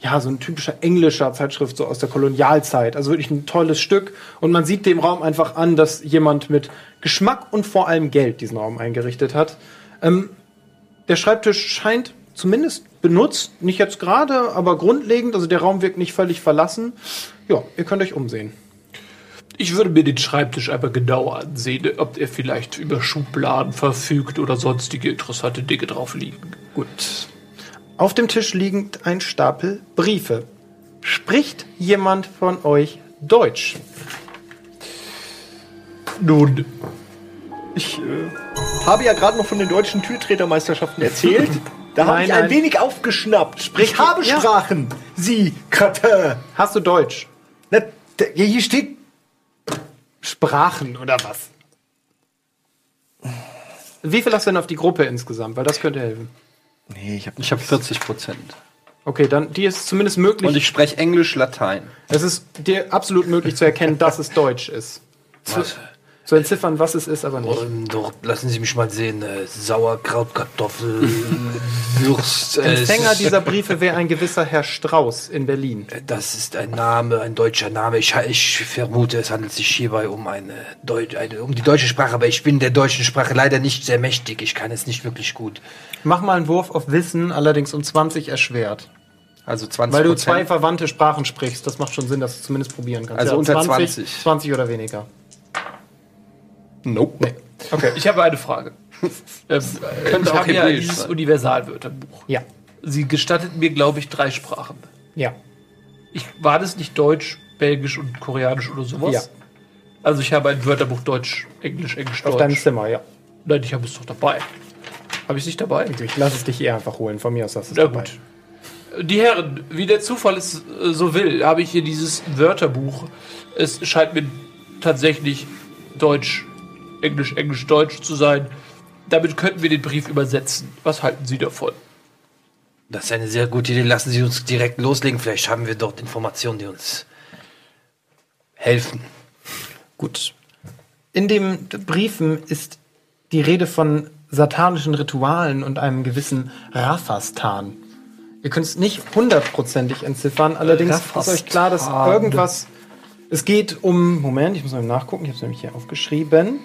ja, so ein typischer englischer Zeitschrift, so aus der Kolonialzeit. Also wirklich ein tolles Stück. Und man sieht dem Raum einfach an, dass jemand mit Geschmack und vor allem Geld diesen Raum eingerichtet hat. Ähm, der Schreibtisch scheint zumindest benutzt, nicht jetzt gerade, aber grundlegend. Also der Raum wirkt nicht völlig verlassen. Ja, ihr könnt euch umsehen. Ich würde mir den Schreibtisch einmal genauer ansehen, ob er vielleicht über Schubladen verfügt oder sonstige interessante Dinge drauf liegen. Gut. Auf dem Tisch liegt ein Stapel Briefe. Spricht jemand von euch Deutsch? Nun, Ich äh, habe ja gerade noch von den deutschen Türtretermeisterschaften erzählt. Da habe ich ein nein. wenig aufgeschnappt. Sprich- ich habe ja. Sprachen. Sie, Kratin. Hast du Deutsch? Na, da- hier steht Sprachen oder was? Wie viel hast du denn auf die Gruppe insgesamt? Weil das könnte helfen. Nee, ich habe Ich habe 40 Prozent. Okay, dann die ist zumindest möglich. Und ich spreche Englisch, Latein. es ist dir absolut möglich zu erkennen, dass es Deutsch ist. Was? Zu entziffern, was es ist, aber nicht. Und dort, lassen Sie mich mal sehen, äh, Sauerkraut, Kartoffel, *laughs* Würst. äh, Empfänger dieser *laughs* Briefe wäre ein gewisser Herr Strauß in Berlin. Das ist ein Name, ein deutscher Name. Ich, ich vermute, es handelt sich hierbei um eine, Deut eine um die deutsche Sprache, aber ich bin der deutschen Sprache leider nicht sehr mächtig. Ich kann es nicht wirklich gut. Mach mal einen Wurf auf Wissen, allerdings um 20 erschwert. Also 20 Weil du zwei verwandte Sprachen sprichst, das macht schon Sinn, dass du zumindest probieren kannst. Also unter 20. 20 oder weniger. Nope. Nee. Okay, ich habe eine Frage. *laughs* ähm, Könnte ich auch habe ja dieses sein. Universalwörterbuch. Ja. Sie gestattet mir, glaube ich, drei Sprachen. Ja. Ich, war das nicht Deutsch, Belgisch und Koreanisch oder sowas? Ja. Also ich habe ein Wörterbuch Deutsch, Englisch, Englisch, Auf Deutsch. deinem Zimmer, ja. Nein, ich habe es doch dabei. Habe ich es nicht dabei? Ich lasse es dich eher einfach holen. Von mir aus hast du es Na dabei. gut. Die Herren, wie der Zufall es äh, so will, habe ich hier dieses Wörterbuch. Es scheint mir tatsächlich Deutsch, Englisch, Englisch, Deutsch zu sein. Damit könnten wir den Brief übersetzen. Was halten Sie davon? Das ist eine sehr gute Idee. Lassen Sie uns direkt loslegen. Vielleicht haben wir dort Informationen, die uns helfen. Gut. In den Briefen ist die Rede von satanischen Ritualen und einem gewissen Raphastan. Ihr könnt es nicht hundertprozentig entziffern, allerdings ist euch klar, dass irgendwas. Es geht um. Moment, ich muss mal nachgucken, ich habe es nämlich hier aufgeschrieben.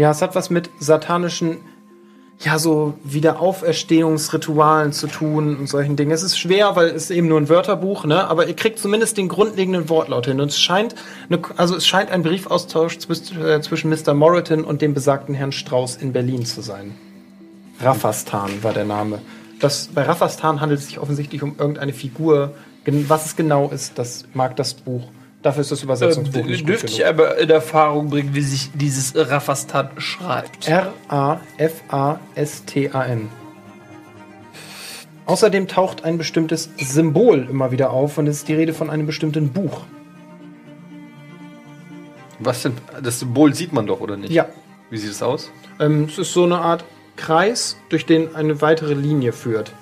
Ja, es hat was mit satanischen, ja, so Wiederauferstehungsritualen zu tun und solchen Dingen. Es ist schwer, weil es eben nur ein Wörterbuch, ne? Aber ihr kriegt zumindest den grundlegenden Wortlaut hin. Und es scheint, eine, also es scheint ein Briefaustausch äh, zwischen Mr. Moreton und dem besagten Herrn Strauß in Berlin zu sein. Raphastan war der Name. Das, bei Raphastan handelt es sich offensichtlich um irgendeine Figur. Was es genau ist, das mag das Buch. Dafür ist das Übersetzungsbuch Ähm, nicht gut dürfte ich aber in Erfahrung bringen, wie sich dieses Raphastan schreibt? R-A-F-A-S-T-A-N. Außerdem taucht ein bestimmtes Symbol immer wieder auf und es ist die Rede von einem bestimmten Buch. Was denn? Das Symbol sieht man doch, oder nicht? Ja. Wie sieht es aus? Ähm, es ist so eine Art Kreis, durch den eine weitere Linie führt.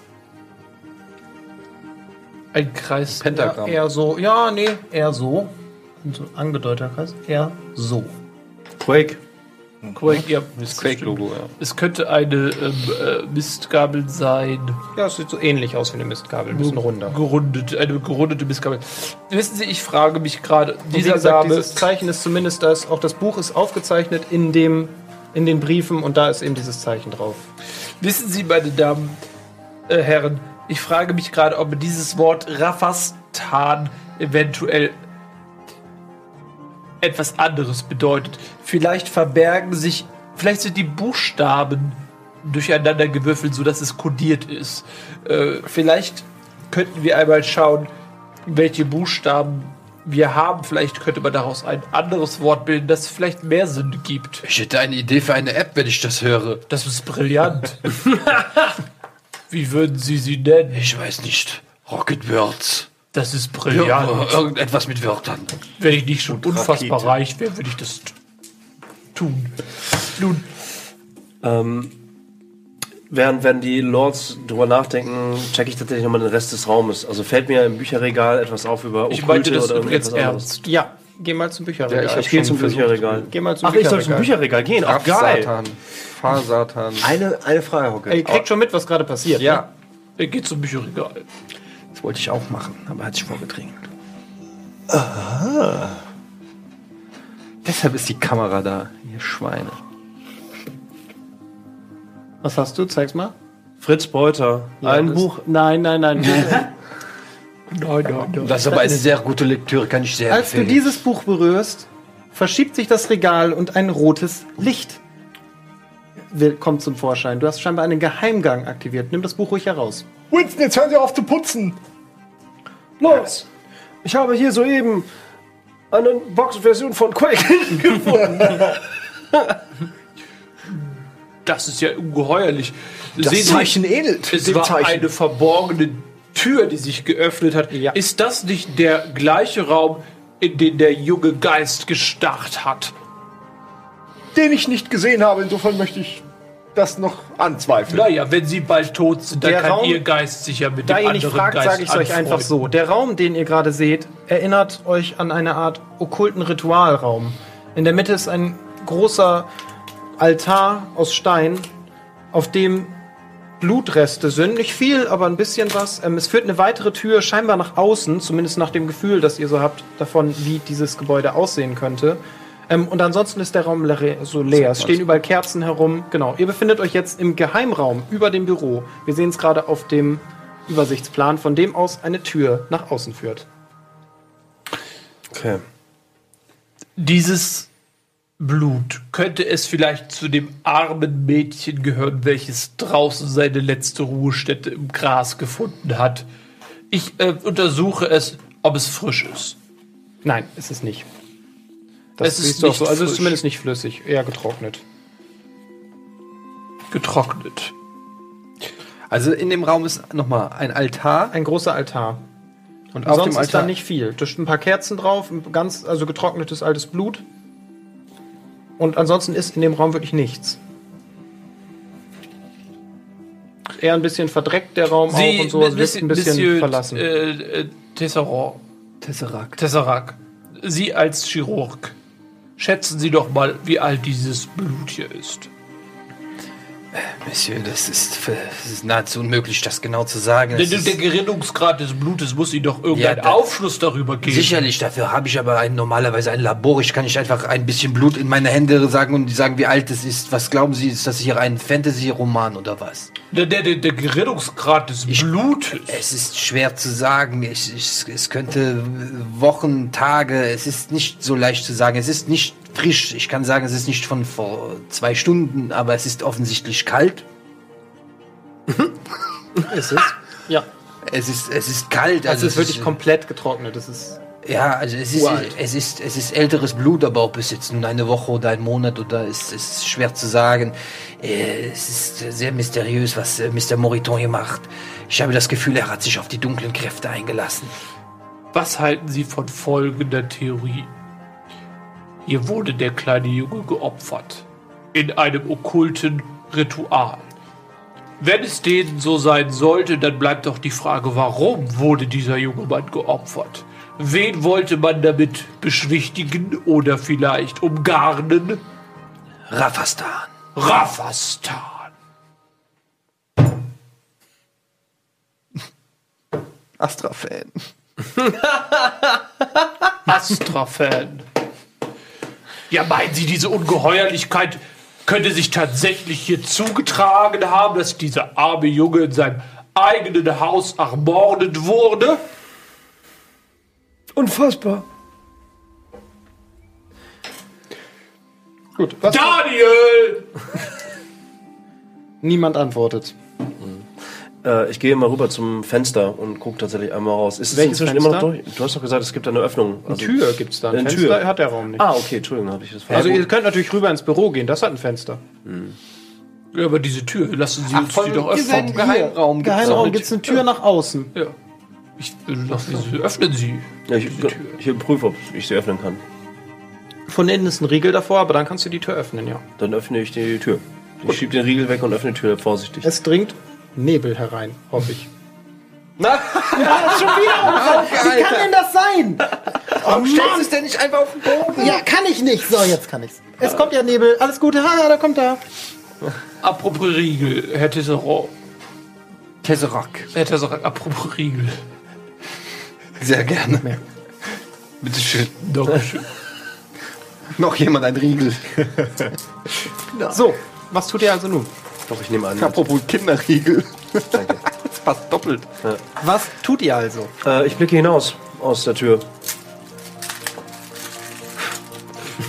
Ein Kreis. Pentagramm. Ja, eher so. Ja, nee, eher so. So ein angedeuteter Kreis. Eher so. Quake. Quake, ja. Das Quake-Logo, ja. Es könnte eine ähm, äh, Mistgabel sein. Ja, es sieht so ähnlich aus wie eine Mistgabel, ein bisschen runder. Gerundet, eine gerundete Mistgabel. Wissen Sie, ich frage mich gerade, dieser gesagt, Name. dieses Zeichen ist zumindest das, auch das Buch ist aufgezeichnet in dem, in den Briefen und da ist eben dieses Zeichen drauf. Wissen Sie, meine Damen, äh, Herren, ich frage mich gerade, ob dieses Wort Raphastan eventuell etwas anderes bedeutet. Vielleicht verbergen sich, vielleicht sind die Buchstaben durcheinander gewürfelt, sodass es kodiert ist. Äh, vielleicht könnten wir einmal schauen, welche Buchstaben wir haben. Vielleicht könnte man daraus ein anderes Wort bilden, das vielleicht mehr Sinn gibt. Ich hätte eine Idee für eine App, wenn ich das höre. Das ist brillant. *laughs* Wie würden Sie sie nennen? Ich weiß nicht. Rocket Words. Das ist Ja, brillant. irgendetwas mit Wörtern. Wenn ich nicht schon unfassbar Rakete. reich wäre, würde ich das tun. Nun, Ähm, während, während die Lords drüber nachdenken, checke ich tatsächlich nochmal den Rest des Raumes. Also fällt mir im Bücherregal etwas auf über ich meinte das oder übrigens irgendetwas anderes. ernst. Ja, geh mal zum Bücherregal. Ja, ich Ich gehe zum versucht. Bücherregal. Geh mal zum Ach, ich soll zum Bücherregal gehen. Ach, Raff geil. Satan. Fahr Satan. Eine, eine Frage, Hocke. Ihr kriegt schon mit, was gerade passiert. Ja, Er geht zum Bücherregal. das wollte ich auch machen, aber hat sich vorgedrängelt. Deshalb ist die Kamera da, ihr Schweine. Was hast du? Zeig's mal. Fritz Beuter. ein das- Buch. Nein, nein, nein. *laughs* Nein, nein, nein. Das ist aber eine sehr gute Lektüre, kann ich sehr Als du empfehlen. dieses Buch berührst, verschiebt sich das Regal und ein rotes Licht kommt zum Vorschein. Du hast scheinbar einen Geheimgang aktiviert. Nimm das Buch ruhig heraus. Winston, jetzt hören Sie auf zu putzen. Los! Ich habe hier soeben eine Boxversion von Quake *laughs* gefunden. Das ist ja ungeheuerlich. Das Sehen Sie, Zeichen ähnelt es dem war Zeichen. eine verborgene Tür, die sich geöffnet hat. Ja. Ist das nicht der gleiche Raum, in den der junge Geist gestarrt hat? Den ich nicht gesehen habe, insofern möchte ich das noch anzweifeln. Naja, wenn sie bald tot sind, dann Der kann Raum- ihr Geist sich ja mit Da dem ihr anderen nicht fragt, Geist sage ich es euch einfach so. Der Raum, den ihr gerade seht, erinnert euch an eine Art okkulten Ritualraum. In der Mitte ist ein großer Altar aus Stein, auf dem Blutreste sind. Nicht viel, aber ein bisschen was. Ähm, es führt eine weitere Tür scheinbar nach außen, zumindest nach dem Gefühl, das ihr so habt davon, wie dieses Gebäude aussehen könnte. Ähm, und ansonsten ist der Raum leer, so leer. Es stehen überall Kerzen herum. Genau. Ihr befindet euch jetzt im Geheimraum über dem Büro. Wir sehen es gerade auf dem Übersichtsplan, von dem aus eine Tür nach außen führt. Okay. Dieses Blut, könnte es vielleicht zu dem armen Mädchen gehören, welches draußen seine letzte Ruhestätte im Gras gefunden hat? Ich äh, untersuche es, ob es frisch ist. Nein, ist es nicht. Das Es ist nicht so. Also es ist frisch. zumindest nicht flüssig, eher getrocknet. Getrocknet. Also in dem Raum ist nochmal ein Altar. Ein großer Altar. Und Und auf sonst dem ist da Altar nicht viel. Da stehen ein paar Kerzen drauf, ganz, also getrocknetes altes Blut. Und ansonsten ist in dem Raum wirklich nichts. Eher ein bisschen verdreckt der Raum auch und so. Es wirkt ein bisschen Monsieur, verlassen. Äh, äh, Tesseract. Tesseract. Tesseract. Sie als Chirurg, schätzen Sie doch mal, wie alt dieses Blut hier ist. Monsieur, das ist, das ist nahezu unmöglich, das genau zu sagen. Der, der ist- Gerinnungsgrad des Blutes muss Ihnen doch irgendeinen Ja, da- Aufschluss darüber geben. Sicherlich, dafür habe ich aber ein, normalerweise ein Labor. Ich kann nicht einfach ein bisschen Blut in meine Hände sagen und sagen, wie alt es ist. Was glauben Sie, ist das hier ein Fantasy-Roman oder was? Der, der, der, der Gerinnungsgrad des Blutes. Es ist schwer zu sagen. Ich, ich, es könnte Wochen, Tage, es ist nicht so leicht zu sagen. Es ist nicht frisch. Ich kann sagen, es ist nicht von vor zwei Stunden, aber es ist offensichtlich kalt. *laughs* ist es? Ja. Es ist, es ist kalt. Also es ist wirklich ist- komplett getrocknet. Das ist Ja, also es ist, Uralt. es ist, es ist älteres Blut, aber ob es jetzt nun eine Woche oder ein Monat oder ist, ist schwer zu sagen. Äh, Es ist sehr mysteriös, was äh, Mr. Moriton hier macht. Ich habe das Gefühl, er hat sich auf die dunklen Kräfte eingelassen. Was halten Sie von folgender Theorie? Hier wurde der kleine Junge geopfert. In einem okkulten Ritual. Wenn es denen so sein sollte, dann bleibt doch die Frage, warum wurde dieser junge Mann geopfert? Wen wollte man damit beschwichtigen oder vielleicht umgarnen? Rafastan. Rafastan. Astra-Fan. *laughs* Astra-Fan. Ja, meinen Sie, diese Ungeheuerlichkeit könnte sich tatsächlich hier zugetragen haben, dass dieser arme Junge in seinem eigenen Haus ermordet wurde? Unfassbar. gut. Was Daniel! Niemand antwortet. Äh, ich gehe mal rüber zum Fenster und gucke tatsächlich einmal raus. Ist es Welches inzwischen immer noch Fenster? durch? Du hast doch gesagt, es gibt eine Öffnung. Eine Tür gibt's da. Ein Eine Fenster Tür. hat der Raum nicht. Ah, okay, Entschuldigung, habe ich das Also verstanden. ihr könnt natürlich rüber ins Büro gehen. Das hat ein Fenster. Ja, aber diese Tür, lassen Sie uns die doch öffnen. hier. Geheimraum Geheimraum gibt's eine Tür nach außen. Ja. Ich will doch, öffnen Sie. Ja, ich, ich überprüfe, ob ich sie öffnen kann. Von innen ist ein Riegel davor, aber dann kannst du die Tür öffnen, ja. Dann öffne ich die Tür. Ich schiebe den Riegel weg und öffne die Tür vorsichtig. Es dringt Nebel herein, hoffe ich. *laughs* Na? Ja, schon wieder *laughs* Wie kann denn das sein? Warum stellst du es denn nicht einfach auf den Boden? Ja, kann ich nicht. So, jetzt kann ich's. Es kommt ja Nebel. Alles Gute. Ha, da kommt er. Apropos Riegel, Herr Tesserand. Tesseract. Herr Tesserand, apropos Riegel. Sehr gerne. Bitte schön. Dankeschön. *laughs* Noch jemand ein Riegel. So, was tut ihr also nun? Doch, ich nehme einen. Apropos Kinderriegel. Danke. *laughs* Das passt doppelt. Was tut ihr also? Äh, ich blicke hinaus aus der Tür.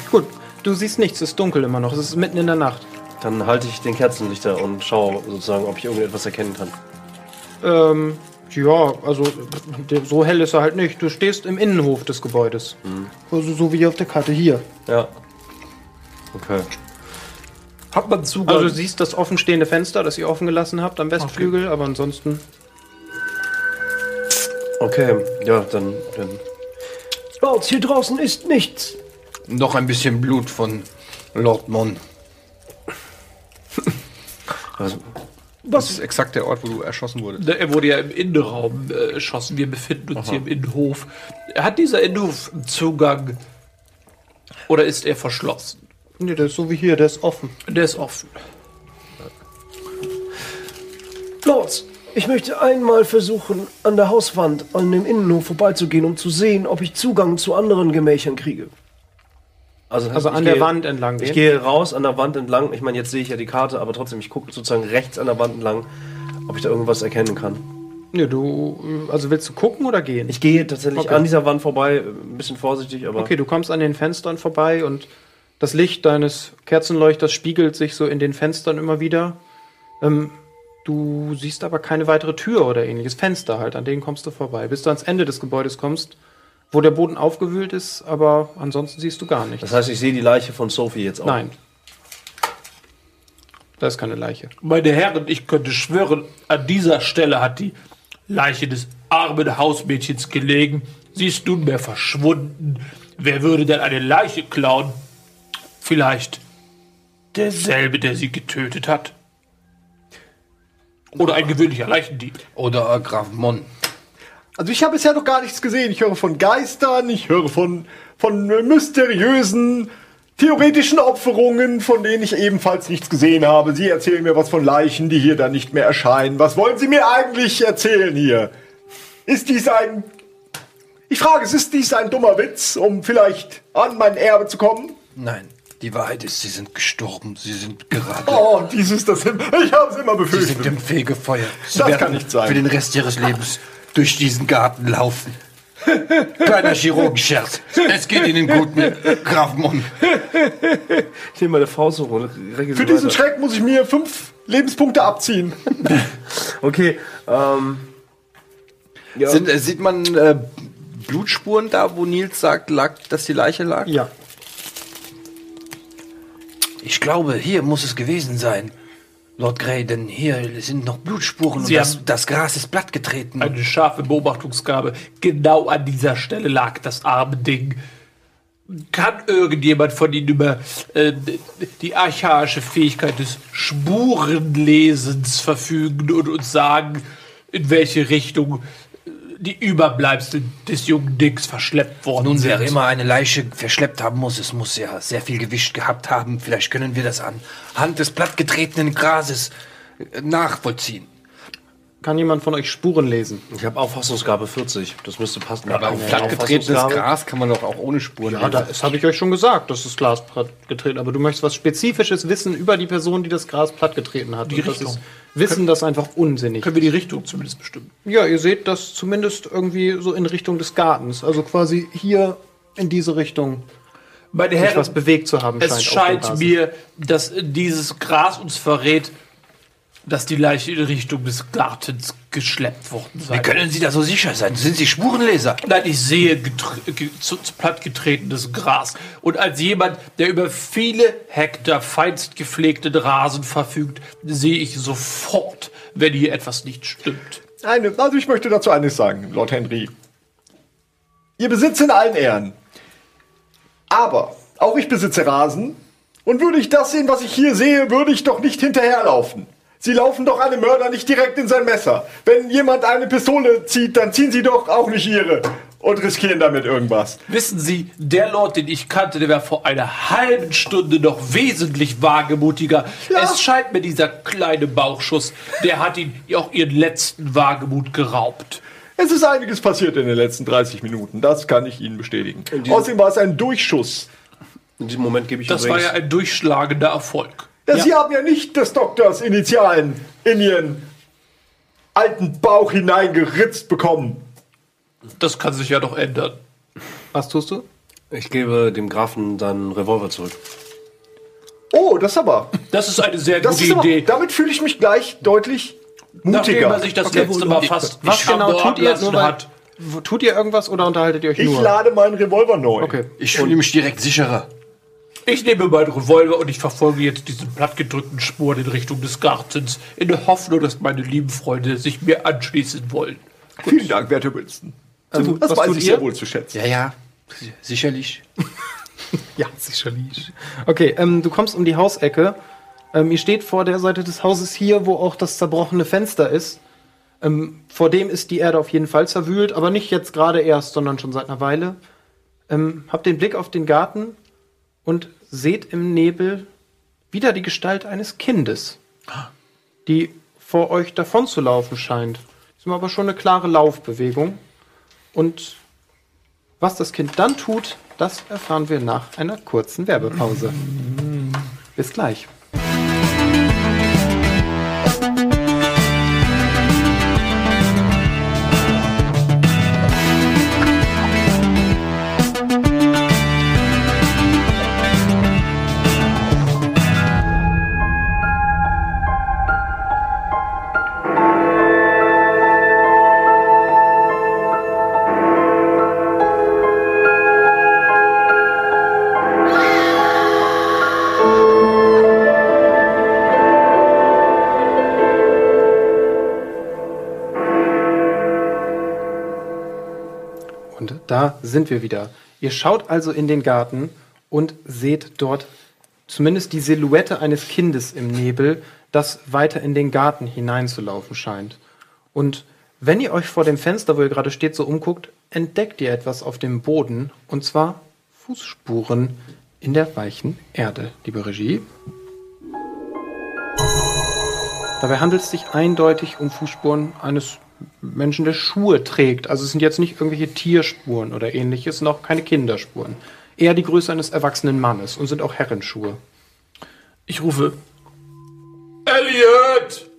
Gut, du siehst nichts, es ist dunkel immer noch. Es ist mitten in der Nacht. Dann halte ich den Kerzenlichter und schaue sozusagen, ob ich irgendetwas erkennen kann. Ähm, ja, also so hell ist er halt nicht. Du stehst im Innenhof des Gebäudes. Also so wie auf der Karte hier. Ja. Okay. Hat man Zugang? Also du siehst das offenstehende Fenster, das ihr offen gelassen habt am Westflügel, aber ansonsten. Okay, ja, dann. dann Bautz, hier draußen ist nichts. Noch ein bisschen Blut von Lord Mon. *laughs* Was ist exakt der Ort, wo du erschossen wurdest? Ne, Er wurde ja im Innenraum äh, erschossen. Wir befinden uns Aha. hier im Innenhof. Hat dieser Innenhof Zugang oder ist er verschlossen? Nee, der ist so wie hier, der ist offen. Der ist offen. Lords, ich möchte einmal versuchen, an der Hauswand an dem Innenhof vorbeizugehen, um zu sehen, ob ich Zugang zu anderen Gemächern kriege. Also, Also ich an der gehe- Wand entlang Ich gehen? gehe raus an der Wand entlang. Ich meine, jetzt sehe ich ja die Karte, aber trotzdem, ich gucke sozusagen rechts an der Wand entlang, ob ich da irgendwas erkennen kann. Nee, du, also willst du gucken oder gehen? Ich gehe tatsächlich Okay. an dieser Wand vorbei, ein bisschen vorsichtig, aber. Okay, du kommst an den Fenstern vorbei und das Licht deines Kerzenleuchters spiegelt sich so in den Fenstern immer wieder. Ähm, du siehst aber keine weitere Tür oder ähnliches. Fenster halt, an denen kommst du vorbei. Bis du ans Ende des Gebäudes kommst, wo der Boden aufgewühlt ist, aber ansonsten siehst du gar nichts. Das heißt, ich sehe die Leiche von Sophie jetzt auch. Nein. Da ist keine Leiche. Meine Herren, ich könnte schwören, an dieser Stelle hat die Leiche des armen Hausmädchens gelegen. Sie ist nunmehr verschwunden. Wer würde denn eine Leiche klauen? Vielleicht derselbe, der sie getötet hat. Oder ein gewöhnlicher Leichendieb. Oder äh, Graf Mon. Also ich habe bisher noch gar nichts gesehen. Ich höre von Geistern, ich höre von, von mysteriösen, theoretischen Opferungen, von denen ich ebenfalls nichts gesehen habe. Sie erzählen mir was von Leichen, die hier dann nicht mehr erscheinen. Was wollen Sie mir eigentlich erzählen hier? Ist dies ein... Ich frage, es ist dies ein dummer Witz, um vielleicht an mein Erbe zu kommen? Nein, die Wahrheit ist, sie sind gestorben. Sie sind gerade. Oh, dies ist das... im- Ich habe es immer Sie befürchtet. sind im Fegefeuer. Sie Das werden kann nicht sein. Für den Rest ihres Lebens durch diesen Garten laufen. Kleiner Chirurgenscherz. Es geht Ihnen gut mit Graf Mon. Ich nehme meine Faust recke sie Für diesen weiter. Schreck muss ich mir fünf Lebenspunkte abziehen. *laughs* Okay, ähm. Ja. Sind, äh, sieht man äh, Blutspuren da, wo Nils sagt, lag, dass die Leiche lag? Ja. Ich glaube, hier muss es gewesen sein. Lord Grey, denn hier sind noch Blutspuren Sie und das, das Gras ist plattgetreten. Eine scharfe Beobachtungsgabe. Genau an dieser Stelle lag das arme Ding. Kann irgendjemand von Ihnen über äh, die archaische Fähigkeit des Spurenlesens verfügen und uns sagen, in welche Richtung die Überbleibsel des jungen Dings verschleppt worden Nun, sind? wer immer eine Leiche verschleppt haben muss, es muss ja sehr viel Gewicht gehabt haben. Vielleicht können wir das anhand des plattgetretenen Grases äh, nachvollziehen. Kann jemand von euch Spuren lesen? Ich habe Auffassungsgabe 40. Das müsste passen. Aber Eine plattgetretenes. Gras kann man doch auch ohne Spuren Ja, lesen. das habe ich euch schon gesagt, dass das Glas plattgetreten Aber du möchtest was Spezifisches wissen über die Person, die das Gras plattgetreten hat. Die Und das Richtung. Wissen, das einfach unsinnig. Können wir die Richtung zumindest bestimmen? Ja, ihr seht das zumindest irgendwie so in Richtung des Gartens. Also quasi hier in diese Richtung Meine Herren, was bewegt zu haben es scheint. scheint mir, dass dieses Gras uns verrät, dass die Leiche in Richtung des Gartens geschleppt worden sei. Wie können Sie da so sicher sein? Sind Sie Spurenleser? Nein, ich sehe ge zu, zu plattgetretenes Gras. Und als jemand, der über viele Hektar feinst gepflegten Rasen verfügt, sehe ich sofort, wenn hier etwas nicht stimmt. Eine, also ich möchte dazu eines sagen, Lord Henry. Ihr Besitz in allen Ehren. Aber auch ich besitze Rasen. Und würde ich das sehen, was ich hier sehe, würde ich doch nicht hinterherlaufen. Sie laufen doch einem Mörder nicht direkt in sein Messer. Wenn jemand eine Pistole zieht, dann ziehen sie doch auch nicht ihre und riskieren damit irgendwas. Wissen Sie, der Lord, den ich kannte, der war vor einer halben Stunde noch wesentlich wagemutiger. Es scheint mir, dieser kleine Bauchschuss, der hat ihn auch ihren letzten Wagemut geraubt. Es ist einiges passiert in den letzten 30 Minuten, das kann ich Ihnen bestätigen. Außerdem war es ein Durchschuss. In diesem Moment gebe ich Das war übrigens- ja ein durchschlagender Erfolg. Ja, Sie haben ja nicht des Doktors Initialen in Ihren alten Bauch hineingeritzt bekommen. Das kann sich ja noch ändern. Was tust du? Ich gebe dem Grafen dann Revolver zurück. Oh, das aber. Das ist eine sehr Das gute aber, Idee. damit fühle ich mich gleich deutlich Nachdem mutiger. er sich das Okay, letzte Mal fast Was genau tut ihr? Nur weil, hat. tut ihr irgendwas oder unterhaltet ihr euch Ich nur? lade meinen Revolver neu. Okay. Ich fühle mich direkt sicherer. Ich nehme meinen Revolver und ich verfolge jetzt diesen plattgedrückten Spuren in Richtung des Gartens, in der Hoffnung, dass meine lieben Freunde sich mir anschließen wollen. Vielen Dank, werter Wilson. Ähm, das was weiß ich ihr? sehr wohl zu schätzen. Ja, ja. Sicherlich. *laughs* Ja, sicherlich. Okay, ähm, du kommst um die Hausecke Ähm, ihr steht vor der Seite des Hauses hier, wo auch das zerbrochene Fenster ist. Ähm, vor dem ist die Erde auf jeden Fall zerwühlt, aber nicht jetzt gerade erst, sondern schon seit einer Weile. Ähm, habt den Blick auf den Garten und seht im Nebel wieder die Gestalt eines Kindes, die vor euch davon zu laufen scheint. Ist mir aber schon eine klare Laufbewegung. Und was das Kind dann tut, das erfahren wir nach einer kurzen Werbepause. Bis gleich. Da sind wir wieder. Ihr schaut also in den Garten und seht dort zumindest die Silhouette eines Kindes im Nebel, das weiter in den Garten hineinzulaufen scheint. Und wenn ihr euch vor dem Fenster, wo ihr gerade steht, so umguckt, entdeckt ihr etwas auf dem Boden, und zwar Fußspuren in der weichen Erde. Liebe Regie. Dabei handelt es sich eindeutig um Fußspuren eines Menschen, der Schuhe trägt. Also es sind jetzt nicht irgendwelche Tierspuren oder ähnliches, noch keine Kinderspuren. Eher die Größe eines erwachsenen Mannes und sind auch Herrenschuhe. Ich rufe. Elliot!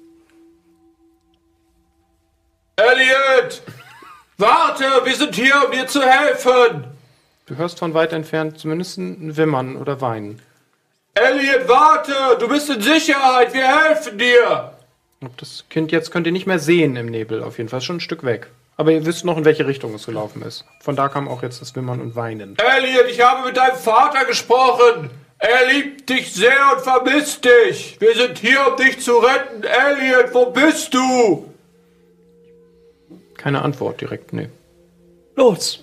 Elliot! Warte, wir sind hier, um dir zu helfen! Du hörst von weit entfernt zumindest ein Wimmern oder Weinen. Elliot, warte! Du bist in Sicherheit, wir helfen dir! Ob das Kind jetzt könnt ihr nicht mehr sehen im Nebel, auf jeden Fall schon ein Stück weg. Aber ihr wisst noch, in welche Richtung es gelaufen ist. Von da kam auch jetzt das Wimmern und Weinen. Elliot, ich habe mit deinem Vater gesprochen. Er liebt dich sehr und vermisst dich. Wir sind hier, um dich zu retten. Elliot, wo bist du? Keine Antwort direkt, nee. Lords,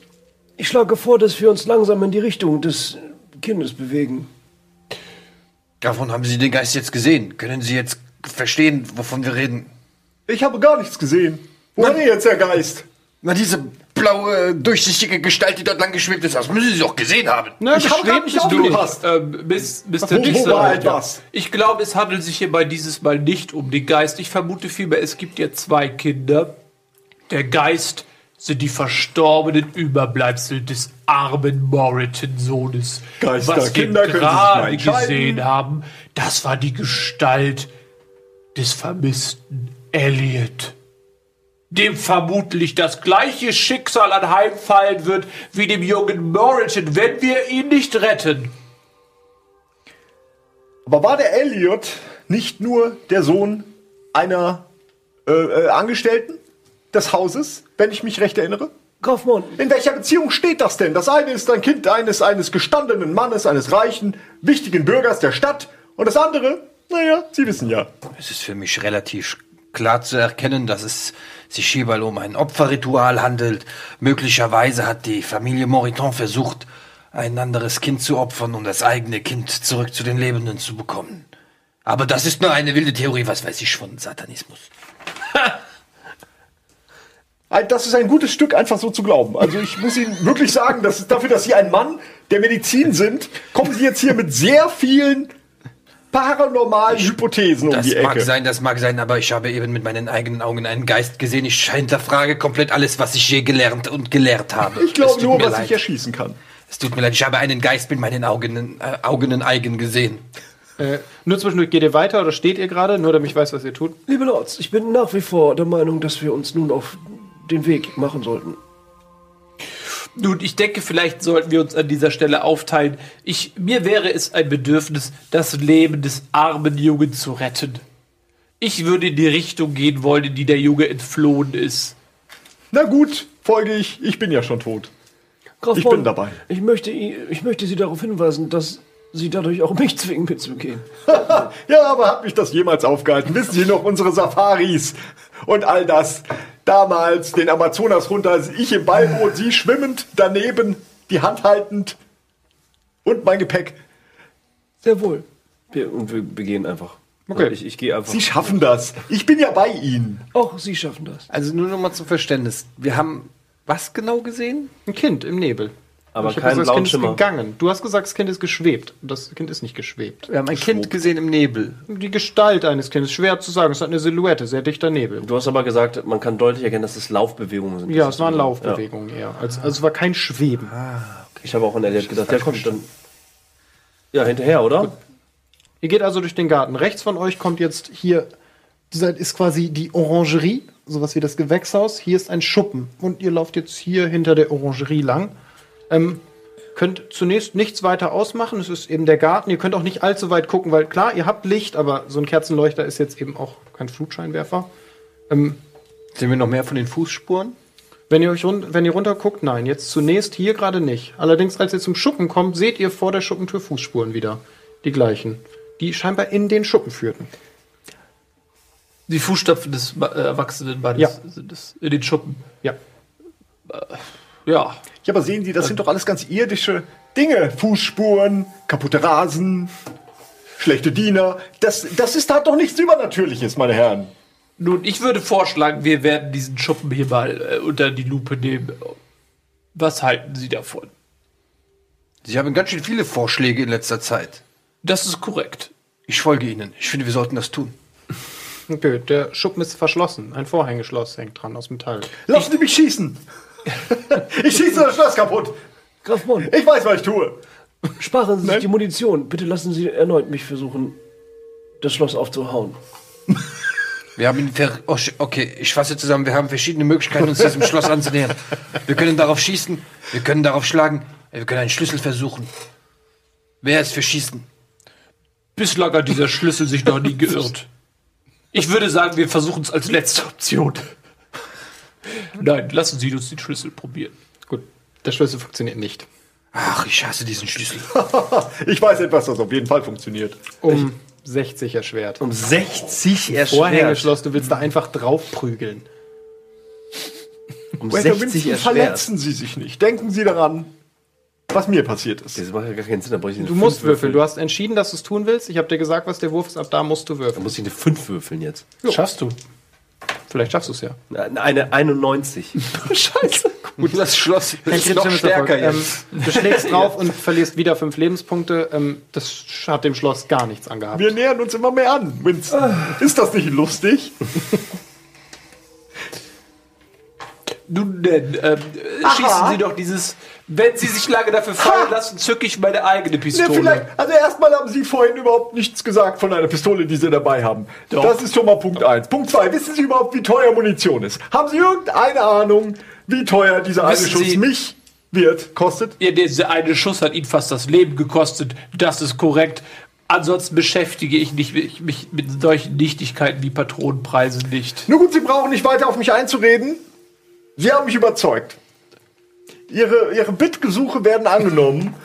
ich schlage vor, dass wir uns langsam in die Richtung des Kindes bewegen. Davon haben Sie den Geist jetzt gesehen. Können Sie jetzt verstehen, wovon wir reden? Ich habe gar nichts gesehen. Wo war denn jetzt der Geist? Na, diese blaue, durchsichtige Gestalt, die dort lang geschwebt ist, das müssen Sie doch gesehen haben. Na, Ich habe grad nicht aufgepasst. Äh, Miss, Mr. Wo- wo war etwas? Ich glaube, es handelt sich hierbei dieses Mal nicht um den Geist. Ich vermute vielmehr, es gibt ja zwei Kinder. Der Geist sind die verstorbenen Überbleibsel des armen Moritan-Sohnes. Was wir gerade gesehen haben, das war die Gestalt des vermissten Elliot. Dem vermutlich das gleiche Schicksal anheimfallen wird wie dem jungen Moritan, wenn wir ihn nicht retten. Aber war der Elliot nicht nur der Sohn einer äh, äh, Angestellten des Hauses, wenn ich mich recht erinnere? Kaufmann. In welcher Beziehung steht das denn? Das eine ist ein Kind eines, eines gestandenen Mannes, eines reichen, wichtigen Bürgers der Stadt. Und das andere, naja, Sie wissen ja. Es ist für mich relativ klar zu erkennen, dass es sich hierbei um ein Opferritual handelt. Möglicherweise hat die Familie Moriton versucht, ein anderes Kind zu opfern, um das eigene Kind zurück zu den Lebenden zu bekommen. Aber das ist nur eine wilde Theorie, was weiß ich von Satanismus. Das ist ein gutes Stück, einfach so zu glauben. Also ich muss Ihnen wirklich sagen, dass dafür, dass Sie ein Mann der Medizin sind, kommen Sie jetzt hier mit sehr vielen paranormalen Hypothesen um Das die mag Ecke. sein, das mag sein, aber ich habe eben mit meinen eigenen Augen einen Geist gesehen. Ich hinterfrage komplett alles, was ich je gelernt und gelehrt habe. Ich glaube nur, was leid. ich erschießen kann. Es tut mir leid, ich habe einen Geist mit meinen Augen, äh, Augen eigen gesehen. Äh, nur zwischendurch, geht ihr weiter oder steht ihr gerade? Nur damit ich weiß, was ihr tut. Liebe Lords, ich bin nach wie vor der Meinung, dass wir uns nun auf den Weg machen sollten. Nun, ich denke, vielleicht sollten wir uns an dieser Stelle aufteilen. Ich, mir wäre es ein Bedürfnis, das Leben des armen Jungen zu retten. Ich würde in die Richtung gehen wollen, in die der Junge entflohen ist. Na gut, folge ich. Ich bin ja schon tot. Kaufmann, Ich bin dabei. Ich möchte, ich möchte Sie darauf hinweisen, dass Sie dadurch auch mich *laughs* zwingen, mitzugehen. *laughs* Ja, aber hat mich das jemals aufgehalten? Wissen Sie noch unsere Safaris und all das? Damals den Amazonas runter, ich im Ballboot, Sie schwimmend, daneben, die Hand haltend und mein Gepäck. Sehr wohl. Wir, und wir, wir gehen einfach. Okay. Ich, ich gehe einfach. Sie schaffen das. Ich bin ja bei Ihnen. Auch Sie schaffen das. Also nur noch mal zum Verständnis. Wir haben was genau gesehen? Ein Kind im Nebel. Aber ich kein gesagt, das blauen Kind ist gegangen. Du hast gesagt, das Kind ist geschwebt. Das Kind ist nicht geschwebt. Wir haben ein Kind gesehen im Nebel. Die Gestalt eines Kindes, schwer zu sagen. Es hat eine Silhouette, sehr dichter Nebel. Du hast aber gesagt, man kann deutlich erkennen, dass es Laufbewegungen sind. Ja, Das es waren Laufbewegungen eher. Also, also es war kein Schweben. Ich habe auch an Elliot gedacht, ja komm, dann. Ja, hinterher, oder? Ihr geht also durch den Garten. Rechts von euch kommt jetzt hier, ist quasi die Orangerie, sowas wie das Gewächshaus. Hier ist ein Schuppen und ihr lauft jetzt hier hinter der Orangerie lang. Ähm, könnt zunächst nichts weiter ausmachen. Es ist eben der Garten. Ihr könnt auch nicht allzu weit gucken, weil klar, ihr habt Licht, aber so ein Kerzenleuchter ist jetzt eben auch kein Flutscheinwerfer. Ähm, Sehen wir noch mehr von den Fußspuren? wenn ihr euch run wenn ihr runter guckt, nein, jetzt zunächst hier gerade nicht. Allerdings, als ihr zum Schuppen kommt, seht ihr vor der Schuppentür Fußspuren wieder. Die gleichen. Die scheinbar in den Schuppen führten. Die Fußstapfen des äh, erwachsenen Mannes Ja. sind es in den Schuppen. Ja. Ja. Ja, aber sehen Sie, das sind doch alles ganz irdische Dinge. Fußspuren, kaputte Rasen, schlechte Diener. Das, das ist halt doch nichts Übernatürliches, meine Herren. Nun, ich würde vorschlagen, wir werden diesen Schuppen hier mal äh, unter die Lupe nehmen. Was halten Sie davon? Sie haben ganz schön viele Vorschläge in letzter Zeit. Das ist korrekt. Ich folge Ihnen. Ich finde, wir sollten das tun. Okay, der Schuppen ist verschlossen. Ein Vorhängeschloss hängt dran aus Metall. Lassen Sie mich schießen. *laughs* ich schieße das Schloss kaputt. Graf Mon, Ich weiß, was ich tue. sparen Sie sich die Munition. Bitte lassen Sie erneut mich versuchen, das Schloss aufzuhauen. Wir haben ihn ver oh, okay, ich fasse zusammen. Wir haben verschiedene Möglichkeiten, uns diesem Schloss anzunähern. Wir können darauf schießen, wir können darauf schlagen, wir können einen Schlüssel versuchen. Wer ist für Schießen? Bislang hat dieser Schlüssel sich noch nie geirrt. Ich würde sagen, wir versuchen es als letzte Option. Nein, lassen Sie uns den Schlüssel probieren. Gut, der Schlüssel funktioniert nicht. Ach, ich hasse diesen Schlüssel. *laughs* ich weiß etwas, das auf jeden Fall funktioniert. Um 60 erschwert. Um 60 erschwert. Vorhängeschloss, du willst da einfach drauf prügeln. Um Walter 60 Winston, erschwert. verletzen Sie sich nicht. Denken Sie daran, was mir passiert ist. Das macht ja gar keinen Sinn, da brauche ich eine Du musst fünf würfeln. Du hast entschieden, dass du es tun willst. Ich habe dir gesagt, was der Wurf ist. Ab da musst du Da würfeln. muss ich eine 5 würfeln jetzt. Schaffst du. Vielleicht schaffst du es ja. Eine 91. *laughs* Scheiße. Gut, das Schloss Kein ist noch stärker jetzt. Ähm, du schlägst *laughs* drauf und verlierst wieder fünf Lebenspunkte. Ähm, das hat dem Schloss gar nichts angehabt. Wir nähern uns immer mehr an, Winston. Ist das nicht lustig? *laughs* Nun denn, ähm, schießen Sie doch dieses. Wenn Sie sich lange dafür fallen lassen, zücke ich meine eigene Ne, Pistole. vielleicht, also erstmal haben Sie vorhin überhaupt nichts gesagt von einer Pistole, die Sie dabei haben. Doch. Das ist schon mal Punkt eins. Punkt zwei, wissen Sie überhaupt, wie teuer Munition ist? Haben Sie irgendeine Ahnung, wie teuer dieser eine Wissen Schuss Sie- mich wird, kostet? Ja, dieser eine Schuss hat ihn fast das Leben gekostet. Das ist korrekt. Ansonsten beschäftige ich nicht, mich, mit solchen Nichtigkeiten wie Patronenpreise nicht. Nun gut, Sie brauchen nicht weiter auf mich einzureden. Sie haben mich überzeugt. Ihre, Ihre Bittgesuche werden angenommen.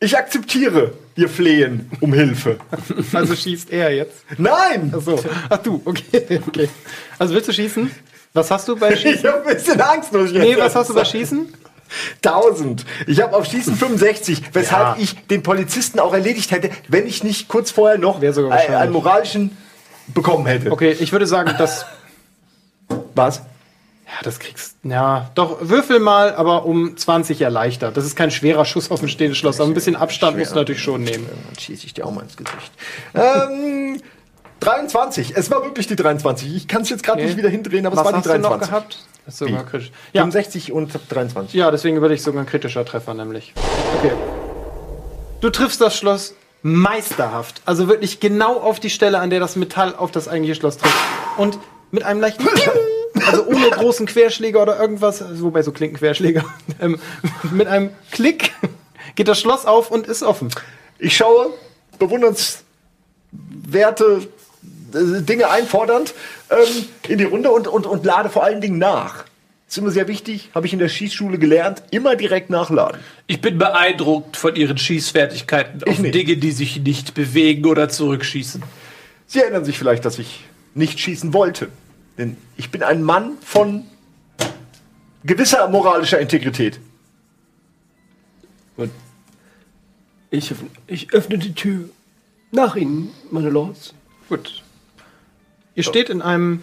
Ich akzeptiere Ihr Flehen um Hilfe. Also schießt er jetzt. Nein! Ach so. Ach du, okay. *laughs* okay. Also willst du schießen? Was hast du bei Ich Schießen? habe ein bisschen Angst, ich jetzt Nee, was hast du bei Schießen? 1000. Ich habe auf Schießen 65, weshalb Ja. ich den Polizisten auch erledigt hätte, wenn ich nicht kurz vorher noch einen moralischen bekommen hätte. Okay, ich würde sagen, das. Was? Ja, das kriegst. Ja, doch, würfel mal, aber um 20 erleichtert. Das ist kein schwerer Schuss auf dem stehenden Schloss, aber ein bisschen Abstand musst du natürlich schon nehmen. Dann schieße ich dir auch mal ins Gesicht. ähm, 23. Es war wirklich die 23. Ich kann es jetzt gerade Okay. nicht wieder hindrehen, aber Was es war die 23. du noch gehabt? Das ist sogar Wie? kritisch. Ja, 65 und 23. ja, deswegen würde ich sogar ein kritischer Treffer, nämlich. Okay. Du triffst das Schloss meisterhaft. Also wirklich genau auf die Stelle, an der das Metall auf das eigentliche Schloss trifft. Und mit einem leichten *laughs* also ohne großen Querschläger oder irgendwas, wobei so klingt Querschläger, *laughs* ähm, mit einem Klick geht das Schloss auf und ist offen. Ich schaue bewundernswerte äh, Dinge einfordernd ähm, in die Runde und, und, und lade vor allen Dingen nach. ist immer sehr wichtig, habe ich in der Schießschule gelernt, immer direkt nachladen. Ich bin beeindruckt von Ihren Schießfertigkeiten auf nicht. Dinge, die sich nicht bewegen oder zurückschießen. Sie erinnern sich vielleicht, dass ich nicht schießen wollte. Denn ich bin ein Mann von gewisser moralischer Integrität. Ich, öffne- ich öffne die Tür Nach Ihnen, meine Lords. Gut. Ihr steht in einem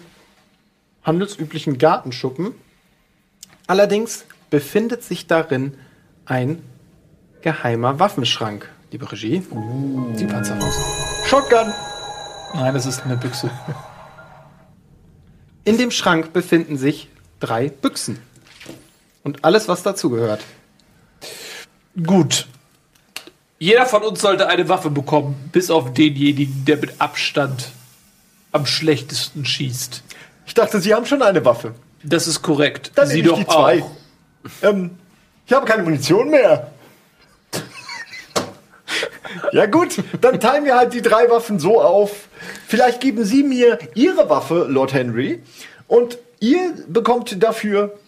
handelsüblichen Gartenschuppen. Allerdings befindet sich darin ein geheimer Waffenschrank. Liebe Regie. Die Panzerfaust. Shotgun. Nein, das ist eine Büchse. In dem Schrank befinden sich drei Büchsen. Und alles, was dazugehört. Gut. Jeder von uns sollte eine Waffe bekommen, bis auf denjenigen, der mit Abstand am schlechtesten schießt. Ich dachte, Sie haben schon eine Waffe. Das ist korrekt. Dann Sie nehme ich doch die zwei. auch. Ähm, ich habe keine Munition mehr. Ja gut, dann teilen wir halt die drei Waffen so auf. Vielleicht geben Sie mir Ihre Waffe, Lord Henry, und ihr bekommt dafür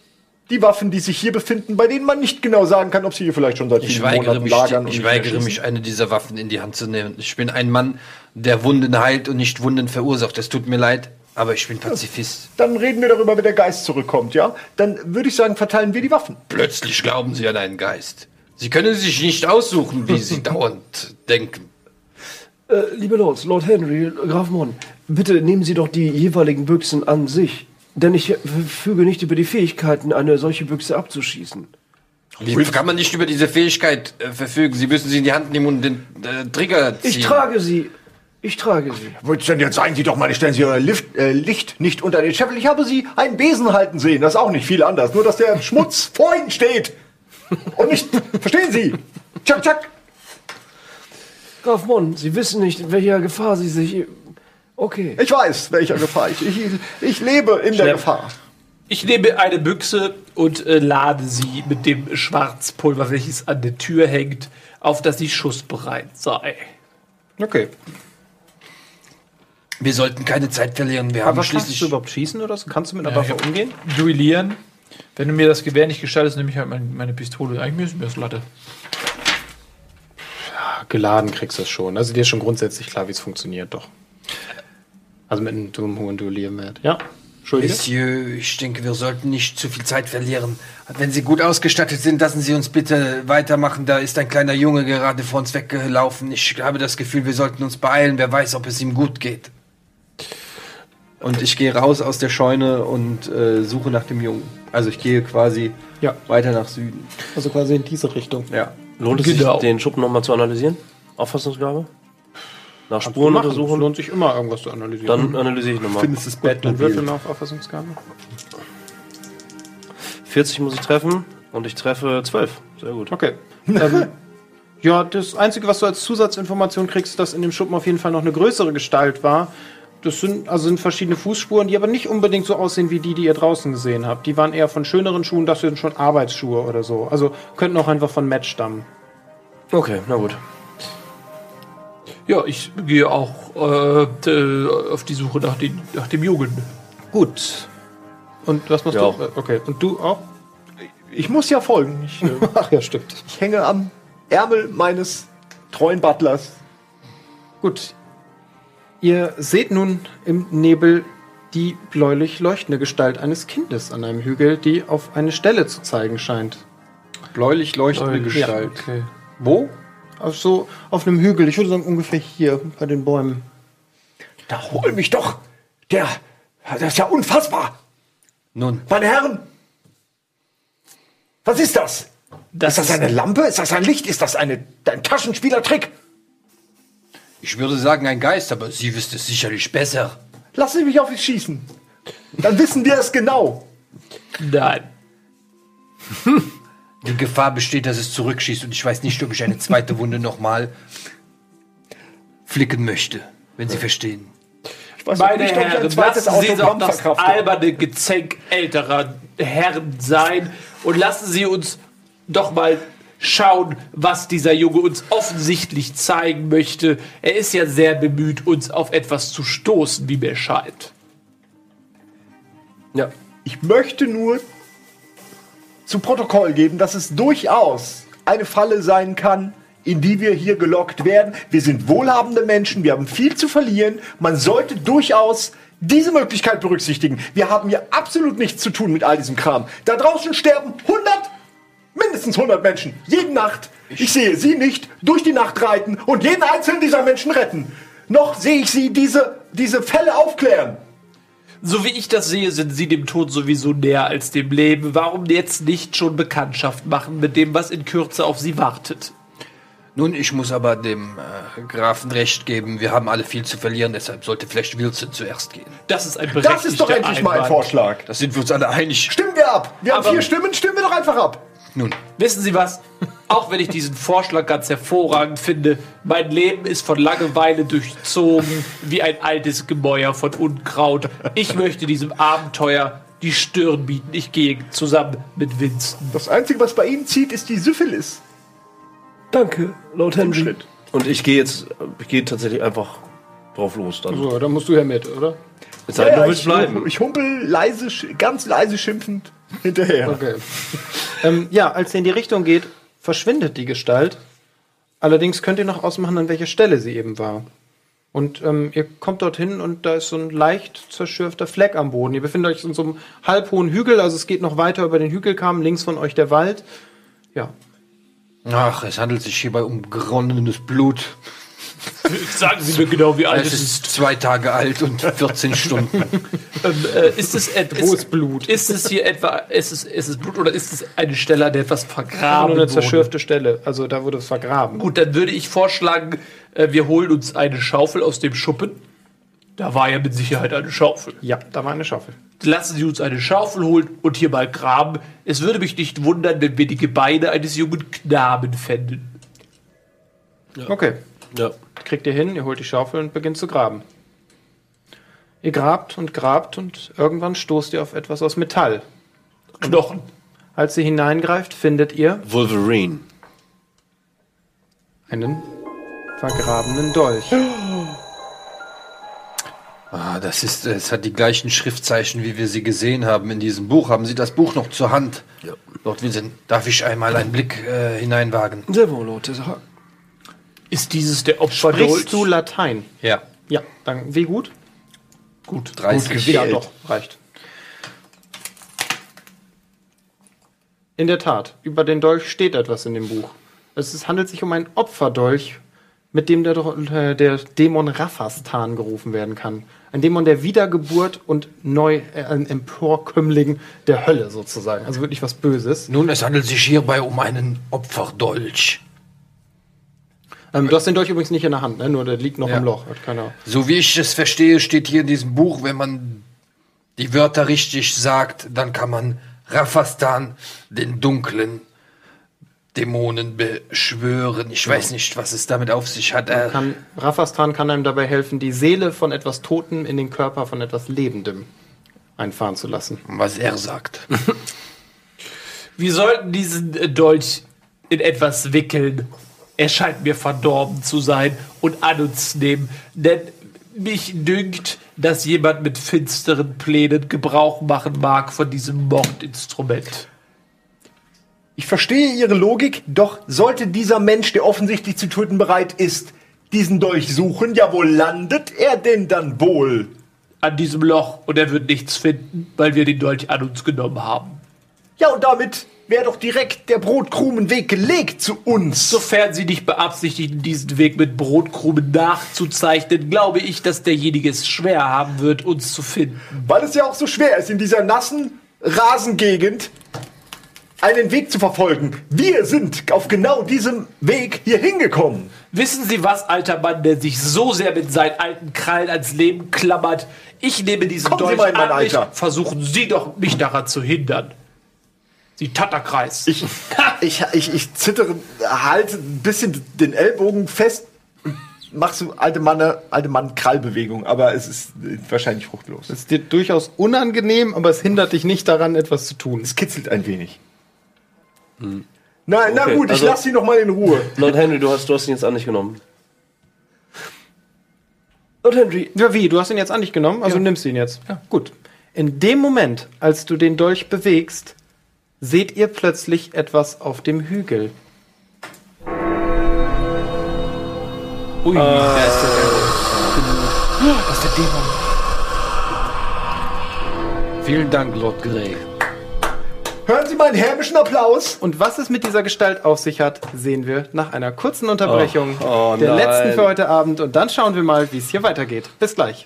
die Waffen, die sich hier befinden, bei denen man nicht genau sagen kann, ob sie hier vielleicht schon seit Ich weigere, Monaten mich, lagern. ich weigere mich, eine dieser Waffen in die Hand zu nehmen. Ich bin ein Mann, der Wunden heilt und nicht Wunden verursacht. Es tut mir leid, aber ich bin Pazifist. Dann reden wir darüber, wenn der Geist zurückkommt, ja? Dann würde ich sagen, verteilen wir die Waffen. Plötzlich glauben Sie an einen Geist. Sie können sich nicht aussuchen, wie Sie *laughs* dauernd denken. Äh, liebe Lords, Lord Henry, Graf Mon, bitte nehmen Sie doch die jeweiligen Büchsen an sich. Denn ich verfüge nicht über die Fähigkeiten, eine solche Büchse abzuschießen. Wie kann man nicht über diese Fähigkeit äh, verfügen? Sie müssen sie in die Hand nehmen und den äh, Trigger ziehen. Ich trage sie. Ich trage sie. Wollt's denn jetzt sagen Sie doch mal, stellen Sie Ihr Lift, äh, Licht nicht unter den Scheffel. Ich habe Sie einen Besen halten sehen. Das ist auch nicht viel anders. Nur, dass der Schmutz *laughs* vor Ihnen steht. Und nicht, verstehen Sie? Tschak, tschak. Graf Mon, Sie wissen nicht, in welcher Gefahr Sie sich. Okay. Ich weiß, welcher Gefahr. Ich, ich, ich lebe in der Schlepp. Gefahr. Ich nehme eine Büchse und äh, lade sie mit dem Schwarzpulver, welches an der Tür hängt, auf dass sie schussbereit sei. Okay. Wir sollten keine Zeit verlieren. Wir haben Aber kannst schließlich. du überhaupt schießen oder so? Kannst du mit einer Ja, Waffe umgehen? Duellieren. Wenn du mir das Gewehr nicht gestattest, nehme ich halt meine, meine Pistole. Eigentlich ist mir das Latte. Geladen kriegst du es schon. Also dir ist schon grundsätzlich klar, wie es funktioniert, doch. Also mit einem dummen hohen Duellierwert. Ja. Entschuldige. Monsieur, ich denke, wir sollten nicht zu viel Zeit verlieren. Wenn Sie gut ausgestattet sind, lassen Sie uns bitte weitermachen. Da ist ein kleiner Junge gerade vor uns weggelaufen. Ich habe das Gefühl, wir sollten uns beeilen. Wer weiß, ob es ihm gut geht. Und ich gehe raus aus der Scheune und äh, suche nach dem Jungen. Also ich gehe quasi Ja. weiter nach Süden. Also quasi in diese Richtung. Ja. Lohnt es Genau. sich, den Schuppen nochmal zu analysieren? Auffassungsgabe? Nach Spuren untersuchen? lohnt sich immer, irgendwas zu analysieren. Dann analysiere ich nochmal. Findest das Dann würfel mal auf Auffassungsgabe. 40 muss ich treffen und ich treffe 12. Sehr gut. Okay. ähm, *laughs* ja, das Einzige, was du als Zusatzinformation kriegst, dass in dem Schuppen auf jeden Fall noch eine größere Gestalt war. Das sind also sind verschiedene Fußspuren, die aber nicht unbedingt so aussehen wie die, die ihr draußen gesehen habt. Die waren eher von schöneren Schuhen, das sind schon Arbeitsschuhe oder so. Also könnten auch einfach von Match stammen. Okay, na gut. Ja, ich gehe auch äh, d- auf die Suche nach, den, nach dem Jungen. Gut. Und was machst Ja. du? Äh, Okay. Und du auch? Ich muss ja folgen. Ich, äh, *laughs* Ach ja, stimmt. ich hänge am Ärmel meines treuen Butlers. Gut. Ihr seht nun im Nebel die bläulich leuchtende Gestalt eines Kindes an einem Hügel, die auf eine Stelle zu zeigen scheint. Bläulich leuchtende Bläulich, Gestalt. Okay. Wo? Auf so auf einem Hügel, ich würde sagen ungefähr hier bei den Bäumen. Da hol mich doch! Der, das ist ja unfassbar! Nun, Meine Herren! Was ist das? Das ist das eine Lampe? Ist das ein Licht? Ist das eine, ein Taschenspielertrick? Ich würde sagen ein Geist, aber Sie wissen es sicherlich besser. Lassen Sie mich auf ihn schießen. Dann wissen wir es genau. Nein. *laughs* Die Gefahr besteht, dass es zurückschießt und ich weiß nicht, ob ich eine zweite Wunde nochmal flicken möchte, wenn Sie verstehen. Ich weiß Meine nicht, ob ich ein Herren, lassen Sie doch das alberne Gezänk älterer Herren sein und lassen Sie uns doch mal schauen, was dieser Junge uns offensichtlich zeigen möchte. Er ist ja sehr bemüht, uns auf etwas zu stoßen, wie mir scheint. Ja. Ich möchte nur zu Protokoll geben, dass es durchaus eine Falle sein kann, in die wir hier gelockt werden. Wir sind wohlhabende Menschen, wir haben viel zu verlieren. Man sollte durchaus diese Möglichkeit berücksichtigen. Wir haben hier absolut nichts zu tun mit all diesem Kram. Da draußen sterben 100, mindestens 100 Menschen, jede Nacht. Ich sehe sie nicht durch die Nacht reiten und jeden einzelnen dieser Menschen retten. Noch sehe ich sie diese, diese Fälle aufklären. So wie ich das sehe, sind Sie dem Tod sowieso näher als dem Leben. Warum jetzt nicht schon Bekanntschaft machen mit dem, was in Kürze auf Sie wartet? Nun, ich muss aber dem äh, Grafen recht geben. Wir haben alle viel zu verlieren, deshalb sollte vielleicht Wilson zuerst gehen. Das ist ein Das ist doch endlich mal ein Vorschlag. Da sind wir uns alle einig. Stimmen wir ab. Wir haben Aber- vier Stimmen, stimmen wir doch einfach ab. Nun, Wissen Sie was? Auch wenn ich diesen Vorschlag ganz hervorragend finde, mein Leben ist von Langeweile durchzogen wie ein altes Gemäuer von Unkraut. Ich möchte diesem Abenteuer die Stirn bieten. Ich gehe zusammen mit Winston. Das Einzige, was bei Ihnen zieht, ist die Syphilis. Danke, Lord Henry. Und ich gehe jetzt, ich gehe tatsächlich einfach drauf los dann. So, dann musst du ja mit, oder? Es sei denn, du willst ich, bleiben. ich humpel leise, ganz leise schimpfend hinterher. Okay. ähm, ja, als ihr in die Richtung geht, verschwindet die Gestalt. Allerdings könnt ihr noch ausmachen, an welcher Stelle sie eben war. Und ähm, ihr kommt dorthin und da ist so ein leicht zerschürfter Fleck am Boden. Ihr befindet euch in so einem halbhohen Hügel, also es geht noch weiter über den Hügelkamm, links von euch der Wald. Ja. ach, es handelt sich hierbei um geronnenes Blut. Sagen Sie mir genau, wie alt Es es ist zwei Tage alt und 14 Stunden. *laughs* Ähm, äh, ist es Wo ist Blut? Ist es hier etwa, ist es, ist es Blut oder ist es eine Stelle, an der etwas Nur vergraben eine wurde? zerschürfte Stelle. Also da wurde es vergraben. Gut, dann würde ich vorschlagen, äh, wir holen uns eine Schaufel aus dem Schuppen. Da war ja mit Sicherheit eine Schaufel. Ja, da war eine Schaufel. Lassen Sie uns eine Schaufel holen und hier mal graben. Es würde mich nicht wundern, wenn wir die Gebeine eines jungen Knaben fänden. Okay. Ja. Kriegt ihr hin, ihr holt die Schaufel und beginnt zu graben. Ihr grabt und grabt und irgendwann stoßt ihr auf etwas aus Metall. Knochen. Als ihr hineingreift, findet ihr Wolverine. einen vergrabenen Dolch. *gasps* Ah, das ist, es hat die gleichen Schriftzeichen, wie wir sie gesehen haben in diesem Buch. Haben Sie das Buch noch zur Hand? Ja. Lord Wilson, darf ich einmal einen Blick äh, hineinwagen? Sehr wohl, Lord. Ist dieses der Opferdolch? Sprichst du Latein? Ja. Ja, dann wie gut? Gut. 30. Ja, doch, reicht. In der Tat, über den Dolch steht etwas in dem Buch. Es ist, handelt sich um einen Opferdolch, mit dem der, äh, der Dämon Raphastan gerufen werden kann. Ein Dämon der Wiedergeburt und neu äh, ein Emporkömmling der Hölle sozusagen. Also wirklich was Böses. Nun, es handelt sich hierbei um einen Opferdolch. Ähm, du hast den Dolch übrigens nicht in der Hand, ne? nur der liegt noch Ja. im Loch. Hat keiner. So wie ich es verstehe, steht hier in diesem Buch, wenn man die Wörter richtig sagt, dann kann man Raphastan, den dunklen Dämonen, beschwören. Ich weiß nicht, was es damit auf sich hat. Äh, Kann, Raphastan kann einem dabei helfen, die Seele von etwas Totem in den Körper von etwas Lebendem einfahren zu lassen. was er sagt. *laughs* Wir sollten diesen Dolch in etwas wickeln. Er scheint mir verdorben zu sein und an uns nehmen. Denn mich dünkt, dass jemand mit finsteren Plänen Gebrauch machen mag von diesem Mordinstrument. Ich verstehe Ihre Logik, doch sollte dieser Mensch, der offensichtlich zu töten bereit ist, diesen Dolch suchen, ja, wo landet er denn dann wohl? An diesem Loch und er wird nichts finden, weil wir den Dolch an uns genommen haben. Ja, und damit wäre doch direkt der Brotkrumenweg gelegt zu uns. Sofern Sie nicht beabsichtigen, diesen Weg mit Brotkrumen nachzuzeichnen, glaube ich, dass derjenige es schwer haben wird, uns zu finden. Weil es ja auch so schwer ist, in dieser nassen Rasengegend einen Weg zu verfolgen. Wir sind auf genau diesem Weg hier hingekommen. Wissen Sie was, alter Mann, der sich so sehr mit seinen alten Krallen ans Leben klammert? Ich nehme diesen Kommen Sie Dolch mal in mein an mich. Alter. Versuchen Sie doch, mich daran zu hindern. Sie Tatterkreis. Ich, ich, ich, ich zittere, halte ein bisschen den Ellbogen fest und mach so alte Mann, alte Mann Krallbewegung, aber es ist wahrscheinlich fruchtlos. Es ist dir durchaus unangenehm, aber es hindert dich nicht daran, etwas zu tun. Es kitzelt ein wenig. Na, na Okay, gut, ich also- lasse Sie noch mal in Ruhe. Lord Henry, du hast, du hast ihn jetzt an dich genommen. Lord Henry, Ja, wie? Du hast ihn jetzt an dich genommen, also nimmst du ihn jetzt. Ja. Gut. In dem Moment, als du den Dolch bewegst, seht ihr plötzlich etwas auf dem Hügel. Ui, da ist der Dämon. Das ist der Dämon. Vielen Dank, Lord Grey. Hören Sie meinen hämischen Applaus. Und was es mit dieser Gestalt auf sich hat, sehen wir nach einer kurzen Unterbrechung Oh, oh der nein. letzten für heute Abend. Und dann schauen wir mal, wie es hier weitergeht. Bis gleich.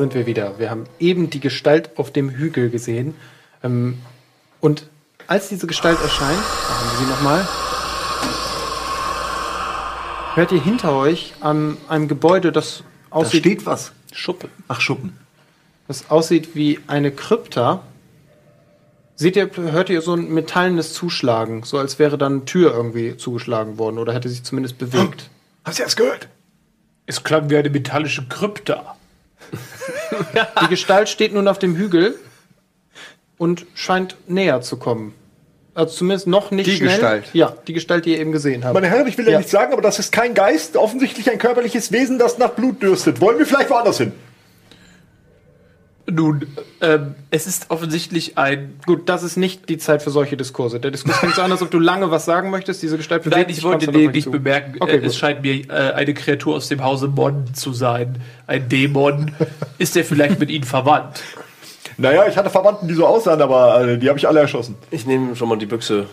Sind wir wieder. Wir haben eben die Gestalt auf dem Hügel gesehen. Ähm, und als diese Gestalt erscheint, da haben wir sie nochmal, hört ihr hinter euch an einem Gebäude, das Da aussieht, steht was. Schuppen. Ach, Schuppen. das aussieht wie eine Krypta. Seht ihr, hört ihr so ein metallenes Zuschlagen, so als wäre dann eine Tür irgendwie zugeschlagen worden oder hätte sich zumindest bewegt. Hast du das gehört? Es klang wie eine metallische Krypta. Die Gestalt steht nun auf dem Hügel und scheint näher zu kommen. Also zumindest noch nicht Die schnell. Gestalt. Ja, die Gestalt, die ihr eben gesehen habt. Meine Herren, ich will ja, Ja. nichts sagen, aber das ist kein Geist, offensichtlich ein körperliches Wesen, das nach Blut dürstet. Wollen wir vielleicht woanders hin? Nun, ähm, es ist offensichtlich ein. Gut, das ist nicht die Zeit für solche Diskurse. Der Diskurs fängt so an, als ob du lange was sagen möchtest. Diese Gestalt Nein, ich wollte lediglich zu. bemerken, Okay, äh, es scheint mir äh, eine Kreatur aus dem Hause Mon zu sein. Ein Dämon. ist er vielleicht mit ihnen verwandt? Naja, ich hatte Verwandten, die so aussahen, aber äh, die habe ich alle erschossen. Ich nehme schon mal die Büchse,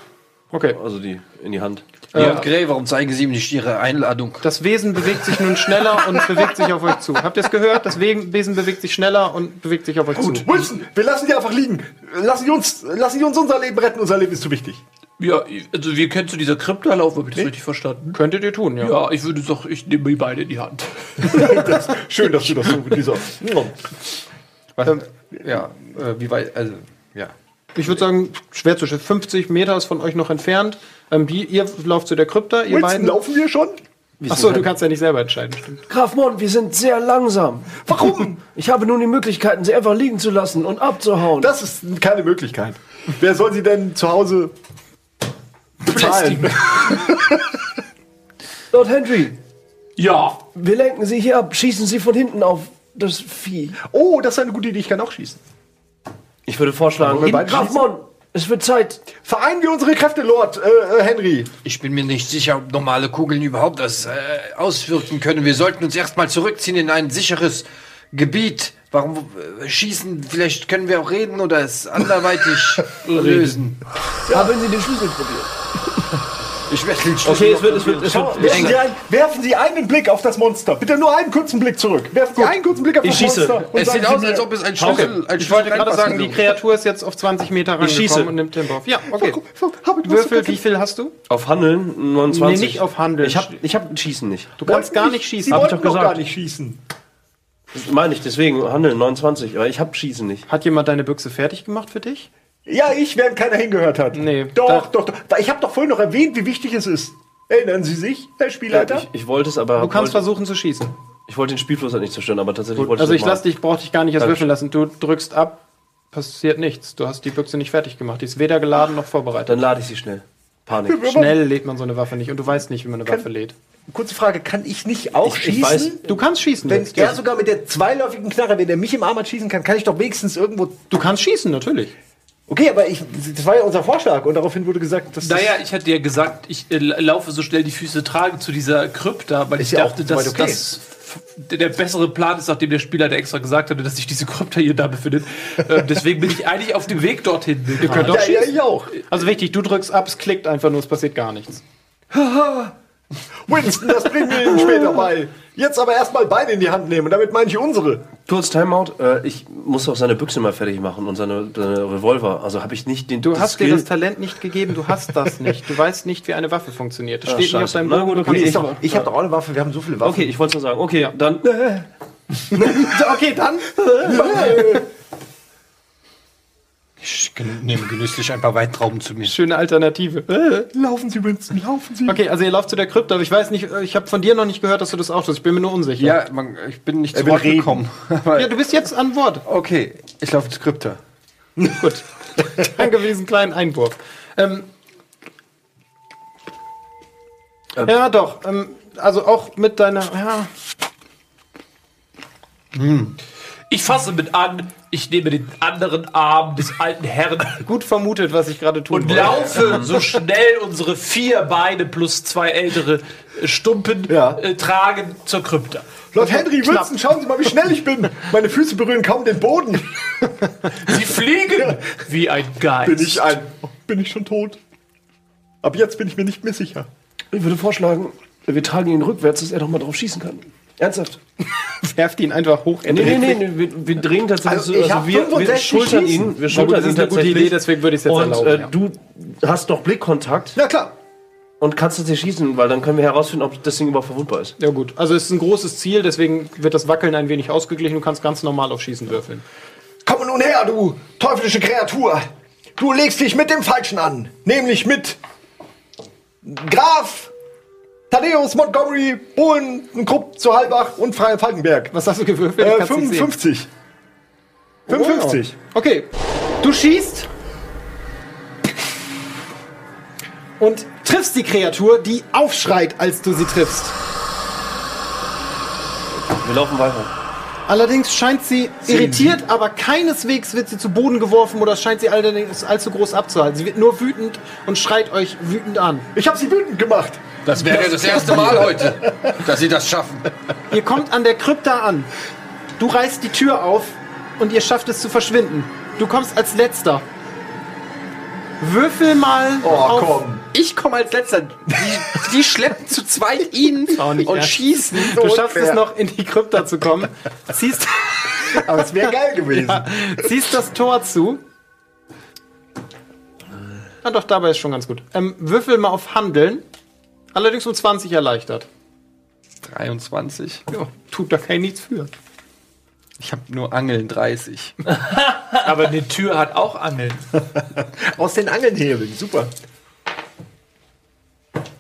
Okay. also die in die Hand. Ja. Grey, warum zeigen Sie ihm nicht Ihre Einladung? Das Wesen bewegt sich nun schneller und *laughs* bewegt sich auf euch zu. Habt ihr es gehört? Das We- Wesen bewegt sich schneller und bewegt sich auf euch zu. Wilson, wir lassen die einfach liegen. Lassen die uns, lassen die uns unser Leben retten. Unser Leben ist zu wichtig. Ja, also wir können zu dieser Krypta laufen, habe ich das richtig verstanden? Könntet ihr tun, ja. Ja, ich würde doch, ich nehme die beide in die Hand. *laughs* das, schön, dass du das so mit dieser. *laughs* Was, ja, äh, wie weit, also, ja. Ich würde sagen, schwer zu schätzen. 50 Meter ist von euch noch entfernt. Ähm, die, ihr lauft zu der Krypta, ihr Wilson, beiden. laufen wir schon? Achso, du kannst ja nicht selber entscheiden, stimmt. Graf Mon, wir sind sehr langsam. Warum? *laughs* Ich habe nun die Möglichkeiten, sie einfach liegen zu lassen und abzuhauen. Das ist keine Möglichkeit. Wer soll sie denn zu Hause bezahlen? *laughs* Lord Henry, Ja, wir lenken Sie hier ab. Schießen Sie von hinten auf das Vieh. Oh, das ist eine gute Idee. Ich kann auch schießen. Ich würde vorschlagen, wir schießen? Mon, es wird Zeit. Vereinen wir unsere Kräfte, Lord äh, äh, Henry. Ich bin mir nicht sicher, ob normale Kugeln überhaupt das äh, auswirken können. Wir sollten uns erstmal zurückziehen in ein sicheres Gebiet. Warum äh, schießen? Vielleicht können wir auch reden oder es anderweitig *laughs* lösen. Haben Sie den Schlüssel probiert? Ich werde Schlüssel Okay, es wird, es wird, es probieren. wird, Werfen Sie, ein, werfen Sie einen Blick auf das Monster. Bitte nur einen kurzen Blick zurück. Werfen Sie einen kurzen Blick auf Ich das schieße. Monster. und Es sieht Sie aus, als ob es ein Schlüssel, ein Ich wollte gerade sagen, die Kreatur ist jetzt auf 20 Meter Ich schieße. rangekommen und nimmt Tempo auf. Ja, okay. Hab ich was Würfel, wie viel hast du? auf Handeln 29. Nee, nicht auf Handeln. Ich habe ich hab Schießen nicht. Du kannst gar nicht Sie schießen. Ich wollten doch gar nicht schießen. Das meine ich, deswegen Handeln 29. Aber ich habe Schießen nicht. Hat jemand deine Büchse fertig gemacht für dich? Ja, ich, während keiner hingehört hat. Nee, Doch, doch, doch. Ich habe doch vorhin noch erwähnt, wie wichtig es ist. Erinnern Sie sich, Herr Spielleiter? Ich, ich wollte es, aber Du kannst wollte, versuchen zu schießen. ich wollte den Spielfluss halt nicht zerstören, aber tatsächlich wollte Also das ich lass dich, brauch dich gar nicht erst würfeln lassen. Du drückst ab, passiert nichts. Du hast die Büchse nicht fertig gemacht. Die ist weder geladen noch vorbereitet. Dann lade ich sie schnell. Panik. Schnell lädt man so eine Waffe nicht und du weißt nicht, wie man eine Waffe lädt. Kurze Frage, kann ich nicht auch Ich- ich schießen? weiß- Du kannst schießen. Wenn jetzt. er sogar mit der zweiläufigen Knarre, wenn er mich im Arm hat schießen kann, kann ich doch wenigstens irgendwo. Du kannst schießen, natürlich. Okay, aber ich, das war ja unser Vorschlag und daraufhin wurde gesagt, dass Naja, ich hatte ja gesagt, ich äh, laufe so schnell die Füße trage zu dieser Krypta, weil ich ja dachte, dass okay. das der bessere Plan ist, nachdem der Spieler der extra gesagt hatte, dass sich diese Krypta hier da befindet. *laughs* äh, deswegen bin ich eigentlich auf dem Weg dorthin. Ihr könnt doch ja, ja, ich auch. Also wichtig, du drückst ab, es klickt einfach nur, es passiert gar nichts. *laughs* Winston, das bringen wir Ihnen später bei. Jetzt aber erstmal beide in die Hand nehmen. Und damit meine ich unsere. Kurz Timeout. Äh, ich muss auch seine Büchse mal fertig machen und seine, seine Revolver. Also habe ich nicht den Du hast dir Skill- das Talent nicht gegeben, du hast das nicht. Du weißt nicht, wie eine Waffe funktioniert. Das Ah, steht nicht auf scheiße. deinem Na Bogen. gut, du okay, kannst ich Ich habe doch auch eine Waffe, wir haben so viele Waffen. Okay, ich wollte es nur sagen. Okay, dann. *laughs* okay, dann. *laughs* Ich nehme genüsslich ein paar Weintrauben zu mir. Schöne Alternative. Äh. Laufen Sie, Winston, laufen Sie. Okay, also ihr lauft zu der Krypta, aber ich weiß nicht, äh, ich habe von dir noch nicht gehört, dass du das auch tust. Ich bin mir nur unsicher. Ja, man, ich bin nicht zu Wort reden. gekommen. *laughs* Ja, du bist jetzt an Wort. Okay, ich laufe zur Krypta. Gut. *laughs* Danke für diesen kleinen Einwurf. Ähm, ja, doch. Ähm, also auch mit deiner. Ja, Ich fasse mit an, ich nehme den anderen Arm des alten Herrn gut vermutet, was ich gerade tun und wollte. laufe so schnell unsere vier Beine plus zwei ältere äh, Stumpen Ja. äh, tragen zur Krypta. Lord Henry, Winston, schauen Sie mal, wie schnell ich bin. Meine Füße berühren kaum den Boden. Sie fliegen wie ein Geist. Bin ich ein. Bin ich schon tot? Ab jetzt bin ich mir nicht mehr sicher. Ich würde vorschlagen, wir tragen ihn rückwärts, dass er doch mal drauf schießen kann. Ernsthaft? *laughs* Werft ihn einfach hoch. Nee, nee, nee, nee wir, wir drehen tatsächlich Also, so, also wir, wir 65 schultern schießen. ihn, wir Na schultern gut, das ihn ist eine gute tatsächlich. Idee, deswegen würde ich es jetzt Und erlauben. äh, ja. du hast doch Blickkontakt Ja, klar. und kannst tatsächlich schießen, weil dann können wir herausfinden, ob das Ding überhaupt verwundbar ist. Ja gut, also es ist ein großes Ziel, deswegen wird das Wackeln ein wenig ausgeglichen. Du kannst ganz normal auf Schießen würfeln. Komm nun her, du teuflische Kreatur. Du legst dich mit dem Falschen an. Nämlich mit Graf Thaddeus Montgomery Bohlen Krupp zu Halbach und Freie Falkenberg. Was hast du gewürfelt? Äh, kann's nicht sehen. 55. 55. Okay, du schießt und triffst die Kreatur, die aufschreit, als du sie triffst. Wir laufen weiter. Allerdings scheint sie irritiert, aber keineswegs wird sie zu Boden geworfen oder scheint sie allerdings allzu groß abzuhalten. Sie wird nur wütend und schreit euch wütend an. Ich habe sie wütend gemacht. Das wäre das erste Mal heute, dass Sie das schaffen. Ihr kommt an der Krypta an. Du reißt die Tür auf und ihr schafft es zu verschwinden. Du kommst als letzter. Würfel mal Oh, auf komm. Ich komme als letzter. Die, die schleppen zu zweit ihn *laughs* und ernst. schießen. Du schaffst es noch in die Krypta zu kommen. Ziehst, *laughs* Aber es wäre geil gewesen. ja, ziehst das Tor zu. Ah, doch, dabei ist schon ganz gut. Ähm, würfel mal auf Handeln. Allerdings um 20 erleichtert. 23. Ja, tut da kein nichts für. Ich habe nur Angeln 30. *laughs* Aber eine Tür hat auch Angeln. *laughs* Aus den Angeln hebeln. Super.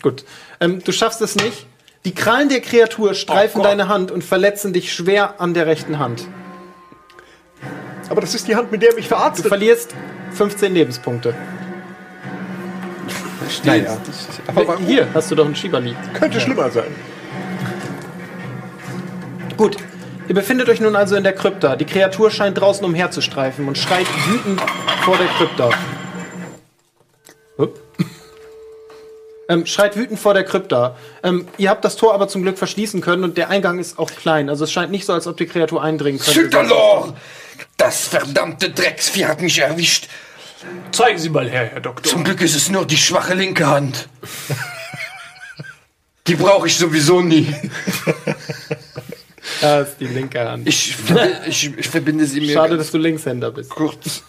Gut. Ähm, du schaffst es nicht. Die Krallen der Kreatur streifen Oh deine Hand und verletzen dich schwer an der rechten Hand. Aber das ist die Hand, mit der er mich Du verarztet. verlierst 15 Lebenspunkte. Nein, Aber hier hast du doch einen Schieberli. Könnte schlimmer sein. Gut. Ihr befindet euch nun also in der Krypta. Die Kreatur scheint draußen umherzustreifen und schreit wütend vor der Krypta. *laughs* Ähm, schreit wütend vor der Krypta. Ähm, ihr habt das Tor aber zum Glück verschließen können und der Eingang ist auch klein. Also es scheint nicht so, als ob die Kreatur eindringen könnte. Süderlor! Das verdammte Drecksvieh hat mich erwischt. Zeigen Sie mal her, Herr Doktor. Zum Glück ist es nur die schwache linke Hand. Die brauche ich sowieso nie. *laughs* Da ist die linke Hand. Ich, ich, ich verbinde sie mir Schade, dass du Linkshänder bist. kurz. Sie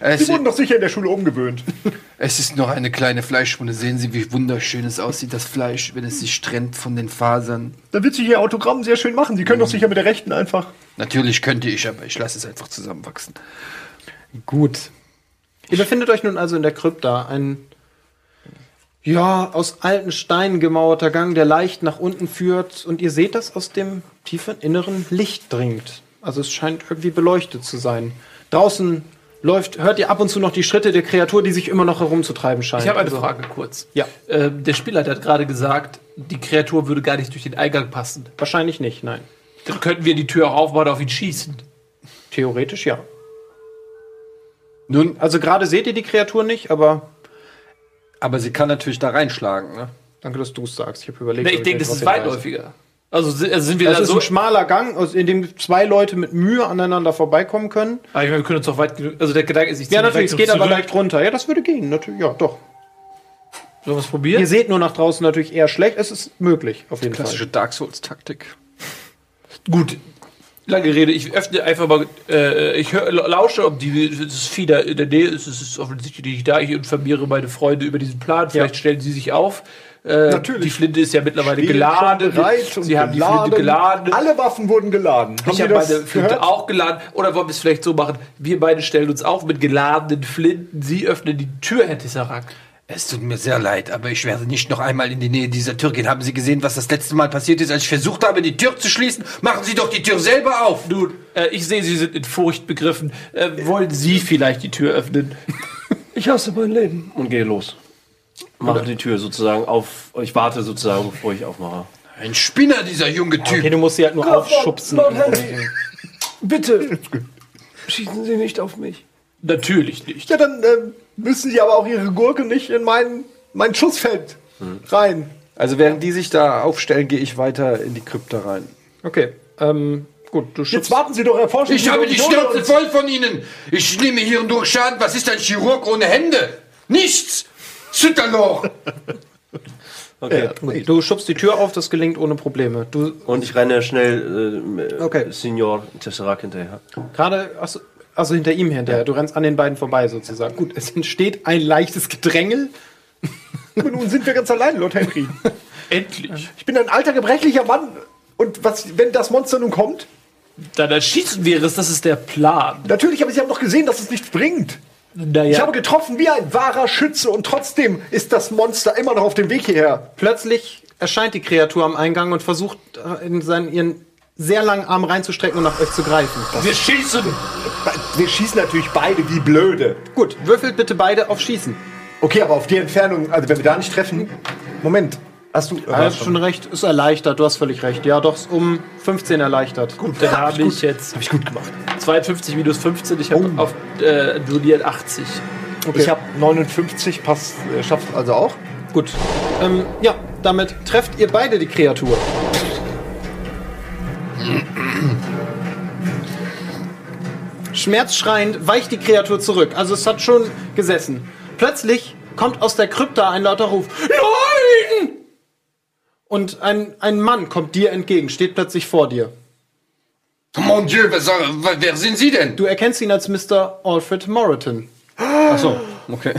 Es, wurden doch sicher in der Schule umgewöhnt. *laughs* es ist noch eine kleine Fleischwunde. Sehen Sie, wie wunderschön es aussieht, das Fleisch, wenn es sich trennt von den Fasern. Da wird sich Ihr Autogramm sehr schön machen. Sie können doch sicher mit der rechten einfach. Natürlich könnte ich, aber ich lasse es einfach zusammenwachsen. Gut. Ihr befindet euch nun also in der Krypta. Ein, ja, aus alten Steinen gemauerter Gang, der leicht nach unten führt. Und ihr seht, dass aus dem tiefen Inneren Licht dringt. Also es scheint irgendwie beleuchtet zu sein. Draußen läuft, hört ihr ab und zu noch die Schritte der Kreatur, die sich immer noch herumzutreiben scheint. Ich habe eine Also- Frage kurz. Ja. Ähm, der Spielleiter hat gerade gesagt, die Kreatur würde gar nicht durch den Eingang passen. Wahrscheinlich nicht, nein. Dann könnten wir die Tür auch aufbauen und auf ihn schießen. Theoretisch ja. Nun, also gerade seht ihr die Kreatur nicht, aber Aber sie kann natürlich da reinschlagen, ne? danke, dass du es sagst. Ich habe überlegt. Nee, ich denke, das ist weitläufiger. Also, also sind wir Das da ist so. ein schmaler Gang, in dem zwei Leute mit Mühe aneinander vorbeikommen können. Aber ich meine, wir können uns doch weit genug. Also der Gedanke ist, ich Ja, ziehe natürlich, es geht aber zurück. leicht runter. Ja, das würde gehen, natürlich. Ja, doch. Sollen wir es probieren? Ihr seht nur nach draußen natürlich eher schlecht. Es ist möglich, auf jeden Klassische Fall. Dark Souls-Taktik. Gut. Lange Rede, ich öffne einfach mal, äh, ich hör, lausche, ob die, das Vieh da in der Nähe ist, es ist offensichtlich nicht da, ich informiere meine Freunde über diesen Plan, vielleicht stellen sie sich auf. Äh, Natürlich. Die Flinte ist ja mittlerweile Steht geladen. sie haben die. Flinte geladen. Alle Waffen wurden geladen. ich habe meine Flinte gehört? auch geladen. Oder wollen wir es vielleicht so machen? Wir beide stellen uns auf mit geladenen Flinten. Sie öffnen die Tür, Herr Tisserak. Es tut mir sehr leid, aber ich werde nicht noch einmal in die Nähe dieser Tür gehen. Haben Sie gesehen, was das letzte Mal passiert ist, als ich versucht habe, die Tür zu schließen? Machen Sie doch die Tür selber auf! Nun, äh, ich sehe, Sie sind in Furcht begriffen. Äh, wollen Sie vielleicht die Tür öffnen? *laughs* Ich hasse mein Leben. Und gehe los. Mache die Tür sozusagen auf. Ich warte sozusagen, bevor ich aufmache. Ein Spinner, dieser junge Typ. Okay, du musst sie halt nur aufschubsen. Lord Henry, bitte schießen Sie nicht auf mich. Natürlich nicht. Ja, dann ähm, müssen Sie aber auch Ihre Gurke nicht in mein, mein Schussfeld rein. Also während die sich da aufstellen, gehe ich weiter in die Krypta rein. Okay, ähm, gut, du Jetzt schubst. warten Sie doch, erforschen Ich Sie habe doch die Schnauze voll von Ihnen. Ich nehme hier und durch Schaden. Was ist ein Chirurg ohne Hände? Nichts! Zitterloch! *laughs* Okay. Gut, Du schubst die Tür auf, das gelingt ohne Probleme. Du Und ich renne schnell äh, Okay. Signor Tesseract hinterher. gerade, achso, also hinter ihm hinterher. Du rennst an den beiden vorbei sozusagen. Gut, es entsteht ein leichtes Gedrängel. Aber Nun sind wir ganz allein, Lord Henry. *laughs* Endlich. Ich bin ein alter, gebrechlicher Mann. Und was, wenn das Monster nun kommt? Dann erschießen wir es, das ist der Plan. Natürlich, aber Sie haben doch gesehen, dass es nichts bringt. Naja, Ich habe getroffen wie ein wahrer Schütze und trotzdem ist das Monster immer noch auf dem Weg hierher. Plötzlich erscheint die Kreatur am Eingang und versucht, äh, in seinen, ihren sehr langen Arm reinzustrecken und nach euch zu greifen. wir schießen. Wir schießen natürlich beide wie blöde. Gut, würfelt bitte beide auf Schießen. Okay, aber auf die Entfernung, also wenn wir da nicht treffen. Moment, hast du. Du hast schon recht, ist erleichtert, du hast völlig recht. Ja, doch, ist um 15 erleichtert. gut, Dann habe ich jetzt Hab ich gut gemacht. 52 minus 15. Ich habe Oh. auf äh, Juliet 80. Ich habe 59, passt, äh, schafft also auch. Gut. Ähm, ja, damit trefft ihr beide die Kreatur. Schmerzschreiend weicht die Kreatur zurück. Also es hat schon gesessen. Plötzlich kommt aus der Krypta ein lauter Ruf. Nein! Und ein, ein Mann kommt dir entgegen, steht plötzlich vor dir. Mon Dieu, was, wer sind Sie denn? Du erkennst ihn als Mr. Alfred Moreton. Achso, okay.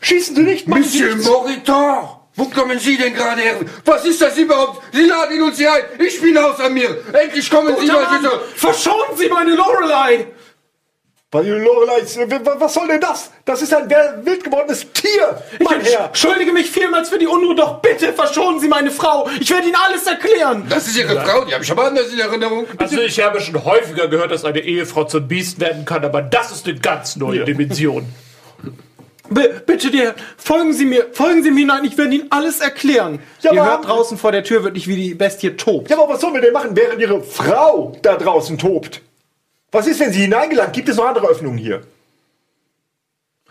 Schießen Sie nicht, Monsieur. Moriton! Wo kommen Sie denn gerade her? Was ist das überhaupt? Sie laden uns hier ein. Ich bin außer mir. Endlich kommen Sie mal bitte. Verschonen Sie meine Lorelei! Bei den Loreleis, äh, wa- was soll denn das? Das ist ein wild gewordenes Tier, mein Ich Herr. entschuldige mich vielmals für die Unruhe, doch bitte verschonen Sie meine Frau. Ich werde Ihnen alles erklären. Das ist Ihre Frau, die habe ich aber anders in Erinnerung. Also ich habe schon häufiger gehört, dass eine Ehefrau zum Biest werden kann, aber das ist eine ganz neue Dimension. *laughs* B bitte dir, folgen Sie mir, folgen Sie mir hinein, ich werde Ihnen alles erklären. Ja, Ihr hört draußen vor der Tür wirklich, wie die Bestie tobt. Ja, aber was sollen wir denn machen, während Ihre Frau da draußen tobt? Was ist, wenn sie hineingelangt? Gibt es noch andere Öffnungen hier?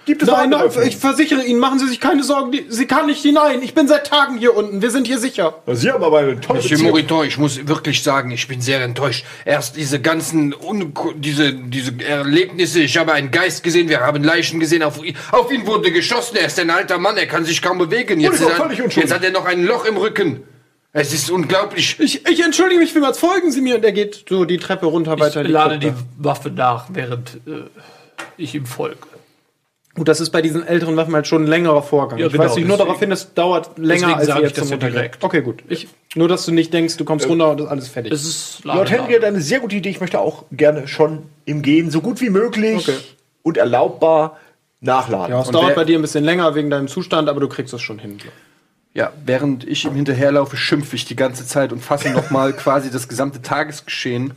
Gibt es noch Nein, andere nein, ich versichere Ihnen, machen Sie sich keine Sorgen, die, sie kann nicht hinein. Ich bin seit Tagen hier unten, wir sind hier sicher. Sie haben aber eine tolle Monsieur. Moriton, ich muss wirklich sagen, ich bin sehr enttäuscht. Erst diese ganzen Un diese, diese Erlebnisse, ich habe einen Geist gesehen, wir haben Leichen gesehen, auf, ihn- auf ihn wurde geschossen, er ist ein alter Mann, er kann sich kaum bewegen. Jetzt, ist er- jetzt hat er noch ein Loch im Rücken. Es ist unglaublich. Ich, ich entschuldige mich vielmals, folgen Sie mir. Und er geht so die Treppe runter Ich weiter. in lade die. Waffe nach, während äh, ich ihm folge. Gut, das ist bei diesen älteren Waffen halt schon ein längerer Vorgang. Ja, ich genau, weise dich nur darauf hin, es dauert länger, als sage ihr ich jetzt das zum ja Untergehen. direkt. Okay, gut. Ich, nur, dass du nicht denkst, du kommst runter und ist alles fertig. Es ist Lord Henry hat eine sehr gute Idee. Ich möchte auch gerne schon im Gehen so gut wie möglich Okay. und erlaubbar nachladen. ja, es dauert bei dir ein bisschen länger wegen deinem Zustand, aber du kriegst es schon hin. Ja, während ich ihm hinterherlaufe, schimpfe ich die ganze Zeit und fasse nochmal *laughs* quasi das gesamte Tagesgeschehen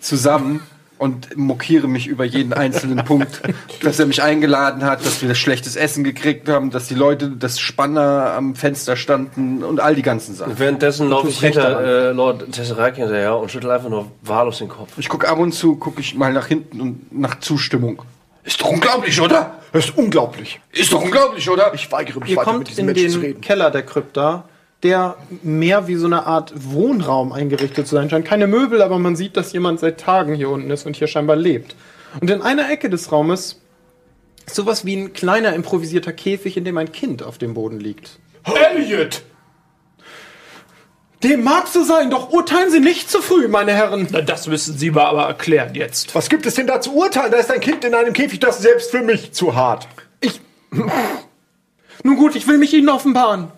zusammen und mokiere mich über jeden einzelnen Punkt, *laughs* dass er mich eingeladen hat, dass wir schlechtes Essen gekriegt haben, dass die Leute, das Spanner am Fenster standen und all die ganzen Sachen. Währenddessen laufe ich hinter äh, Lord Tesseract hinterher und schüttel einfach nur wahllos den Kopf. Ich gucke ab und zu, gucke ich mal nach hinten und nach Zustimmung. Ist doch unglaublich, oder? Das ist unglaublich. Ist doch unglaublich, oder? Ich weigere mich Ihr weiter mit kommt diesen in Menschen zu den reden. Keller der Krypta, der mehr wie so eine Art Wohnraum eingerichtet zu sein scheint. Keine Möbel, aber man sieht, dass jemand seit Tagen hier unten ist und hier scheinbar lebt. Und in einer Ecke des Raumes ist sowas wie ein kleiner improvisierter Käfig, in dem ein Kind auf dem Boden liegt. Elliot! Dem mag so sein, doch urteilen Sie nicht zu früh, meine Herren. Na, das müssen Sie mal aber erklären jetzt. Was gibt es denn da zu urteilen? Da ist ein Kind in einem Käfig, das ist selbst für mich zu hart. Ich. Nun gut, ich will mich Ihnen offenbaren.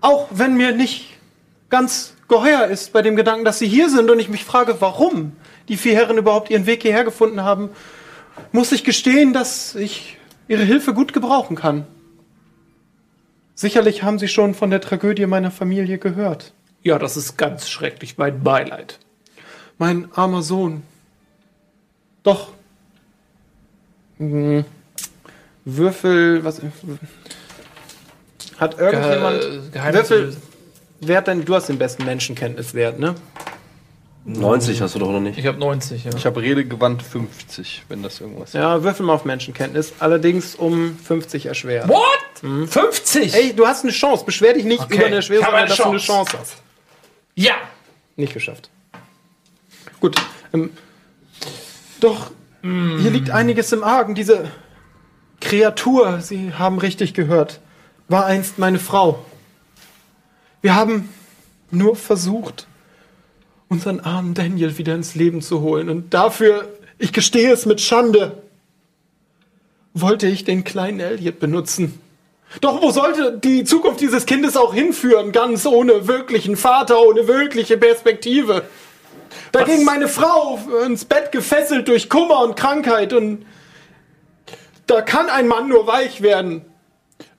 Auch wenn mir nicht ganz geheuer ist bei dem Gedanken, dass Sie hier sind und ich mich frage, warum die vier Herren überhaupt ihren Weg hierher gefunden haben, muss ich gestehen, dass ich Ihre Hilfe gut gebrauchen kann. Sicherlich haben Sie schon von der Tragödie meiner Familie gehört. Ja, das ist ganz schrecklich. Mein Beileid. Mein armer Sohn. Doch. Hm. Würfel, was. Hat irgendjemand. Ge- Würfel. Wer hat denn. Du hast den besten Menschenkenntniswert, ne? 90 hast du doch noch nicht. Ich habe 90, ja. Ich habe Redegewandt 50, wenn das irgendwas Ja, würfel mal auf Menschenkenntnis. Allerdings um 50 erschwert. What? 50? Ey, du hast eine Chance. Beschwer dich nicht Okay, über eine habe sondern eine dass du eine Chance. Hast. Ja. Nicht geschafft. Gut. Ähm, doch, hier liegt einiges im Argen. Diese Kreatur, Sie haben richtig gehört, war einst meine Frau. Wir haben nur versucht, unseren armen Daniel wieder ins Leben zu holen. Und dafür, ich gestehe es mit Schande, wollte ich den kleinen Elliot benutzen. Doch wo sollte die Zukunft dieses Kindes auch hinführen, ganz ohne wirklichen Vater, ohne wirkliche Perspektive? Da ging meine Frau ins Bett gefesselt durch Kummer und Krankheit und da kann ein Mann nur weich werden.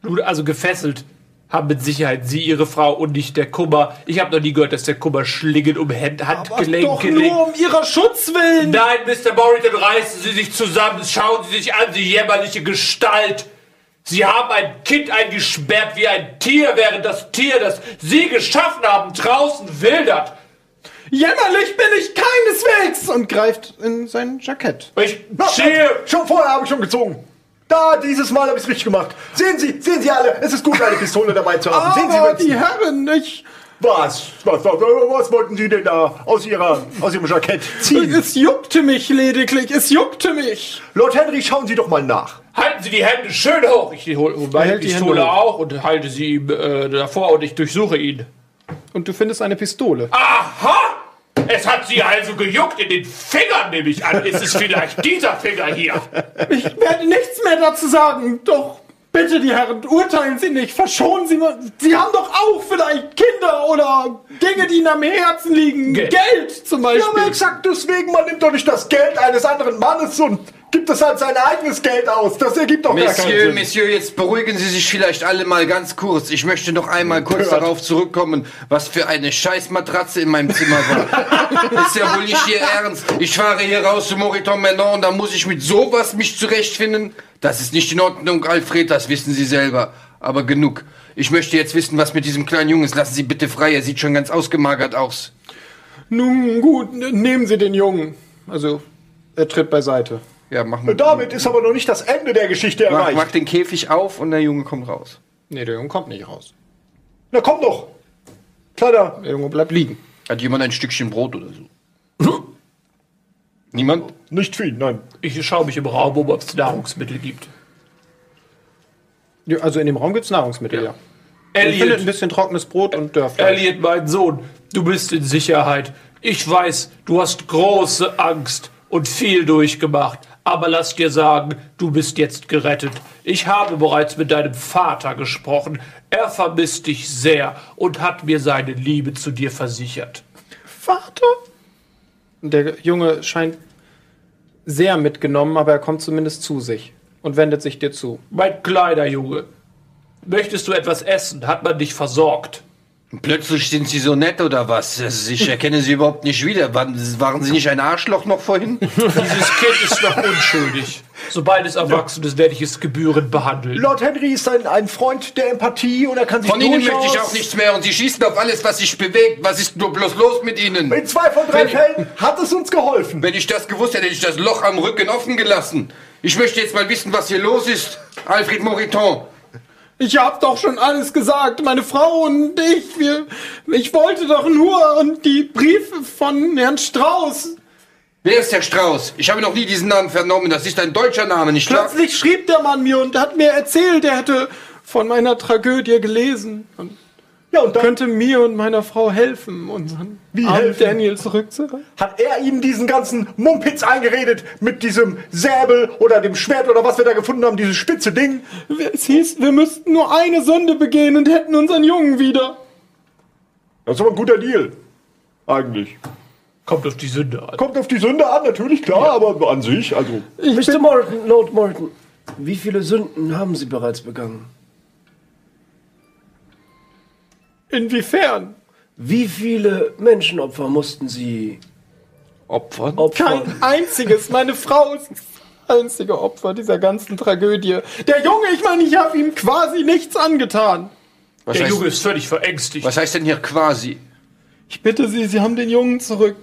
Nun, also gefesselt haben mit Sicherheit Sie, Ihre Frau und nicht der Kummer. Ich habe noch nie gehört, dass der Kummer Schlingen um Hand, Handgelenk doch nur um ihrer Schutz willen. Nein, Mr. Morriton, reißen Sie sich zusammen. Schauen Sie sich an, Sie jämmerliche Gestalt. Sie haben ein Kind eingesperrt wie ein Tier, während das Tier, das Sie geschaffen haben, draußen wildert. Jämmerlich bin ich keineswegs und greift in sein Jackett. Ich Cheer! Schon vorher habe ich schon gezogen. Da, dieses Mal habe ich es richtig gemacht. Sehen Sie, sehen Sie alle, es ist gut, eine Pistole dabei zu haben. Sehen Sie, Aber Winston. die Herren, ich... Was? Was, was? Was wollten Sie denn da aus, ihrer, aus Ihrem Jackett ziehen? Es juckte mich lediglich, es juckte mich. Lord Henry, schauen Sie doch mal nach. Halten Sie die Hände schön hoch. Ich hole hol meine hält die Pistole auch und halte sie ihm äh, davor und ich durchsuche ihn. Und du findest eine Pistole. Aha! Es hat Sie also gejuckt in den Fingern, nehme ich an. Ist es vielleicht dieser Finger hier? Ich werde nichts mehr dazu sagen. Doch bitte, die Herren, urteilen Sie nicht. Verschonen Sie mal. Sie haben doch auch vielleicht Kinder oder Dinge, die Ihnen am Herzen liegen. Geld. Geld, zum Ja, Beispiel. aber exakt deswegen, man nimmt doch nicht das Geld eines anderen Mannes und gibt es halt sein eigenes Geld aus. Das ergibt doch gar keinen Monsieur, Sinn. Monsieur, jetzt beruhigen Sie sich vielleicht alle mal ganz kurz. Ich möchte noch einmal kurz Hört. darauf zurückkommen, was für eine Scheißmatratze in meinem Zimmer war. *laughs* ist ja wohl nicht Ihr Ernst. Ich fahre hier raus zu Moriton Manon und da muss ich mit sowas mich zurechtfinden. Das ist nicht in Ordnung, Alfred, das wissen Sie selber. Aber genug. Ich möchte jetzt wissen, was mit diesem kleinen Jungen ist. Lassen Sie bitte frei, er sieht schon ganz ausgemagert aus. Nun gut, nehmen Sie den Jungen. Also, er tritt beiseite. Ja, machen wir. Damit ist aber noch nicht das Ende der Geschichte Mach, erreicht. mach den Käfig auf und der Junge kommt raus. Nee, der Junge kommt nicht raus. Na komm doch. Kleiner. Der Junge bleibt liegen. Hat jemand ein Stückchen Brot oder so? *clears throat* Niemand? Nicht viel, nein. Ich schaue mich im Raum um, ob es Nahrungsmittel gibt. Ja, Also in dem Raum gibt es Nahrungsmittel, ja. Ihr findet Elliot, ein bisschen trockenes Brot und Dörfleisch. Elliot, mein Sohn, du bist in Sicherheit. Ich weiß, du hast große Angst und viel durchgemacht. Aber lass dir sagen, du bist jetzt gerettet. Ich habe bereits mit deinem Vater gesprochen. Er vermisst dich sehr und hat mir seine Liebe zu dir versichert. Vater? Der Junge scheint sehr mitgenommen, aber er kommt zumindest zu sich und wendet sich dir zu. Mein kleiner Junge, möchtest du etwas essen? Hat man dich versorgt? Plötzlich sind Sie so nett oder was? Also Ich erkenne Sie überhaupt nicht wieder. Waren, waren Sie nicht ein Arschloch noch vorhin? *laughs* Dieses Kind ist noch unschuldig. Sobald es erwachsen ist, werde ich es gebührend behandeln. Lord Henry ist ein, ein Freund der Empathie und er kann sich Von Ihnen möchte ich auch nichts mehr und Sie schießen auf alles, was sich bewegt. Was ist nur bloß los mit Ihnen? In zwei von drei Wenn- Fällen hat es uns geholfen. Wenn ich das gewusst hätte, hätte ich das Loch am Rücken offen gelassen. Ich möchte jetzt mal wissen, was hier los ist. Alfred Moriton. Ich hab doch schon alles gesagt, meine Frau und ich. Wir, ich wollte doch nur und die Briefe von Herrn Strauß. Wer ist der Strauß? Ich habe noch nie diesen Namen vernommen. Das ist ein deutscher Name, nicht wahr? Plötzlich schrieb der Mann mir und hat mir erzählt, er hätte von meiner Tragödie gelesen. Und Ja, und dann könnte mir und meiner Frau helfen, unseren Wie helfen? Daniel zurückzuholen. hat er ihnen diesen ganzen Mumpitz eingeredet mit diesem Säbel oder dem Schwert oder was wir da gefunden haben, dieses spitze Ding. Es hieß, wir müssten nur eine Sünde begehen und hätten unseren Jungen wieder. Das ist aber ein guter Deal. Eigentlich. Kommt auf die Sünde an. Kommt auf die Sünde an, natürlich, klar, aber an sich, also. Mr. Morton, Lord Morton, wie viele Sünden haben Sie bereits begangen? Inwiefern? Wie viele Menschenopfer mussten Sie Opfern? opfern? Kein einziges. Meine Frau ist das einzige Opfer dieser ganzen Tragödie. Der Junge, ich meine, ich habe ihm quasi nichts angetan. Was Der heißt, Junge ist völlig verängstigt. was heißt denn hier quasi? Ich bitte Sie, Sie haben den Jungen zurück.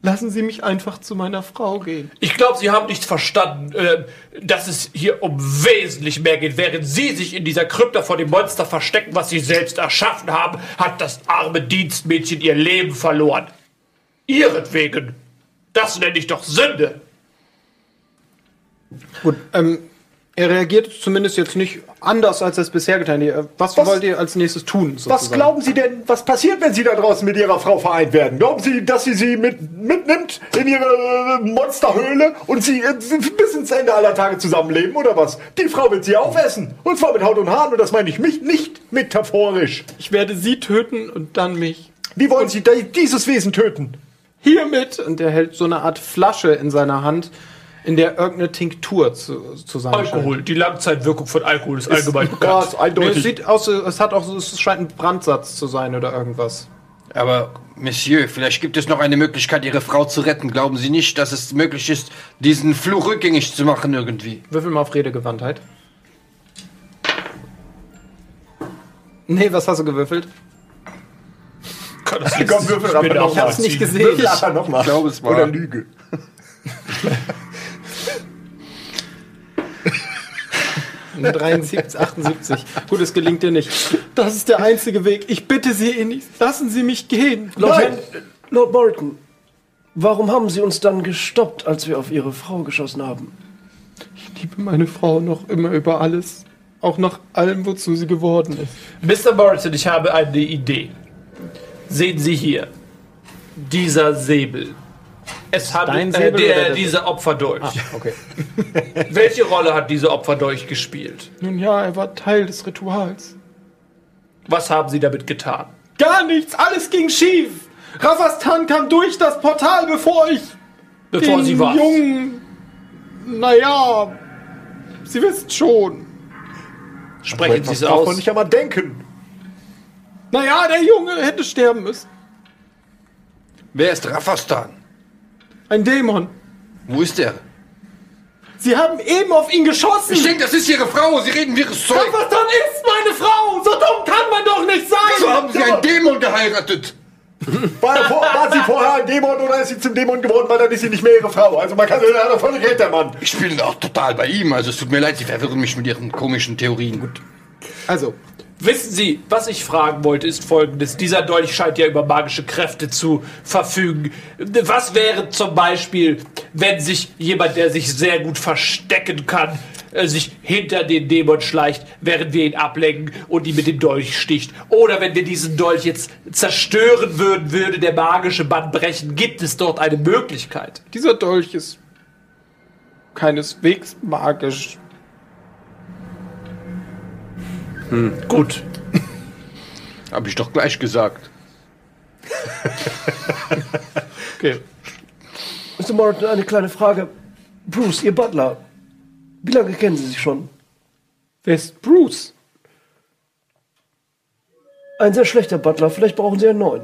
Lassen Sie mich einfach zu meiner Frau gehen. Ich glaube, Sie haben nicht verstanden, äh, dass es hier um wesentlich mehr geht. Während Sie sich in dieser Krypta vor dem Monster verstecken, was Sie selbst erschaffen haben, hat das arme Dienstmädchen ihr Leben verloren. Ihretwegen. Das nenne ich doch Sünde. Gut, ähm, er reagiert zumindest jetzt nicht anders, als es bisher getan hat. Was, Was- wollt ihr als nächstes tun? Was sozusagen? glauben Sie denn, was passiert, wenn Sie da draußen mit Ihrer Frau vereint werden? Glauben Sie, dass sie sie mit, mitnimmt in Ihre äh, Monsterhöhle und Sie äh, bis ins Ende aller Tage zusammenleben oder was? Die Frau wird Sie aufessen. Und zwar mit Haut und Haaren und das meine ich mich nicht metaphorisch. Ich werde Sie töten und dann mich. Wie wollen Sie da- dieses Wesen töten? Hiermit! Und er hält so eine Art Flasche in seiner Hand, in der irgendeine Tinktur zu, zu sein Alkohol. Die Langzeitwirkung von Alkohol ist, allgemein Ja, bekannt. ist scheint. Nee, es eindeutig. sieht aus, es hat auch so, es scheint ein Brandsatz zu sein oder irgendwas. Aber, Monsieur, vielleicht gibt es noch eine Möglichkeit, Ihre Frau zu retten. Glauben Sie nicht, dass es möglich ist, diesen Fluch rückgängig zu machen irgendwie? Würfel mal auf Redegewandtheit. Nee, was hast du gewürfelt? Kann das Komm, würfel Ich hab's mal nicht gesehen. Würfel einfach nochmal. Ich glaube, es war- Oder Lüge. *laughs* Eine 73, 78. Gut, es gelingt dir nicht. Das ist der einzige Weg. Ich bitte Sie, lassen Sie mich gehen. Lord, Nein. Lord Morton, warum haben Sie uns dann gestoppt, als wir auf Ihre Frau geschossen haben? Ich liebe meine Frau noch immer über alles. Auch nach allem, wozu sie geworden ist. Mr. Morrison, ich habe eine Idee. Sehen Sie hier. Dieser Säbel. Es handelt äh, der, dieser Opferdolch. Okay. *laughs* Welche Rolle hat dieser Opferdolch gespielt? Nun ja, er war Teil des Rituals. Was haben Sie damit getan? Gar nichts, alles ging schief. Ravastan kam durch das Portal, bevor ich Bevor den Sie was? Jungen. Naja, Sie wissen schon. Sprechen Sie es aus. nicht einmal denken. Naja, der Junge hätte sterben müssen. Wer ist Rafastan? Ein Dämon. Wo ist der? Sie haben eben auf ihn geschossen. Ich denke, das ist Ihre Frau. Sie reden wirres Zeug. Ravastan ist meine Frau. So dumm kann man doch nicht sein. Wieso haben Sie einen Dämon geheiratet? *laughs* War, er vor, war sie vorher ein Dämon oder ist sie zum Dämon geworden, weil dann ist sie nicht mehr ihre Frau? Also man kann ja da völlig recht, der Mann. Ich bin auch total bei ihm. Also es tut mir leid, Sie verwirren mich mit Ihren komischen Theorien. Gut. Also, Wissen Sie, was ich fragen wollte, ist folgendes. Dieser Dolch scheint ja über magische Kräfte zu verfügen. Was wäre zum Beispiel, wenn sich jemand, der sich sehr gut verstecken kann, äh, sich hinter den Dämon schleicht, während wir ihn ablenken und ihn mit dem Dolch sticht? Oder wenn wir diesen Dolch jetzt zerstören würden, würde der magische Bann brechen. Gibt es dort eine Möglichkeit? dieser Dolch ist keineswegs magisch. Gut. *laughs* Hab ich doch gleich gesagt. *laughs* Okay. Mr. Morton, eine kleine Frage. Bruce, Ihr Butler. Wie lange kennen Sie sich schon? Wer ist Bruce? Ein sehr schlechter Butler. Vielleicht brauchen Sie einen neuen.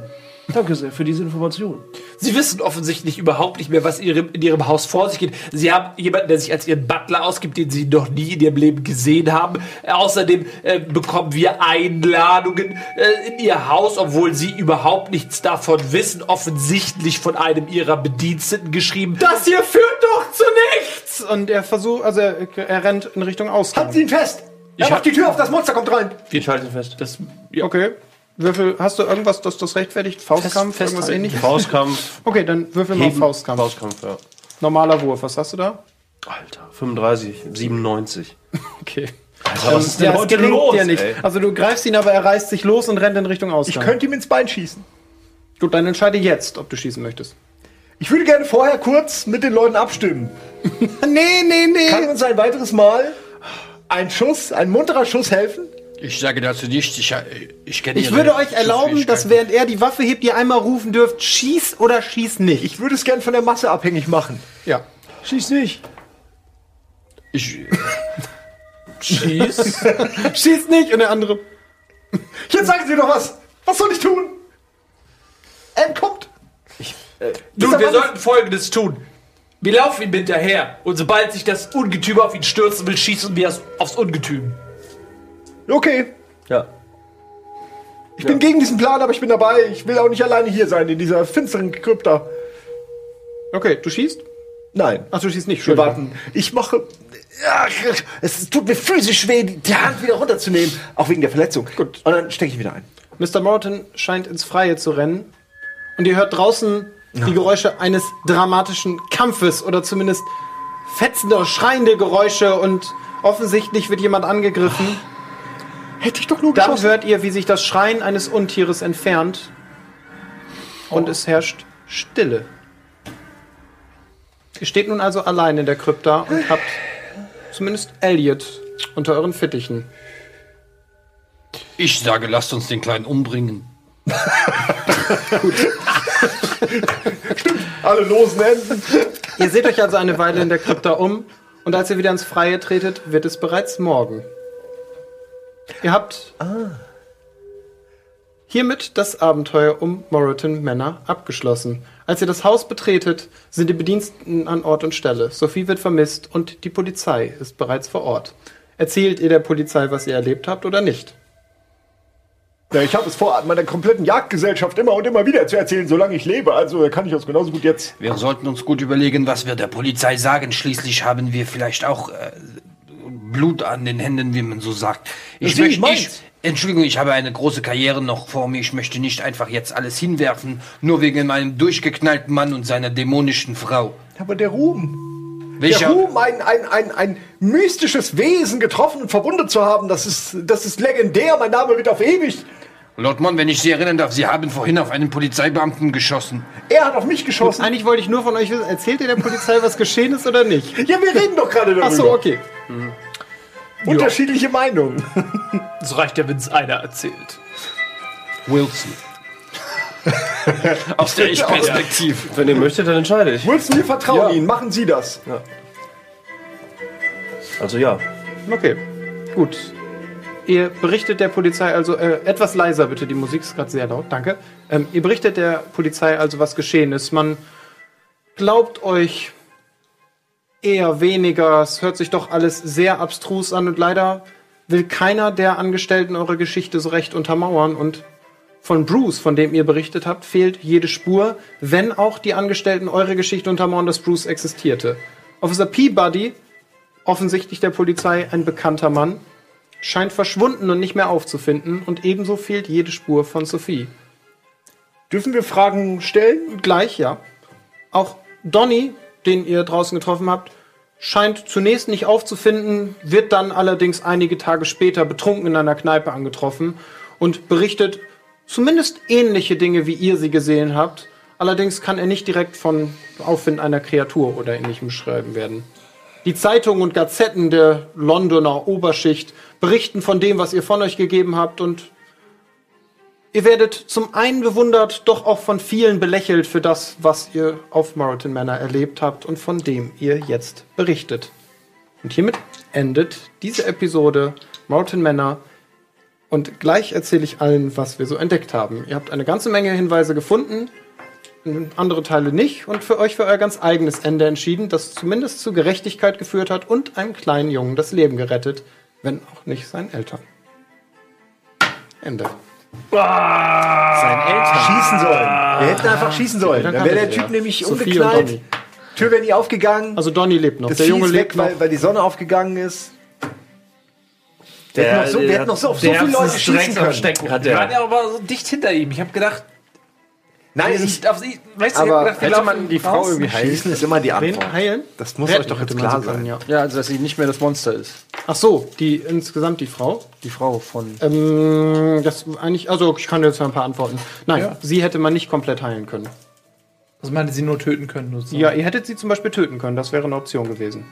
Danke sehr für diese Information. Sie wissen offensichtlich überhaupt nicht mehr, was ihrem, in ihrem Haus vor sich geht. Sie haben jemanden, der sich als ihren Butler ausgibt, den sie noch nie in ihrem Leben gesehen haben. Äh, außerdem äh, bekommen wir Einladungen äh, in ihr Haus, obwohl sie überhaupt nichts davon wissen. Offensichtlich von einem ihrer Bediensteten geschrieben. Das hier führt doch zu nichts! Und er versucht, also er, er rennt in Richtung Ausgang. Halten Sie ihn fest! Er Ich macht hab- die Tür auf, das Monster kommt rein. Ich halte ihn fest. Das, ja. Okay. Würfel, hast du irgendwas, das das rechtfertigt? Faustkampf? Fest- irgendwas ähnliches? Faustkampf. *laughs* Okay, dann würfel mal Heben. Faustkampf. Faustkampf, ja. Normaler Wurf, was hast du da? Alter, 35, 97. *laughs* Okay. Alter, was ist denn ja, heute gelingt los, dir nicht. ey? Also du greifst ihn, aber er reißt sich los und rennt in Richtung Ich Ausgang. könnte ihm ins Bein schießen. Gut, dann entscheide jetzt, ob du schießen möchtest. Ich würde gerne vorher kurz mit den Leuten abstimmen. *laughs* nee, nee, nee. Kann uns ein weiteres Mal ein Schuss, ein munterer Schuss helfen? Ich sage dazu nichts. Ich, ich kenne Ich würde euch erlauben, dass während er die Waffe hebt, ihr einmal rufen dürft, schieß oder schieß nicht. Ich würde es gern von der Masse abhängig machen. Ja. Schieß nicht. Ich, *laughs* Schieß. *laughs* schieß nicht und der andere. Jetzt sagen Sie doch was. Was soll ich tun? Anne kommt. Nun, Dieser wir Mann sollten Folgendes tun. Wir laufen ihm hinterher und sobald sich das Ungetüm auf ihn stürzen will, schießen wir es aufs Ungetüm. Okay. Ja. Ich bin gegen diesen Plan, aber ich bin dabei. Ich will auch nicht alleine hier sein in dieser finsteren Krypta. Okay, du schießt? Nein. Ach, du schießt nicht. Wir warten. Ich mache. Ja, es tut mir physisch weh, die die Hand wieder runterzunehmen. Auch wegen der Verletzung. Gut. Und dann stecke ich wieder ein. Mr. Morton scheint ins Freie zu rennen. Und ihr hört draußen die Geräusche eines dramatischen Kampfes oder zumindest fetzende, schreiende Geräusche und offensichtlich wird jemand angegriffen. Hätte ich doch nur Dann geschossen. hört ihr, wie sich das Schreien eines Untieres entfernt und es herrscht Stille. Ihr steht nun also allein in der Krypta und habt zumindest Elliot unter euren Fittichen. ich sage, lasst uns den Kleinen umbringen. *laughs* Alle losen Enden. Ihr seht euch also eine Weile in der Krypta um und als ihr wieder ins Freie tretet, wird es bereits morgen. Ihr habt hiermit das Abenteuer um Moreton Manor abgeschlossen. Als ihr das Haus betretet, sind die Bediensteten an Ort und Stelle. Sophie wird vermisst und die Polizei ist bereits vor Ort. Erzählt ihr der Polizei, was ihr erlebt habt oder nicht? Ja, ich habe es vor, meiner kompletten Jagdgesellschaft immer und immer wieder zu erzählen, solange ich lebe. Also kann ich das genauso gut jetzt. Wir sollten uns gut überlegen, was wir der Polizei sagen. Schließlich haben wir vielleicht auch äh, Blut an den Händen, wie man so sagt. Ich Sie, möchte ich, Entschuldigung, ich habe eine große Karriere noch vor mir. Ich möchte nicht einfach jetzt alles hinwerfen, nur wegen meinem durchgeknallten Mann und seiner dämonischen Frau. Aber der Ruhm. Welcher- Der Ruhm, ein, ein, ein, ein mystisches Wesen getroffen und verwundet zu haben, das ist, das ist legendär. Mein Name wird auf ewig. Lord Mon, wenn ich Sie erinnern darf, Sie haben vorhin auf einen Polizeibeamten geschossen. Er hat auf mich geschossen. Eigentlich wollte ich nur von euch wissen, erzählt ihr der Polizei, was geschehen ist oder nicht? Ja, wir reden doch gerade darüber. Ach so, okay. Unterschiedliche Meinungen. *laughs* Es reicht ja, wenn es einer erzählt. Wilson. *laughs* Aus der Ich-Perspektive. Wenn ihr möchtet, dann entscheide ich. Wilson, wir vertrauen Ja. Ihnen. Machen Sie das. Also ja. Okay, gut. Ihr berichtet der Polizei also, äh, etwas leiser bitte, die Musik ist gerade sehr laut, danke. Ähm, ihr berichtet der Polizei also, was geschehen ist. Man glaubt euch eher weniger, es hört sich doch alles sehr abstrus an und leider will keiner der Angestellten eure Geschichte so recht untermauern und von Bruce, von dem ihr berichtet habt, fehlt jede Spur, wenn auch die Angestellten eure Geschichte untermauern, dass Bruce existierte. Officer Peabody offensichtlich der Polizei ein bekannter Mann, scheint verschwunden und nicht mehr aufzufinden und ebenso fehlt jede Spur von Sophie. Dürfen wir Fragen stellen? Gleich, ja. Auch Donny, den ihr draußen getroffen habt, scheint zunächst nicht aufzufinden, wird dann allerdings einige Tage später betrunken in einer Kneipe angetroffen und berichtet zumindest ähnliche Dinge, wie ihr sie gesehen habt. Allerdings kann er nicht direkt von Auffinden einer Kreatur oder ähnlichem schreiben werden. Die Zeitungen und Gazetten der Londoner Oberschicht berichten von dem, was ihr von euch gegeben habt und ihr werdet zum einen bewundert, doch auch von vielen belächelt für das, was ihr auf Moreton Manor erlebt habt und von dem ihr jetzt berichtet. Und hiermit endet diese Episode Moreton Manor und gleich erzähle ich allen, was wir so entdeckt haben. Ihr habt eine ganze Menge Hinweise gefunden, andere Teile nicht und für euch für euer ganz eigenes Ende entschieden, das zumindest zu Gerechtigkeit geführt hat und einem kleinen Jungen das Leben gerettet, wenn auch nicht seinen Eltern. Ende. Sein Eltern. Schießen sollen. Wir hätten einfach schießen sollen. Dann Dann wäre der Typ er. nämlich Sophie umgeknallt. Tür wäre nie aufgegangen. Also Donny lebt noch. das der Vieh Junge ist lebt weg, noch. weil, weil die Sonne aufgegangen ist. Wir hätten noch so, wir hätten noch so auf so der viele hat Leute schießen können. Stecken. Hat Wir der. waren ja aber so dicht hinter ihm. Ich habe gedacht, Nein, ich, auf sie, weißt du, aber ich gedacht, hätte man die Frau irgendwie Schießen ist immer die Wen Antwort. heilen? Das muss Retten euch doch jetzt klar können, sein. Ja. Ja, also dass sie nicht mehr das Monster ist. Ach so, die insgesamt die Frau. Die Frau von. Ähm, das eigentlich, also ich kann jetzt ein paar antworten. Nein, Ja. sie hätte man nicht komplett heilen können. Also man hätte sie nur töten können. sozusagen. Ja, ihr hättet sie zum Beispiel töten können, das wäre eine Option gewesen.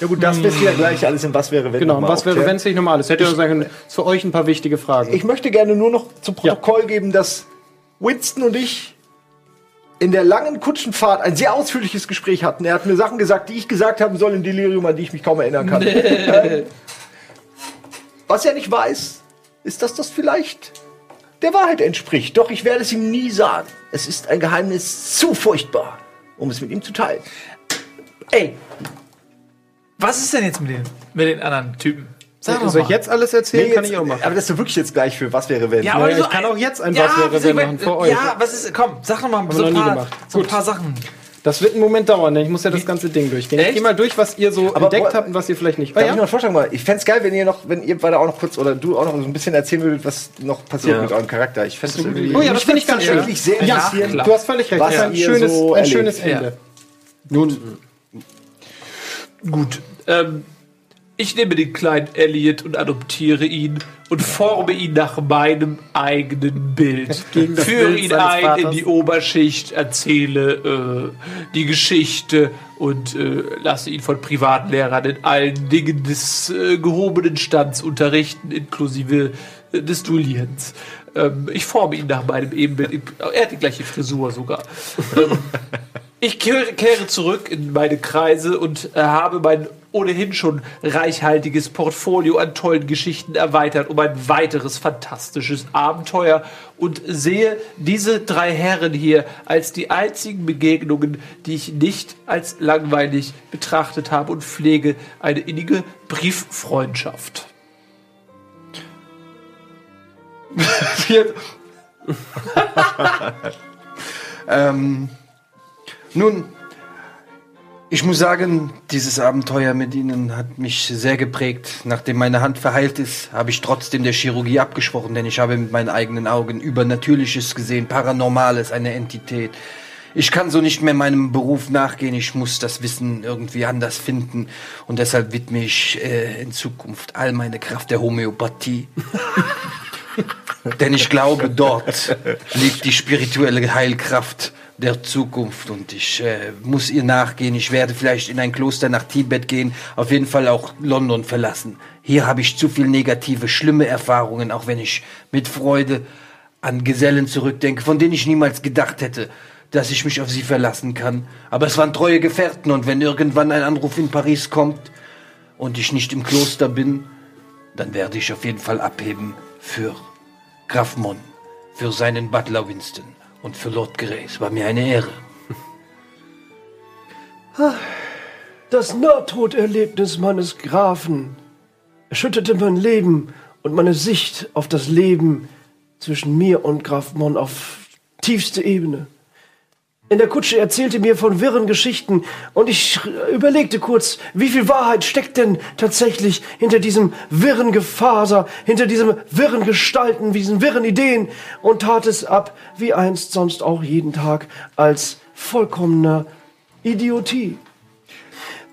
Ja gut, das wisst ihr ja gleich alles in Was wäre wenn. Genau, was wäre, wenn es nicht normal ist? Hätte ja sagen für euch ein paar wichtige Fragen. Ich möchte gerne nur noch zu Protokoll geben, dass Winston und ich in der langen Kutschenfahrt ein sehr ausführliches Gespräch hatten. Er hat mir Sachen gesagt, die ich gesagt haben soll im Delirium, an die ich mich kaum erinnern kann. *laughs* Was er nicht weiß, ist, dass das vielleicht der Wahrheit entspricht. Doch ich werde es ihm nie sagen. Es ist ein Geheimnis zu furchtbar, um es mit ihm zu teilen. Ey, was ist denn jetzt mit den, mit den anderen Typen? Sag doch Soll ich jetzt alles erzählen? Nee, kann jetzt- ich auch machen. Aber das ist wirklich jetzt gleich für Was wäre wenn. Ja, aber Ja, so ich kann auch jetzt ein ja, Was wäre, wenn ich- machen für euch. Ja, was ist, komm, sag doch mal so noch ein, nie paar, gemacht. so ein paar Sachen. Das wird einen Moment dauern, denn ich muss ja das ganze Ding durchgehen. Ich Echt? gehe mal durch, was ihr so Aber entdeckt habt und was ihr vielleicht nicht. Darf Oh, ich noch ja? einen Vorschlag mal? Ich fände es geil, wenn ihr noch, wenn ihr beide auch noch kurz oder du auch noch so ein bisschen erzählen würdet, was noch passiert Ja. mit eurem Charakter. Ich fände es irgendwie. Oh ja, das finde ich ganz schön. wirklich sehr Ja, du hast völlig recht. was Das ist ein schönes, so ein schönes Ende. Nun. Gut. Ähm, ich nehme den kleinen Elliot und adoptiere ihn und forme ihn nach meinem eigenen Bild. *laughs* Führe Bild ihn ein in Vaters. die Oberschicht, erzähle äh, die Geschichte und äh, lasse ihn von Privatlehrern in allen Dingen des äh, gehobenen Stands unterrichten, inklusive äh, des Duellierens. Ähm, ich forme ihn nach meinem Ebenbild. Er hat die gleiche Frisur sogar. *laughs* ich kehre, kehre zurück in meine Kreise und äh, habe mein ohnehin schon reichhaltiges Portfolio an tollen Geschichten erweitert um ein weiteres fantastisches Abenteuer und sehe diese drei Herren hier als die einzigen Begegnungen, die ich nicht als langweilig betrachtet habe und pflege eine innige Brieffreundschaft. *laughs* *laughs* ähm, nun, ich muss sagen, dieses Abenteuer mit Ihnen hat mich sehr geprägt. Nachdem meine Hand verheilt ist, habe ich trotzdem der Chirurgie abgesprochen, denn ich habe mit meinen eigenen Augen Übernatürliches gesehen, Paranormales, eine Entität. Ich kann so nicht mehr meinem Beruf nachgehen. Ich muss das Wissen irgendwie anders finden. Und deshalb widme ich äh, in Zukunft all meine Kraft der Homöopathie. *laughs* Denn ich glaube, dort liegt die spirituelle Heilkraft der Zukunft und ich äh, muss ihr nachgehen. Ich werde vielleicht in ein Kloster nach Tibet gehen, auf jeden Fall auch London verlassen. Hier habe ich zu viel negative, schlimme Erfahrungen, auch wenn ich mit Freude an Gesellen zurückdenke, von denen ich niemals gedacht hätte, dass ich mich auf sie verlassen kann. Aber es waren treue Gefährten und wenn irgendwann ein Anruf in Paris kommt und ich nicht im Kloster bin, dann werde ich auf jeden Fall abheben für Graf Mon, für seinen Butler Winston und für Lord Grey. Es war mir eine Ehre. Das Nahtoderlebnis meines Grafen erschütterte mein Leben und meine Sicht auf das Leben zwischen mir und Graf Mon auf tiefste Ebene. In der Kutsche erzählte mir von wirren Geschichten und ich überlegte kurz, wie viel Wahrheit steckt denn tatsächlich hinter diesem wirren Gefaser, hinter diesem wirren Gestalten, diesen wirren Ideen und tat es ab, wie einst sonst auch jeden Tag, als vollkommener Idiotie.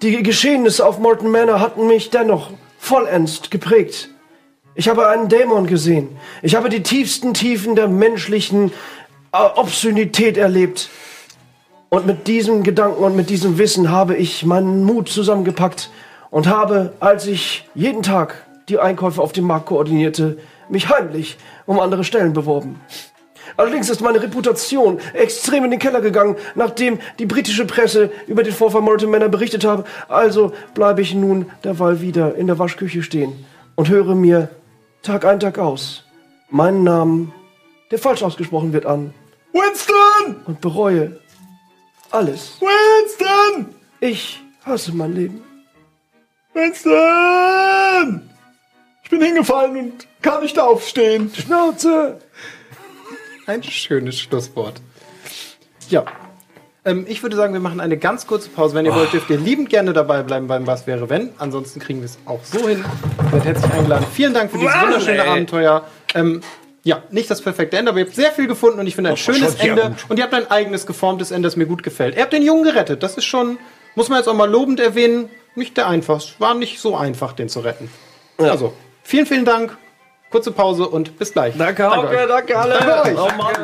Die Geschehnisse auf Morton Manor hatten mich dennoch vollends geprägt. Ich habe einen Dämon gesehen. Ich habe die tiefsten Tiefen der menschlichen äh, Obszönität erlebt. Und mit diesem Gedanken und mit diesem Wissen habe ich meinen Mut zusammengepackt und habe, als ich jeden Tag die Einkäufe auf dem Markt koordinierte, mich heimlich um andere Stellen beworben. Allerdings ist meine Reputation extrem in den Keller gegangen, nachdem die britische Presse über den Vorfall Morton Manor berichtet habe. Also bleibe ich nun derweil wieder in der Waschküche stehen und höre mir Tag ein, Tag aus meinen Namen, der falsch ausgesprochen wird, an. Winston! Und bereue alles. Winston! Ich hasse mein Leben. Winston! Ich bin hingefallen und kann nicht aufstehen. Schnauze! Ein schönes Schlusswort. Ja. Ähm, ich würde sagen, wir machen eine ganz kurze Pause. Wenn ihr wollt, dürft ihr liebend gerne dabei bleiben beim Was wäre wenn. Ansonsten kriegen wir es auch so hin. Seid herzlich eingeladen. Vielen Dank für dieses Mann, wunderschöne ey. Abenteuer. Ähm, Ja, nicht das perfekte Ende, aber ihr habt sehr viel gefunden und ich finde ein Das schönes Ende. Und ihr habt ein eigenes geformtes Ende, das mir gut gefällt. Ihr habt den Jungen gerettet. Das ist schon, muss man jetzt auch mal lobend erwähnen, nicht der einfachste. War nicht so einfach, den zu retten. Also, vielen, vielen Dank. Kurze Pause und bis gleich. Danke, Hauke, euch. danke alle. Danke euch. Oh Mann.